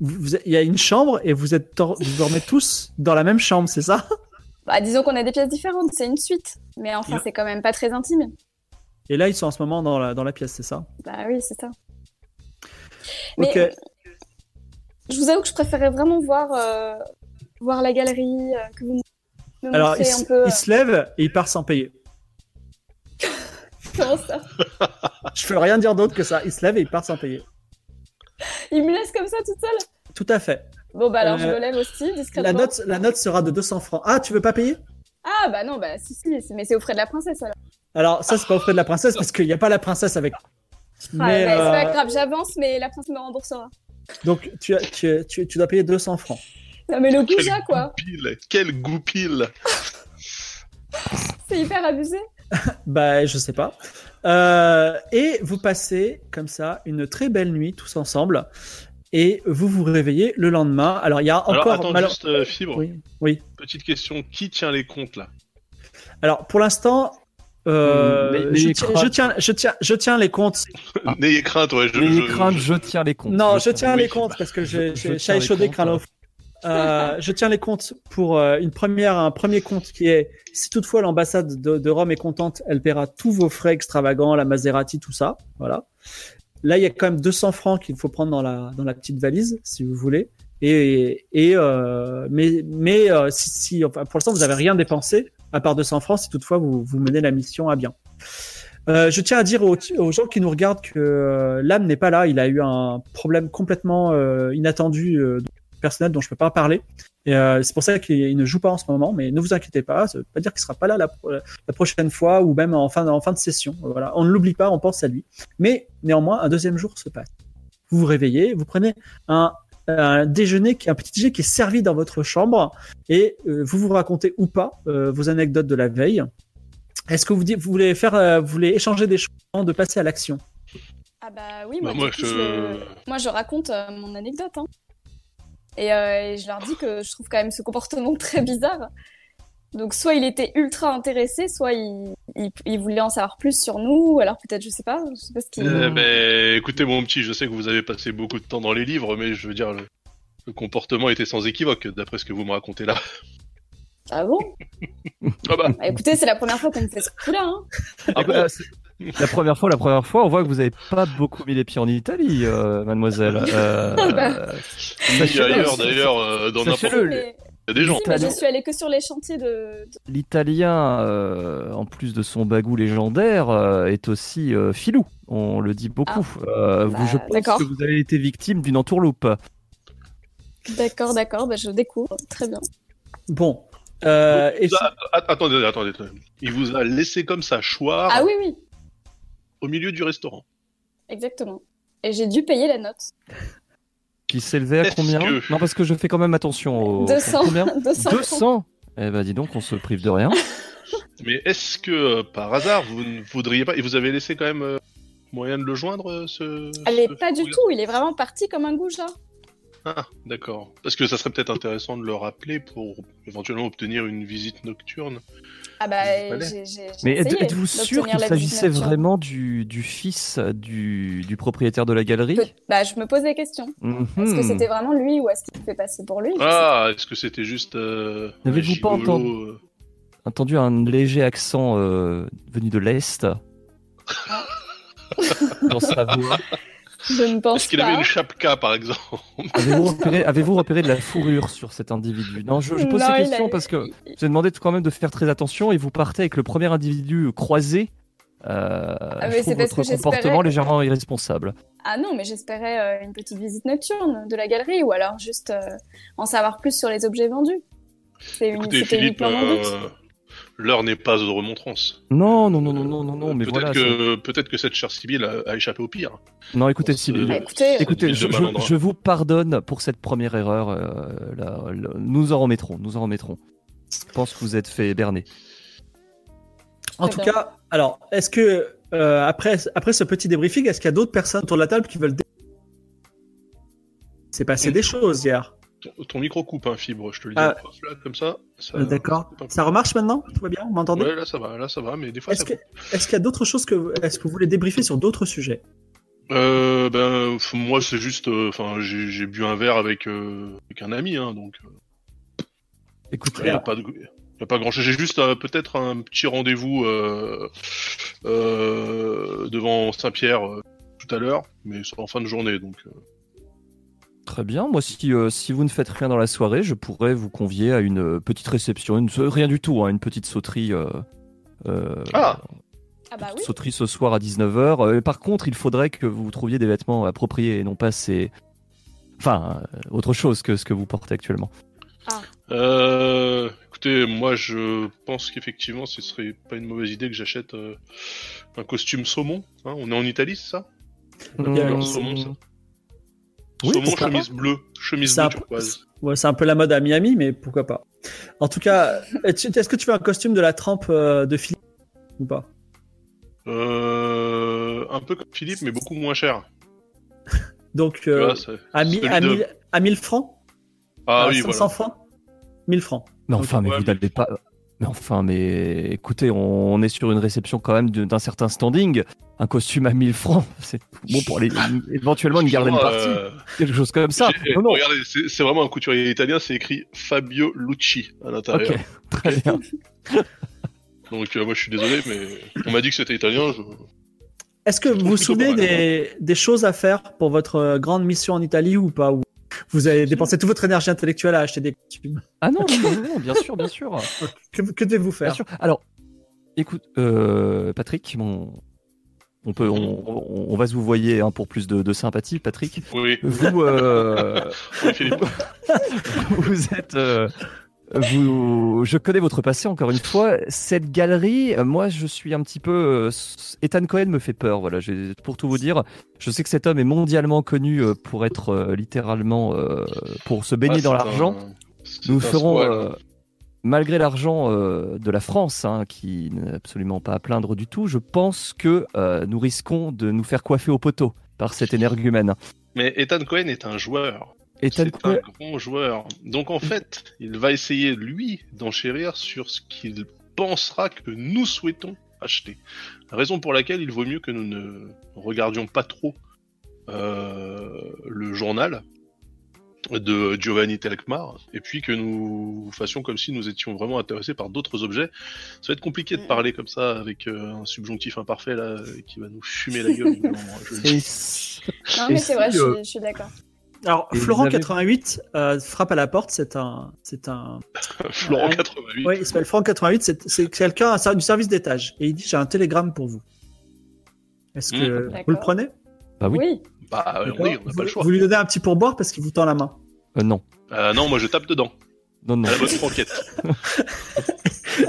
Il y a une chambre et vous, êtes vous dormez tous dans la même chambre, c'est ça? Bah disons qu'on a des pièces différentes, c'est une suite. Mais enfin, c'est quand même pas très intime. Et là, ils sont en ce moment dans la, dans la pièce, c'est ça? Bah oui, c'est ça. Mais Ok. je vous avoue que je préférais vraiment voir, euh, voir la galerie, euh, que vous me Alors, il, un peu. il se lève et il part sans payer. comment ça? Je peux rien dire d'autre que ça. Il se lève et il part sans payer. Il me laisse comme ça toute seule? Tout à fait. Bon, bah alors je Euh, me lève aussi, discrètement. La note, la note sera de 200 francs. Ah, tu veux pas payer? Ah, bah non, bah si, si, c'est- mais c'est au frais de la princesse alors. Alors, ça, c'est pas auprès de la princesse parce qu'il n'y a pas la princesse avec. Ah, Mais, bah, c'est pas euh, grave, j'avance, mais la princesse me remboursera. donc, tu, as- tu, tu, tu dois payer 200 francs. Non, mais le goujat, quoi goupil Quel goupil C'est hyper abusé. Bah, je sais pas. Euh, et vous passez comme ça une très belle nuit tous ensemble. Et vous vous réveillez le lendemain. Alors, il y a Alors encore. attends, malheure- juste euh, Fibre, Oui, oui. petite question, qui tient les comptes là? Alors, pour l'instant, euh, Hum, je, n'ayez tiens, crainte. je, tiens, je, tiens, je tiens les comptes. N'ayez crainte, ouais. Je, Les je- craintes, je- je tiens les comptes. Non, je tiens oui. les comptes parce que j'ai Je j'ai tiens les échaudé fond. Euh, je tiens les comptes pour euh, une première, un premier compte qui est si toutefois l'ambassade de, de Rome est contente, elle paiera tous vos frais extravagants, la Maserati, tout ça. Voilà. Là, il y a quand même 200 francs qu'il faut prendre dans la dans la petite valise, si vous voulez. Et, et euh, mais mais euh, si, si enfin, pour l'instant vous avez rien dépensé à part 200 francs, si toutefois vous vous menez la mission à bien. Euh, je tiens à dire aux, aux gens qui nous regardent que euh, l'âme n'est pas là. Il a eu un problème complètement euh, inattendu euh, personnel dont je peux pas parler. Et euh, c'est pour ça qu'il ne joue pas en ce moment. Mais ne vous inquiétez pas, ça veut pas dire qu'il sera pas là la, pro- la prochaine fois ou même en fin, en fin de session. Voilà, on ne l'oublie pas, on pense à lui. Mais néanmoins, un deuxième jour se passe. Vous vous réveillez, vous prenez un, un déjeuner qui est un petit déjeuner qui est servi dans votre chambre et euh, vous vous racontez ou pas euh, vos anecdotes de la veille. Est-ce que vous, dites- vous voulez faire, euh, vous voulez échanger des choses avant de passer à l'action? Ah bah oui, Bah, moi, moi, du coup, je- je... le- moi je raconte euh, mon anecdote. Hein. Et, euh, et je leur dis que je trouve quand même ce comportement très bizarre. Donc soit il était ultra intéressé, soit il, il, il voulait en savoir plus sur nous, ou alors peut-être, je sais pas, je sais pas ce qu'il... Eh ben, écoutez mon petit, je sais que vous avez passé beaucoup de temps dans les livres, mais je veux dire, le, le comportement était sans équivoque, d'après ce que vous me racontez là. Ah bon? Ah bah, Bah, Écoutez, c'est la première fois qu'on me fait ce coup-là. Hein. ah c'est- La première fois, la première fois, on voit que vous avez pas beaucoup mis les pieds en Italie, euh, mademoiselle. Euh, Bah. Oui, sachez-le, ailleurs, d'ailleurs, euh, dans n'importe où, il y a des gens. si, mais je suis allée que sur les chantiers de... L'italien, euh, en plus de son bagou légendaire, euh, est aussi euh, filou. On le dit beaucoup. Euh, vous- Bah, je pense que vous avez été victime d'une entourloupe. D'accord, d'accord, bah, je découvre. Très bien. Bon. Euh, et a- attendez, attendez. Il vous a laissé comme ça choir Ah oui, oui, au milieu du restaurant. exactement. Et j'ai dû payer la note. Qui s'élevait à combien que- Non, parce que je fais quand même attention au. 200. Combien 200. 200 Eh ben dis donc, on se prive de rien. Mais est-ce que, euh, par hasard, vous ne voudriez pas... Et vous avez laissé quand même euh, moyen de le joindre, euh, ce... Elle est ce pas du tout, il est vraiment parti comme un goujat. Ah, d'accord. Parce que ça serait peut-être intéressant de le rappeler pour éventuellement obtenir une visite nocturne. Ah bah, j'ai j'ai- j'ai Mais êtes-vous sûr qu'il s'agissait vraiment du, du fils du, du propriétaire de la galerie Bah, je me pose des questions. Est-ce que Mhm. c'était vraiment lui ou est-ce qu'il fait passer pour lui? Ah, est-ce que c'était juste... Euh, N'avez-vous pas entendu euh, entendu un léger accent euh, venu de l'Est? Dans sa voix Je ne pense Est-ce qu'il pas. avait une chapka, par exemple Avez-vous repéré, avez-vous repéré de la fourrure sur cet individu? Non, je, je pose Non, ces questions a- parce que il- je vous ai demandé quand même de faire très attention et vous partez avec le premier individu croisé. Euh, mais je c'est parce votre que comportement j'espérais- légèrement irresponsable. Ah non, mais j'espérais euh, une petite visite nocturne de la galerie ou alors juste euh, en savoir plus sur les objets vendus. C'est une- Écoutez, C'était Philippe, uniquement mon but. Euh, l'heure n'est pas aux remontrances. Non, non, non, non, non, non, non, mais peut-être voilà. que peut-être que cette chère Sibylle a, a échappé au pire. Non, écoutez, Sybille, Bah, écoutez, Écoutez, je, de je- je vous pardonne pour cette première erreur. euh, là, là, nous en remettrons, nous en remettrons. Je pense que vous êtes fait berner. En tout bien. cas, alors, est-ce que euh, après, après ce petit débriefing, est-ce qu'il y a d'autres personnes autour de la table qui veulent dé- C'est passé des choses hier. Ton, ton micro coupe, hein, fibre, je te le dis. Ah. là, comme ça. ça Euh, D'accord. Ça remarche maintenant? Tout va bien? Vous m'entendez? Ouais, là ça va, là ça va, mais des fois Est-ce qu'il y a d'autres choses que est-ce que vous voulez débriefer sur d'autres sujets? Euh, ben, moi, c'est juste, euh, enfin, j'ai j'ai bu un verre avec, euh, avec un ami, hein, donc Écoutez, il n'y a pas de, y a pas grand chose. J'ai juste peut-être un petit rendez-vous devant Saint-Pierre tout tout à l'heure, mais c'est en fin de journée, donc. Euh, Très bien. Moi, si, euh, si vous ne faites rien dans la soirée, je pourrais vous convier à une euh, petite réception. Une, rien du tout, hein, une petite sauterie. euh, euh, Ah Ah bah oui. Sauterie ce soir à 19h. par contre, il faudrait que vous trouviez des vêtements appropriés et non pas ces. Enfin, euh, autre chose que ce que vous portez actuellement. Euh, écoutez, moi je pense qu'effectivement ce serait pas une mauvaise idée que j'achète euh, un costume saumon. hein. on est en Italie, c'est ça? Hum, saumon, ça. Oui, saumon, chemise bleue, chemise bleue un, turquoise. ouais, c'est un peu la mode à Miami, mais pourquoi pas. En tout cas, est-ce que tu veux un costume de la trempe euh, de Philippe ou pas? Euh, un peu comme Philippe, mais beaucoup moins cher. Donc, euh, vois, à, mi- à, de- mille- à 1000 francs? Ah À oui, 500 voilà. francs? 1000 francs. Mais enfin, mais Ouais, vous mais- n'allez pas. Mais enfin, mais écoutez, on est sur une réception quand même d'un certain standing. Un costume à 1000 francs, c'est bon pour aller éventuellement une garden party, euh, quelque chose comme ça. j'ai- Non, non. Regardez, c'est vraiment un couturier italien, c'est écrit Fabio Lucci à l'intérieur. Ok, très bien. Donc euh, moi je suis désolé, mais on m'a dit que c'était italien. Je... Est-ce que vous vous souvenez des, des choses à faire pour votre euh, grande mission en Italie ou pas Ou vous avez dépensé toute votre énergie intellectuelle à acheter des costumes Ah non, non, non, non, bien sûr, bien sûr. Que, que devez-vous Bien faire sûr. Alors, écoute, euh, Patrick, mon- on, peut, on, on- on va se vous voyer hein, pour plus de, de sympathie, Patrick. Oui, Vous, euh, oui Philippe. vous êtes. euh, vous, je connais votre passé encore une fois. Cette galerie, euh, moi, je suis un petit peu. euh, Ethan Cohen me fait peur. Voilà, pour tout vous dire, je sais que cet homme est mondialement connu euh, pour être euh, littéralement euh, pour se baigner Ah, dans l'argent. un- Nous ferons, euh, malgré l'argent de la France, hein, qui n'est absolument pas à plaindre du tout, je pense que nous risquons de nous faire coiffer au poteau par cet énergumène. Mais Ethan Cohen est un joueur. Ethan C'est un grand joueur. Donc en fait, il va essayer lui d'enchérir sur ce qu'il pensera que nous souhaitons acheter. Raison pour laquelle il vaut mieux que nous ne regardions pas trop euh, le journal de Giovanni Telkmar et puis que nous fassions comme si nous étions vraiment intéressés par d'autres objets. Ça va être compliqué de parler comme ça avec euh, un subjonctif imparfait là qui va nous fumer la gueule. je et- Non, Et mais c'est vrai, je euh, suis, je suis d'accord. Alors, Et Florent avez- 88 euh, frappe à la porte. C'est un, c'est un. Florent Ouais. 88. Oui, il s'appelle Florent 88. C'est, c'est quelqu'un un- du service d'étage et il dit j'ai un télégramme pour vous. Est-ce que Mmh. vous le prenez? Bah oui. Oui. Bah D'accord oui, on n'a vous, pas le choix. vous lui donnez un petit pourboire parce qu'il vous tend la main. Euh, non, Euh, non, moi je tape dedans. non, non. À la bonne franquette.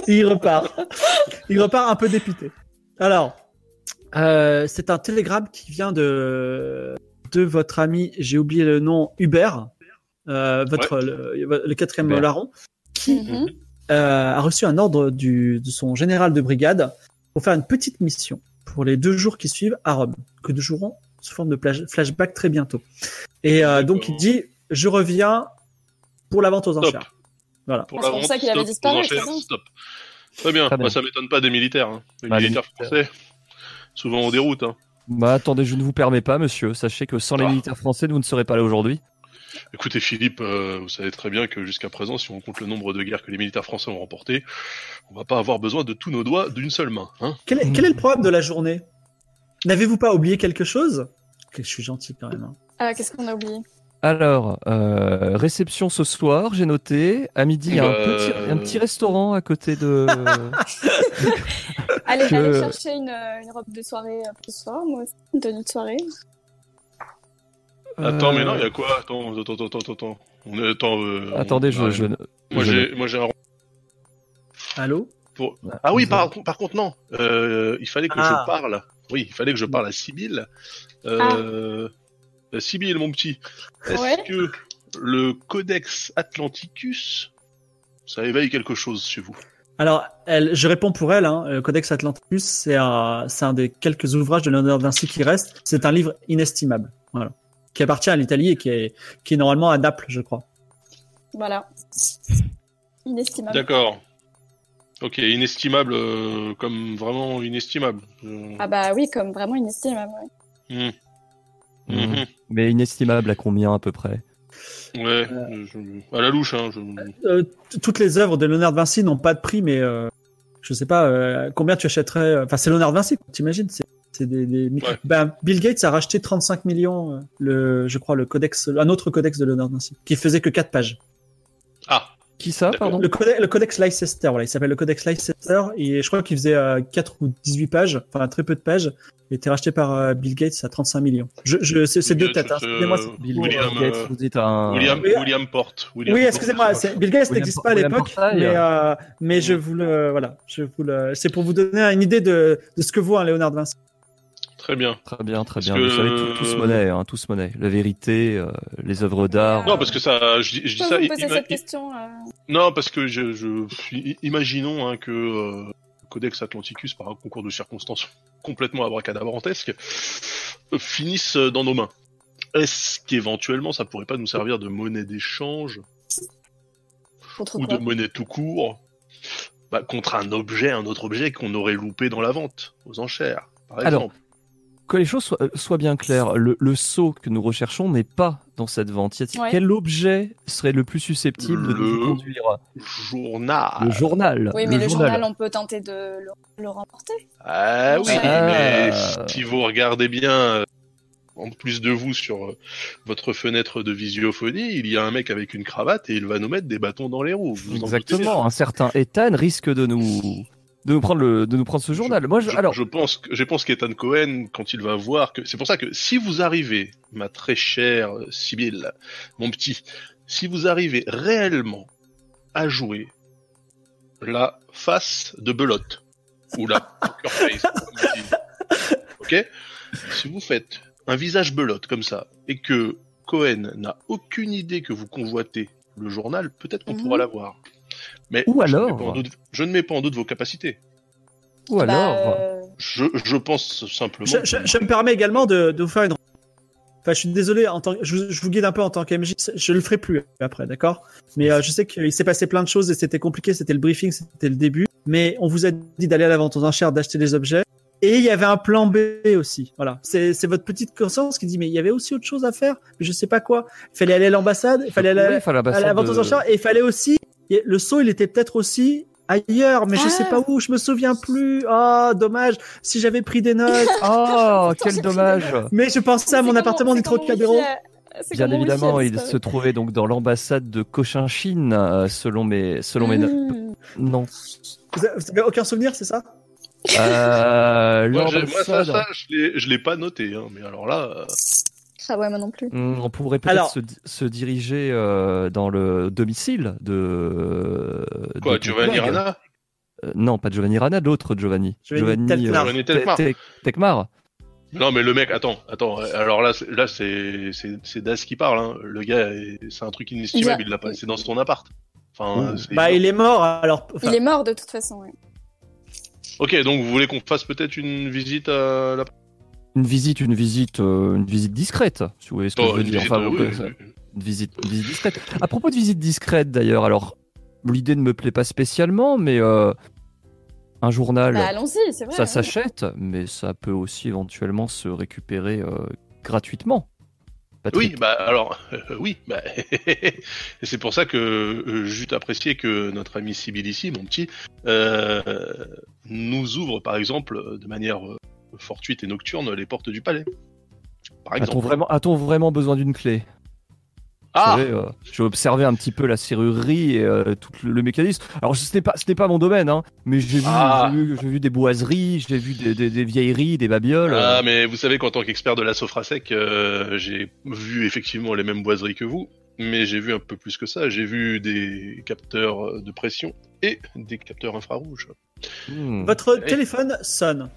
Et il repart. il repart un peu dépité. Alors, euh, c'est un télégramme qui vient de de votre ami, j'ai oublié le nom, Hubert, euh, votre le, le quatrième Hubert. larron, qui Mhm. euh, a reçu un ordre du, de son général de brigade pour faire une petite mission pour les deux jours qui suivent à Rome, que nous jouerons sous forme de flashback très bientôt. Et euh, donc il dit, je reviens pour la vente aux Stop. enchères. Voilà. Pour Ah, c'est la pour vente, ça qu'il avait disparu, stop. Très bien, Très bien. Moi, ça m'étonne pas des militaires. hein. Les Bah, militaires. français, souvent on déroute. Hein. Bah attendez, je ne vous permets pas, monsieur. Sachez que sans les Ah. militaires français, vous ne serez pas là aujourd'hui. Écoutez Philippe, euh, vous savez très bien que jusqu'à présent, si on compte le nombre de guerres que les militaires français ont remportées, on va pas avoir besoin de tous nos doigts d'une seule main. Hein Quel est, quel est le programme de la journée? N'avez-vous pas oublié quelque chose? Ok, Je suis gentil quand même. hein. Ah, qu'est-ce qu'on a oublié? Alors, euh, réception ce soir, j'ai noté. À midi, il y a un, petit, un petit restaurant à côté de. Allez, Que- allez chercher une, euh, une robe de soirée euh, pour ce soir, moi aussi, de soirée. Attends, mais Euh, non, il y a quoi? Attends, attends, attends, attends, attends. On est, attends, euh, Attendez, on- je. ouais. je... Moi j'ai, moi j'ai un. Allô? Ah oui, Vous par, par contre non. Euh, il fallait que Ah. je parle. Oui, il fallait que je parle à Sibyl. Euh, euh, Sibyl, mon petit. Est-ce Ouais. que le Codex Atlanticus, ça éveille quelque chose chez vous? Alors, elle, je réponds pour elle. Hein, le Codex Atlanticus, c'est un, des quelques ouvrages de Léonard Vinci qui reste. C'est un livre inestimable, voilà, qui appartient à l'Italie et qui est, qui est normalement à Naples, je crois. Voilà. Inestimable. D'accord. Ok, inestimable, euh, comme vraiment inestimable. Euh, Ah bah oui, comme vraiment inestimable. ouais. hmm. Mhm. Mais inestimable à combien à peu près? Ouais, je- à la louche, hein. Je... Euh, toutes les œuvres de Léonard de Vinci n'ont pas de prix, mais euh, je sais pas euh, combien tu achèterais. Enfin, c'est Léonard de Vinci, t'imagines C'est des, Ben, Bill Gates a racheté 35 millions, euh, le, je crois, le codex, un autre codex de Leonard Vinci, qui faisait que 4 pages. Ah, Qui ça, pardon Le, codex, le codex Leicester, voilà, il s'appelle le codex Leicester, et je crois qu'il faisait euh, 4 ou 18 pages, enfin très peu de pages. Il a été racheté par euh, Bill Gates à 35 millions. Je, je, c'est deux têtes, hein. euh, Excusez-moi, c'est- Bill William, Gates, euh, vous dites un. William, Porte. William Oui, excusez-moi, Bill Gates n'existe pas à l'époque, mais, euh, mais je vous le, voilà, je vous le, c'est pour vous donner une idée de, de ce que vaut un Léonard de Vinci. Très bien. Très bien, très Parce bien. que- Vous savez, tout, tout se monnaie, hein, tout se monnaie. La vérité, euh, les œuvres d'art. Non, parce que ça, je dis, je dis ça. vous me posez ima- cette question euh Non, parce que je, je imaginons hein, que euh, Codex Atlanticus, par un concours de circonstances complètement abracadabrantesque, finisse dans nos mains. Est-ce qu'éventuellement ça pourrait pas nous servir de monnaie d'échange Contre ou de monnaie tout court? Bah, contre un objet, un autre objet qu'on aurait loupé dans la vente, aux enchères, par Alors, exemple. Que les choses soient, euh, soient bien claires, le, le saut que nous recherchons n'est pas dans cette vente. Ouais. Quel objet serait le plus susceptible de nous Le- conduire? Journal. Le journal. Oui, mais le, journal, on peut tenter de le, le remporter. Ah oui, Ah. mais si vous regardez bien, euh, en plus de vous sur euh, votre fenêtre de visiophonie, il y a un mec avec une cravate et il va nous mettre des bâtons dans les roues. Vous Exactement. Un certain Ethan risque de nous de nous prendre le de nous prendre ce journal. Moi, je, Je, alors je pense, que- je pense qu'Ethan Cohen, quand il va voir que, c'est pour ça que si vous arrivez, ma très chère euh, Sibylle, mon petit, si vous arrivez réellement à jouer la face de belote ou la poker face, ok, si vous faites un visage belote comme ça et que Cohen n'a aucune idée que vous convoitez le journal, peut-être qu'on Mhm. pourra l'avoir. Mais Ou je ne mets alors- pas en doute- je ne mets pas en doute vos capacités. ou Bah, alors Je, je pense simplement. Je, je- je me permets également de, de vous faire une. Enfin, je suis désolé, en tant que- je, je vous guide un peu en tant qu'MJ, je le ferai plus après, d'accord? Mais euh, je sais qu'il s'est passé plein de choses et c'était compliqué, c'était le briefing, c'était le début. Mais on vous a dit d'aller à la vente aux enchères, d'acheter des objets. Et il y avait un plan B aussi. Voilà, c'est c'est votre petite conscience qui dit mais il y avait aussi autre chose à faire, mais je sais pas quoi. Il fallait aller à l'ambassade, il fallait aller à la- à vente aux de- enchères et il fallait aussi le saut il était peut-être aussi ailleurs mais je Ah. sais pas où je me souviens plus oh dommage si j'avais pris des notes Oh, quel dommage mais je pensais à mon appartement du a- c'est Bien évidemment, il se trouvait donc dans l'ambassade de Cochinchine, euh, selon mes selon mes notes. Mmh. Non. vous aucun souvenir c'est ça? Euh, Moi, moi, ça, je l'ai pas noté, hein, mais alors là, euh, Ah ouais, moi non plus. Hmm, On pourrait peut-être Alors- se, se diriger euh, dans le domicile de. quoi, de Giovanni. Rana? Euh, Non, pas Giovanni Rana, l'autre Giovanni. Giovanni. Giovanni Te- Telkmar. Te- Tekmar. Non, mais le mec, attends, attends. Alors là, c'est- là, c'est c'est c'est Das qui parle. Hein. Le gars, est- c'est un truc inestimable. Il Il l'a pas. C'est dans son appart. Enfin, c'est- bah il est mort alors enfin, Il est mort de toute façon. ouais. Ok, donc vous voulez qu'on fasse peut-être une visite à la. Une visite, une visite, euh, une visite discrète, si vous voyez ce que Oh, je veux une dire. visite, Enfin, vous oui, connaissez- oui, oui. une visite, une visite discrète. À propos de visite discrète, d'ailleurs, alors l'idée ne me plaît pas spécialement, mais euh, un journal, Bah vrai. ça hein. s'achète, mais ça peut aussi éventuellement se récupérer euh, gratuitement. Patrick. Oui, bah alors, euh, oui, bah, c'est pour ça que euh, j'eût apprécié que notre ami Sibyl ici, mon petit, euh, nous ouvre par exemple de manière euh, fortuite et nocturne les portes du palais. Par A-t-on vraiment, a-t-on vraiment besoin d'une clé? Ah, Vous savez, euh, J'ai observé un petit peu la serrurerie et euh, tout le, le mécanisme. Alors ce n'est pas, ce n'est pas mon domaine, hein, mais j'ai vu, Ah. j'ai vu, j'ai vu des boiseries, j'ai vu des, des- des vieilleries, des babioles. Ah, euh, mais vous savez qu'en tant qu'expert de la Sofrasec, euh, j'ai vu effectivement les mêmes boiseries que vous, mais j'ai vu un peu plus que ça. J'ai vu des capteurs euh, de pression et des capteurs infrarouges. hmm. votre téléphone sonne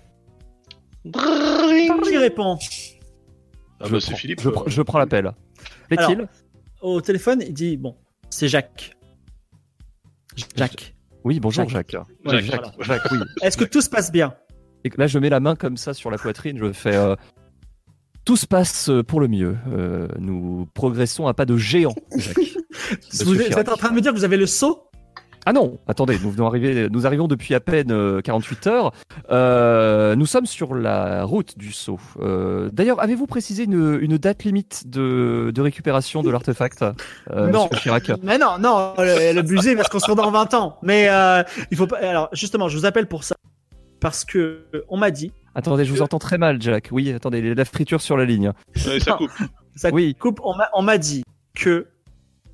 qui répond? Bah, je, c'est prends, Philippe. je, prends- je prends l'appel. L'est-il au téléphone il dit bon c'est Jacques Jacques Oui, bonjour Jacques. Jacques. Ouais, Jacques, voilà. Jacques, oui. est-ce que tout se passe bien? Et là, je mets la main comme ça sur la poitrine, je fais. euh, tout se passe euh, pour le mieux. Euh, nous progressons à pas de géant, Jacques. vous, vous êtes en train de me dire que vous avez le saut? Ah non, attendez, nous venons arriver, nous arrivons depuis à peine euh, 48 heures. Euh, nous sommes sur la route du saut. Euh, D'ailleurs, avez-vous précisé une, une date limite de, de récupération de l'artefact, euh, Non. Chirac? Mais non, non, le, le musée va se construire dans 20 ans. Mais euh, il faut pas. Alors, justement, je vous appelle pour ça parce que euh, on m'a dit Attendez, je vous entends très mal, Jack. Oui, attendez, la friture sur la ligne. Ouais, ça coupe. Ça Oui. coupe. On m'a- on m'a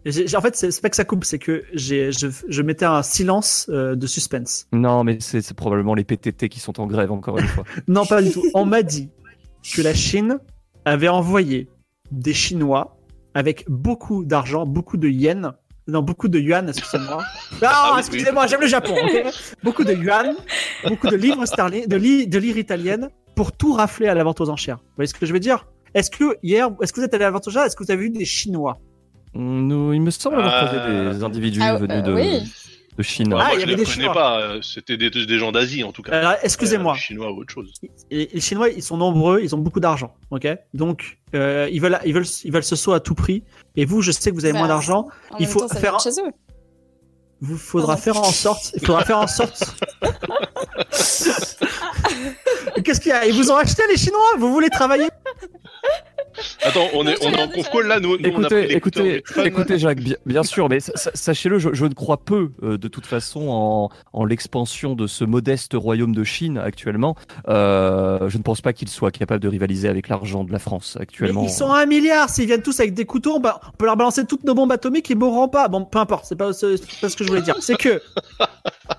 en fait, c'est c'est pas que ça coupe, c'est que j'ai, je, je mettais un silence euh, de suspense. Non, mais c'est c'est probablement les PTT qui sont en grève, encore une fois. Non, pas du tout. On m'a dit que la Chine avait envoyé des Chinois avec beaucoup d'argent, beaucoup de yens, non, beaucoup de yuan, excusez-moi. Non, oui, excusez-moi, j'aime le Japon. ok? Beaucoup de yuan, beaucoup de livres sterling, de, li- de lire italienne pour tout rafler à la vente aux enchères. Vous voyez ce que je veux dire? Est-ce que hier, est-ce que vous êtes allé à la vente aux enchères? Est-ce que vous avez vu des Chinois? Nous, il me semble avoir croisé Euh, des individus Ah, venus euh, de, oui. de Chine. Ah, moi, il y je avait les des connais Chinois. pas. euh, C'était des, des gens d'Asie, en tout cas. Alors, excusez-moi. Euh, Chinois ou autre chose. Et les Chinois, ils sont nombreux, ils ont beaucoup d'argent, ok? Donc, euh, ils veulent, ils veulent, ils veulent ce saut à tout prix. Et vous, je sais que vous avez Bah, moins d'argent. En Il faut temps, faire chez eux. Vous faudra Pardon. faire en sorte. Il faudra faire en sorte. Qu'est-ce qu'il y a? Ils vous ont acheté les Chinois? Vous voulez travailler? Attends, on est, on est en conf là, nous, nous on a pris Écoutez, écoutez, écoutez, Jacques, bien, bien sûr, mais sa- sa- sachez-le, je, je ne crois peu, euh, de toute façon, en, en l'expansion de ce modeste royaume de Chine actuellement. Euh, je ne pense pas qu'il soit capable de rivaliser avec l'argent de la France Mais actuellement. Ils sont à un milliard. S'ils viennent tous avec des couteaux, bah, on peut leur balancer toutes nos bombes atomiques, ils mourront pas. Bon, peu importe. C'est pas, c'est pas ce que je voulais dire. C'est que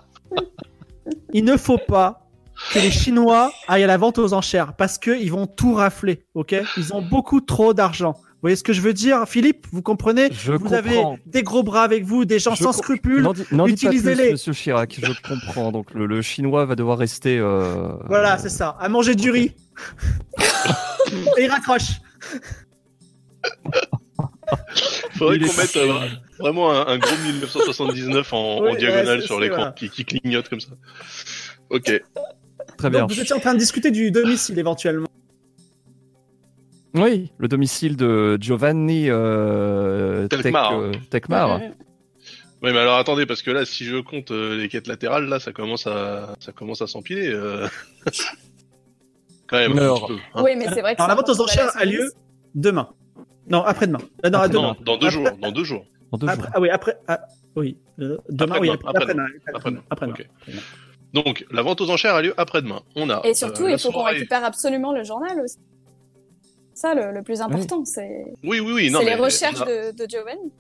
il ne faut pas que les Chinois aillent à la vente aux enchères parce que ils vont tout rafler. Ok? Ils ont beaucoup trop d'argent. Vous voyez ce que je veux dire, Philippe? Vous comprenez? Je Vous avez des gros bras avec vous, des gens Je sans scrupules. Utilisez-les. Monsieur Chirac, je comprends. Donc le, le chinois va devoir rester. euh, Voilà, c'est ça. À manger du riz. Et il raccroche. Faudrait qu'on mette euh, vraiment un, un gros 1979 en, diagonale ouais, sur l'écran voilà. qui, qui clignote comme ça. Ok. Très bien. Donc, vous étiez en train de discuter du domicile éventuellement. Oui, le domicile de Giovanni euh, Tec- Tekmar. euh. Oui, mais alors attendez, parce que là, si je compte euh, les quêtes latérales, là, ça commence à, ça commence à s'empiler. euh. Quand même. un Alors, petit peu, hein. Oui, mais c'est vrai que Alors, la vente aux enchères a lieu demain. Non, après-demain. Euh, non, Après-demain. demain. Non, dans deux Après- jours. Dans deux jours. En deux Après- jours. ah oui, après. ah, oui. Euh, demain, oui, Après-demain, après, après-demain. après-demain. Après-demain. Ok. Donc, la vente aux enchères a lieu après-demain. On a. Et surtout, euh, il faut qu'on récupère absolument le journal aussi. Ça, le, le plus important, c'est Oui, oui, oui. Non, c'est les recherches a, de, de Giovanni.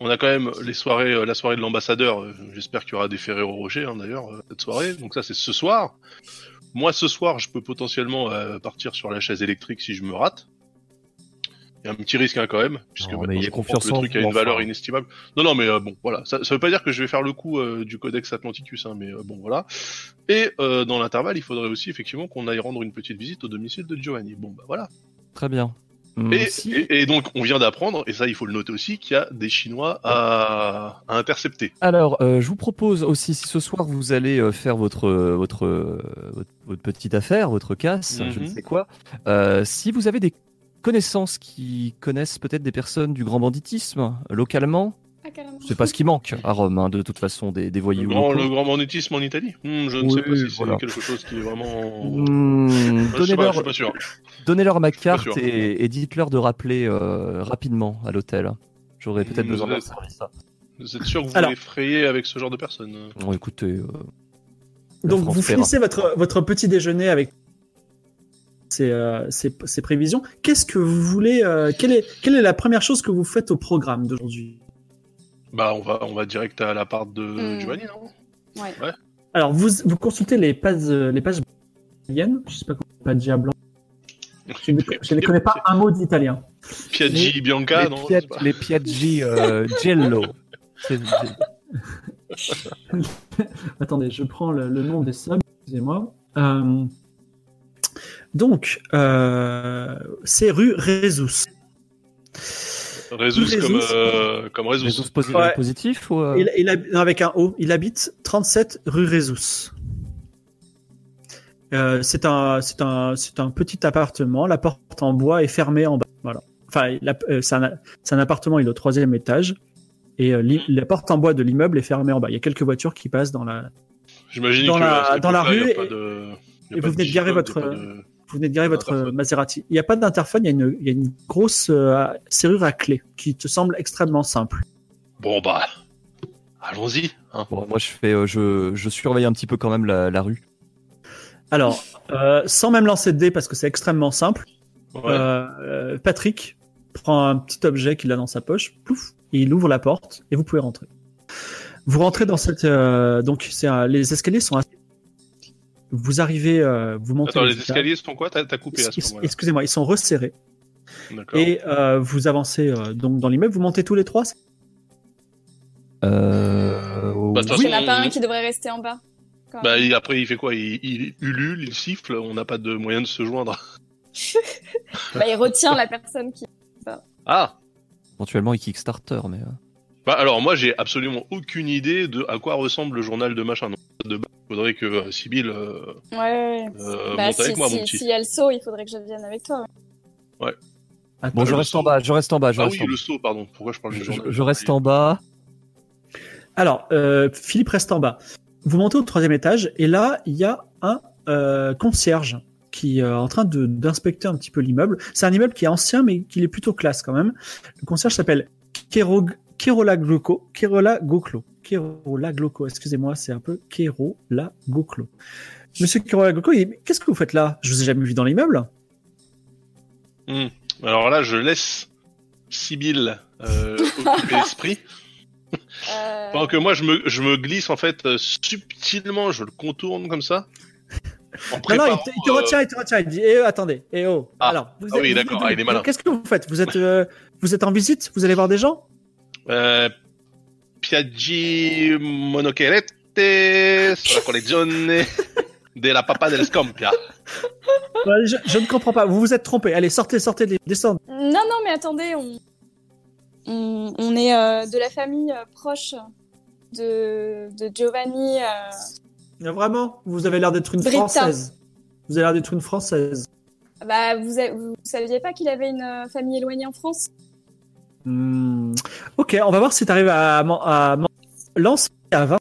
on a quand même les soirées, euh, la soirée de l'ambassadeur. euh, J'espère qu'il y aura des Ferrero Rocher, hein, d'ailleurs, cette soirée. Donc ça, c'est ce soir. Moi, ce soir, je peux potentiellement euh, partir sur la chaise électrique si je me rate. Il y a un petit risque hein, quand même, puisque Non, maintenant, mais il y a je confiance que le truc a une enfin. valeur inestimable. Non, non, mais euh, bon, voilà. Ça, ça veut pas dire que je vais faire le coup euh, du Codex Atlanticus, hein, mais euh, bon, voilà. Et euh, dans l'intervalle, il faudrait aussi effectivement qu'on aille rendre une petite visite au domicile de Giovanni. Bon, bah voilà. Très bien. Hum, Et, si- et- et donc, on vient d'apprendre, et ça, il faut le noter aussi, qu'il y a des Chinois à, à intercepter. Alors, euh, je vous propose aussi, si ce soir vous allez faire votre, votre, votre, votre petite affaire, votre casse, je ne Mhm. sais quoi, euh, si vous avez des connaissances qui connaissent peut-être des personnes du grand banditisme localement, Ah, c'est pas ce qui manque à Rome, hein, de toute façon, des, des Le voyous. grand, le grand banditisme en Italie Hmm, Je ne Oui, sais pas si c'est voilà. quelque chose qui est vraiment... Pas, je Donnez-leur ma carte et, et dites-leur de rappeler euh, rapidement à l'hôtel. J'aurais peut-être Vous besoin êtes- service. Vous êtes sûr que vous Alors. voulez frayer avec ce genre de personnes? Bon, écoutez, euh, Donc, vous finissez votre, votre petit déjeuner avec ces, euh, ces, ces prévisions. Qu'est-ce que vous voulez euh, quelle, est, quelle est la première chose que vous faites au programme d'aujourd'hui? Bah, on va, on va direct à l'appart de Hmm. Giovanni, non? Ouais. Alors, vous, vous consultez les pages, euh, les pages italiennes. Je sais pas comment pas déjà blanc. Je ne, je ne connais pas un mot d'italien. Piaggi Bianca, les, non Piag- les Piaggi euh, Giello. Attendez, je prends le, le nom des subs. Excusez-moi. Euh, donc, euh, c'est rue Résus. Résus comme, euh, comme Résus. Résus posi- Ouais. positif ou euh, Il, il hab- non, avec un O. Il habite 37 rue Résus. Euh, c'est un, c'est un, c'est un petit appartement. La porte en bois est fermée en bas. Voilà. Enfin, c'est un, appartement. Il est au troisième étage. Et euh, l'i- la porte en bois de l'immeuble est fermée en bas. Il y a quelques voitures qui passent dans la. J'imagine dans que la- dans la rue pas et- de- il y a et pas vous venez de garer votre- de- Vous venez de garer votre Interphone. Maserati. Il n'y a pas d'interphone. Il y a une, il y a une grosse euh, serrure à clé qui te semble extrêmement simple. Bon, bah, allons-y. hein. Bon, moi je fais, euh, je, je surveille un petit peu quand même la, la rue. Alors, euh, sans même lancer de dés parce que c'est extrêmement simple, Ouais. euh, euh, Patrick prend un petit objet qu'il a dans sa poche, plouf, et il ouvre la porte et vous pouvez rentrer. Vous rentrez dans cette euh, donc c'est un- les escaliers sont assez... vous arrivez euh, vous montez Attends, les escaliers sont quoi? T'as coupé à ce. Excusez-moi, ils sont resserrés D'accord. et euh, vous avancez euh, donc dans l'immeuble. Vous montez tous les trois. Euh, Bah, de toute Il n'y en a pas un qui devrait rester en bas. Bah, il- après, il fait quoi? Il, il ulule, il siffle, on n'a pas de moyen de se joindre. Bah, il retient la personne qui. Ah Éventuellement, il Kickstarter, mais. Bah alors moi j'ai absolument aucune idée de à quoi ressemble le journal de machin. Donc, de base, il faudrait que euh, Sibyl euh, Ouais, ouais. euh, Bah, monte si, avec moi si, mon petit. si y a le saut, il faudrait que je vienne avec toi. ouais. Bon, je reste en bas, je reste en bas, je ah reste oui en le saut pardon. Pourquoi je parle du Je, journal je reste en bas. Alors, euh, Philippe reste en bas. Vous montez au troisième étage et là, il y a un euh, concierge qui est en train d'inspecter un petit peu l'immeuble. C'est un immeuble qui est ancien, mais qui est plutôt classe quand même. Le concierge s'appelle Kero, Kerola Gloco. Kerola Goclo. Kerola Gloco, excusez-moi, c'est un peu Kerola Goclo. Monsieur Kerola Goclo, il- qu'est-ce que vous faites là? Je vous ai jamais vu dans l'immeuble. Hmm. Alors là je laisse Sibyl euh, occuper l'esprit. Euh, Pendant que moi je me, je me glisse en fait euh, subtilement, je le contourne comme ça. En Non, non, il te, il te euh, retient, il te retient. Il dit, eh, attendez, eh oh. Ah. Alors, vous Ah oui, d'accord, ah, il est malin. Qu'est-ce que vous faites? Vous êtes, euh, vous êtes en visite? Vous allez voir des gens? Euh, Piaggi monocherette sulla collezione della papa del Scompia. Ouais, je, je ne comprends pas. Vous vous êtes trompé. Allez, sortez, sortez, descendez. Non, non, mais attendez, on, on, on est euh, de la famille euh, proche de, de Giovanni. euh, Vraiment Vous avez l'air d'être une Britta. française. Vous avez l'air d'être une française. Bah, vous, a- vous saviez pas qu'il avait une euh, famille éloignée en France? Hmm. Ok, on va voir si tu arrives à, à lancer à 20.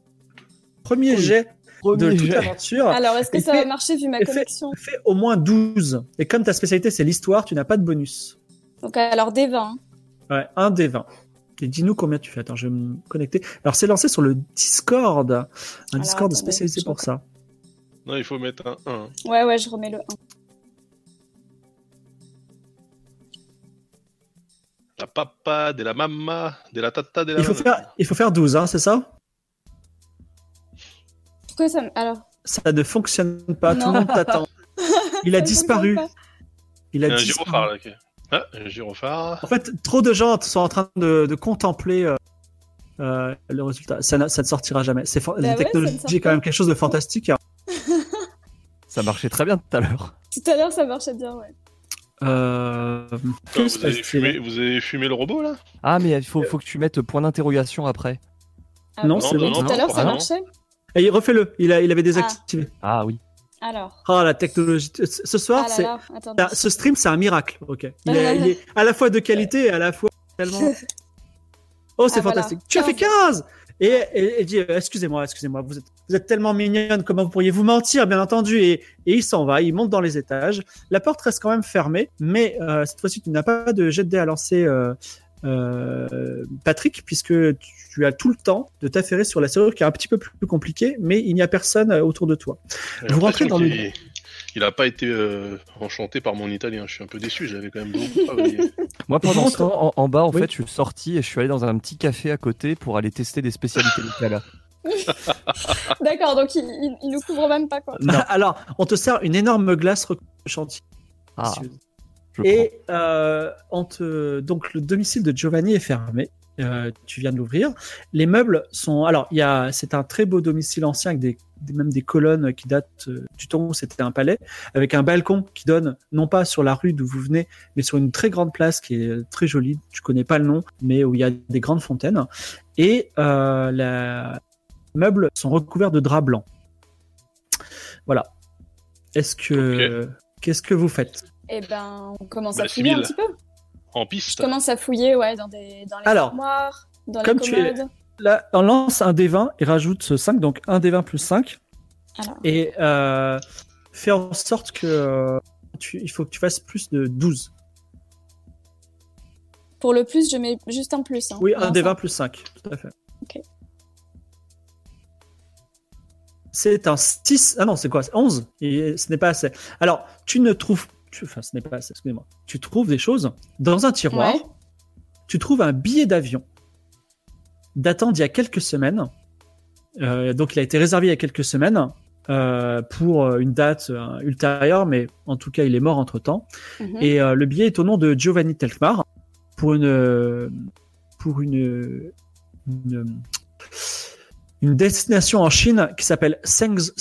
Premier Oui. jet de toute jet. aventure. Alors, est-ce que Et ça fait- va marcher vu ma et fait- connexion Fais au moins 12. Et comme ta spécialité c'est l'histoire, tu n'as pas de bonus. Donc, alors, des 20. hein. Ouais, un des 20. Et dis-nous combien tu fais. Attends, je vais me connecter. Alors, c'est lancé sur le Discord. Un Discord attendez, spécialisé pour ça. Non, il faut mettre un 1. Ouais, ouais, je remets le 1. La papa, de la mamma, de la tata, de la Il faut nana. faire, il faut faire 12, hein, c'est ça? Pourquoi ça. Alors, Ça ne fonctionne pas. Tout le monde t'attend. Il a disparu. Il a Il y a un disparu. gyrophare là. ok. Ah, un gyrophare. En fait, trop de gens sont en train de, de contempler euh, euh, le résultat. Ça, ne- ça ne sortira jamais. C'est Bah la ouais, technologie est quand même quelque chose de fantastique. hein. Ça marchait très bien tout à l'heure. Tout à l'heure, ça marchait bien, ouais. Euh, Quoi, vous, avez fumé, vous avez fumé le robot là? Ah, mais il faut, faut que tu mettes point d'interrogation après. Ah Non, bon c'est bon. Tout à l'heure, ça marchait? Et refais-le. Il, a, il avait désactivé. Ah oui. Alors. Ah, la technologie. Ce soir, Ah là c'est. Ah, ce stream, c'est un miracle. Ok. Il est, il est à la fois de qualité et à la fois tellement. Oh, c'est Ah, voilà. fantastique. Tu as fait 15 Et et dit euh, excusez-moi, excusez-moi, vous êtes, vous êtes tellement mignonne, comment vous pourriez vous mentir, bien entendu. Et, et il s'en va, il monte dans les étages. La porte reste quand même fermée, mais euh, cette fois-ci, tu n'as pas de jet de dés à lancer, euh, euh, Patrick, puisque tu as tout le temps de t'affairer sur la serrure qui est un petit peu plus compliquée, mais il n'y a personne autour de toi. Vous rentrez dans le- Il a pas été euh, enchanté par mon italien. Je suis un peu déçu. J'avais quand même beaucoup travaillé. Moi, pendant ce temps, en, en bas, en Oui. fait, je suis sorti et je suis allé dans un petit café à côté pour aller tester des spécialités locales. D'accord, donc il, il, il nous couvre même pas, quoi. Non. Alors, on te sert une énorme glace chantilly. Ah. Et euh, on te... donc le domicile de Giovanni est fermé. Euh, tu viens de l'ouvrir. Les meubles sont. Alors, il y a. C'est un très beau domicile ancien avec des, des- même des colonnes qui datent euh, du temps où c'était un palais, avec un balcon qui donne non pas sur la rue d'où vous venez, mais sur une très grande place qui est très jolie. Tu connais pas le nom, mais où il y a des grandes fontaines. Et euh, la... les meubles sont recouverts de draps blancs. Voilà. Est-ce que qu'est-ce que vous faites? Eh ben, on commence Bah, à fouiller un petit peu. En Je piste. commence à fouiller, ouais, dans, des, dans les Alors, armoires, dans comme les tu es- commodes. Là, on lance un D20 et rajoute 5, donc un D20 plus 5. Alors, Et euh, fais en sorte que euh, tu, il faut que tu fasses plus de 12. pour le plus, je mets juste un plus. Hein, Oui, un ça- D20 plus 5. Tout à fait. Ok. c'est un 6. Ah non, c'est quoi? 11 Et ce n'est pas assez. Alors, tu ne trouves. Tu- Enfin, ce n'est pas excusez-moi. Tu trouves des choses dans un tiroir. Ouais. Tu trouves un billet d'avion datant d'il y a quelques semaines. Euh, donc, il a été réservé il y a quelques semaines euh, pour une date euh, ultérieure, mais en tout cas, il est mort entre temps. Mhm. Et euh, le billet est au nom de Giovanni Telkmar pour une euh, pour une une, une destination en Chine qui s'appelle Zhengzhou.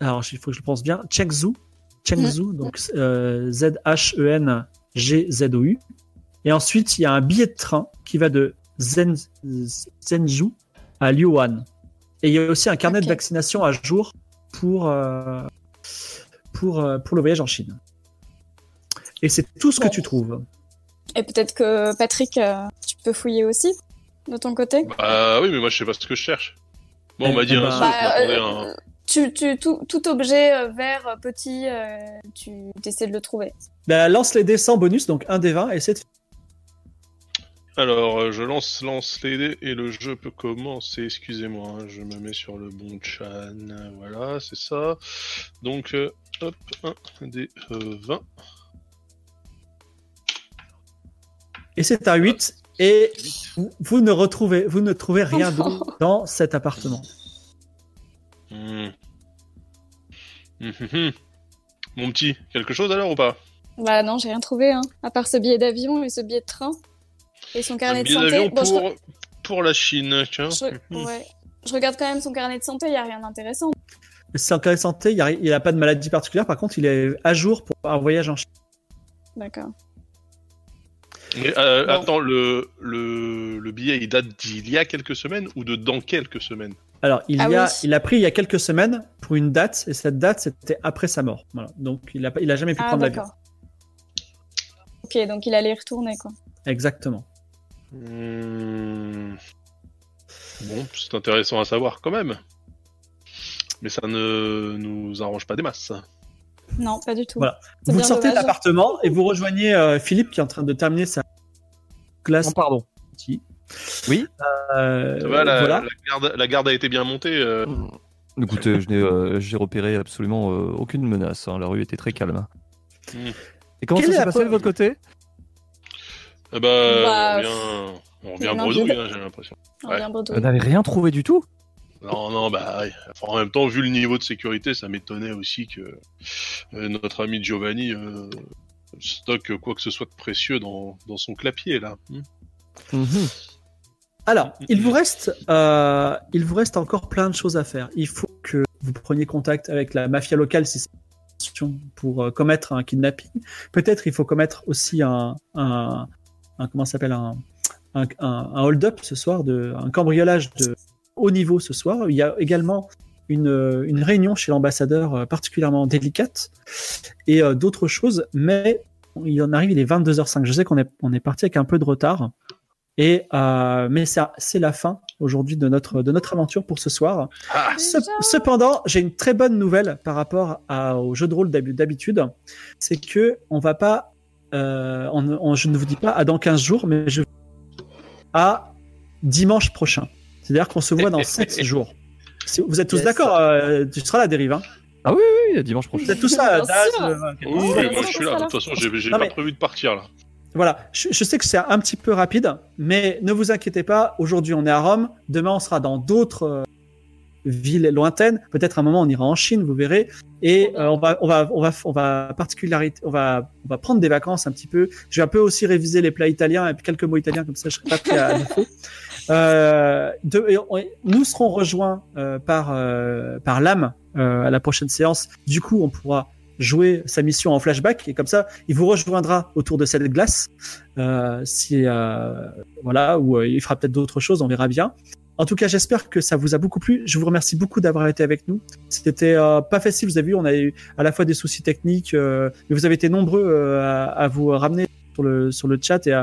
Alors il faut que je le prononce bien. Chengzhou. Chengzhou. Donc euh, Z H E N G Z O U. Et ensuite il y a un billet de train qui va de Zen, Zhengzhou à Liuan. Et il y a aussi un carnet de vaccination à jour pour euh, pour euh, pour le voyage en Chine. Et c'est tout ce que tu trouves. Et peut-être que Patrick, euh, tu peux fouiller aussi de ton côté? Bah oui, mais moi je sais pas ce que je cherche. Bon, on Eh, m'a dit un ben- saut, Bah, euh, un- Tu, tu, tout, tout objet euh, vert, euh, petit, euh, tu essaies de le trouver. Bah, lance les dés sans bonus, donc un des 20, et c'est Alors, je lance, lance les dés et le jeu peut commencer. Excusez-moi, hein, je me mets sur le bon chan. Voilà, c'est ça. Donc, euh, hop, 1 des euh, 20. et c'est un 8 et vous, vous ne retrouvez vous ne trouvez rien d'autre dans cet appartement. Hmm. Hum. Mon petit, quelque chose alors ou pas? Bah non, j'ai rien trouvé, hein, à part ce billet d'avion et ce billet de train. Et son carnet Un de santé. je, pour, pour la Chine, tiens. je- ouais. je regarde quand même son carnet de santé, il y a rien d'intéressant. C'est cas de santé, il n'y a, pas de maladie particulière, par contre il est à jour pour un voyage en Chine. D'accord. Mais, euh, Bon. Attends, le, le, le billet il date d'il y a quelques semaines ou de dans quelques semaines? Alors il, Ah y a, oui. il a pris il y a quelques semaines pour une date, et cette date c'était après sa mort. Voilà. Donc il a, pas- il a jamais pu Ah prendre l'avion. d'accord. Ok, donc il allait y retourner, quoi. Exactement. Hmm. Bon, c'est intéressant à savoir quand même. Mais ça ne nous arrange pas des masses. Non, pas du tout. Voilà. Vous sortez de l'appartement et vous rejoignez euh, Philippe qui est en train de terminer sa classe. Non, pardon. Oui. Euh, va, la, voilà. la garde, la garde a été bien montée. euh. Écoutez, je n'ai, euh, j'ai repéré absolument euh, aucune menace. hein. La rue était très calme. Hmm. Et comment Quelle ça est s'est la passé de votre côté? Eh ben, Bah, on revient, on revient non, bredouille, hein, j'ai l'impression. On Ouais. Vous n'avez rien trouvé du tout? Non, non, bah, en même temps, vu le niveau de sécurité, ça m'étonnait aussi que notre ami Giovanni euh, stocke quoi que ce soit de précieux dans, dans son clapier, là. Hmm. Alors, il vous reste, euh, il vous reste encore plein de choses à faire. Il faut que vous preniez contact avec la mafia locale si c'est pour euh, commettre un kidnapping. Peut-être il faut commettre aussi un, un, un comment s'appelle un, un, hold-up ce soir, de, un cambriolage de haut niveau ce soir. Il y a également une, une réunion chez l'ambassadeur euh, particulièrement délicate et euh, d'autres choses, mais il en arrive, il est 22h05. Je sais qu'on est, on est parti avec un peu de retard. Et euh, mais c'est c'est la fin aujourd'hui de notre de notre aventure pour ce soir. Ah, cependant, j'ai une très bonne nouvelle par rapport à, au jeu de rôle d'hab- d'habitude, c'est que on va pas, euh, on, on- je ne vous dis pas à dans 15 jours, mais je à dimanche prochain. C'est-à-dire qu'on se voit dans 7 jours. Si- Vous êtes tous Yes. d'accord euh, Tu seras là, dérive. Hein Oui, dimanche prochain. vous êtes tous là, Daz, euh, oui, oui, moi ça, je suis là. De toute façon, j'ai pas mais- prévu de partir là. Voilà, je, je sais que c'est un petit peu rapide, mais ne vous inquiétez pas. Aujourd'hui, on est à Rome. Demain, on sera dans d'autres euh, villes lointaines. Peut-être un moment, on ira en Chine, vous verrez. Et euh, on va, on va, on va, on va particularité, on va, on va prendre des vacances un petit peu. Je vais un peu aussi réviser les plats italiens et puis quelques mots italiens comme ça, je serai pas pris à défaut. Euh, de- on- nous serons rejoints euh, par euh, par l'âme euh, à la prochaine séance. Du coup, on pourra jouer sa mission en flashback et comme ça, il vous rejoindra autour de cette glace. Euh, si euh, voilà, ou euh, il fera peut-être d'autres choses, on verra bien. En tout cas, j'espère que ça vous a beaucoup plu. Je vous remercie beaucoup d'avoir été avec nous. C'était pas facile, vous avez vu, on a eu à la fois des soucis techniques, mais vous avez été nombreux à, vous ramener sur le sur le chat et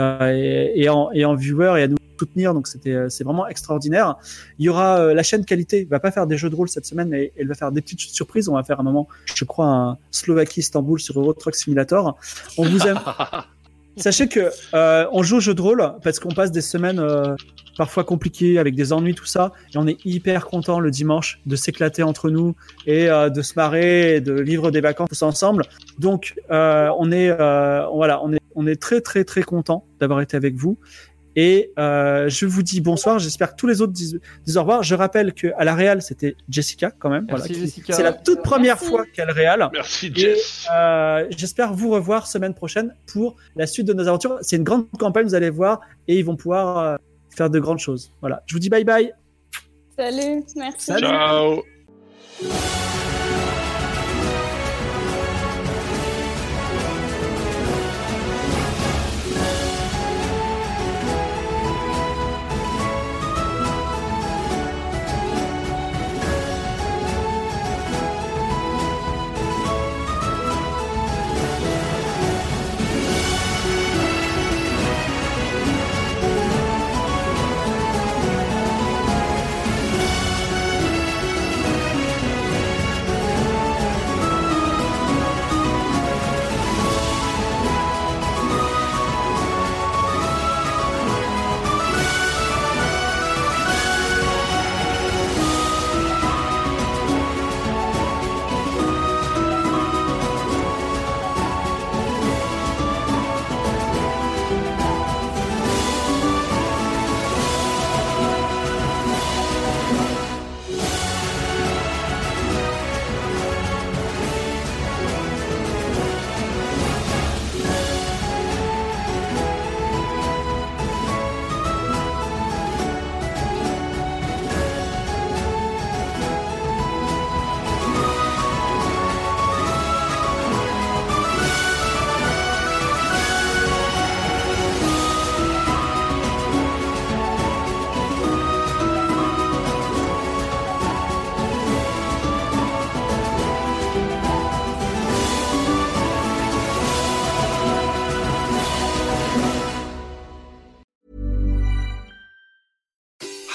en, et en viewer et à nous soutenir. Donc c'était euh, c'est vraiment extraordinaire. Il y aura euh, la chaîne qualité va pas faire des jeux de rôle cette semaine, mais elle va faire des petites surprises. On va faire un moment, je crois, un Slovaquie Istanbul sur Euro Truck Simulator. On vous aime. Sachez que euh, on joue au jeu de rôle parce qu'on passe des semaines euh, parfois compliqué avec des ennuis, tout ça. Et on est hyper content le dimanche de s'éclater entre nous et euh, de se marrer et de vivre des vacances tous ensemble. Donc, on est, voilà, on est, on est très, très, très content d'avoir été avec vous. Et euh, je vous dis bonsoir. J'espère que tous les autres disent, disent au revoir. Je rappelle que à la Real, c'était Jessica quand même. Merci, Jessica. C'est la toute première Merci. fois qu'elle Real. Merci Jess. euh, j'espère vous revoir semaine prochaine pour la suite de nos aventures. C'est une grande campagne, vous allez voir, et ils vont pouvoir euh, faire de grandes choses. Voilà. Je vous dis bye bye. Salut, merci. Salut. Ciao.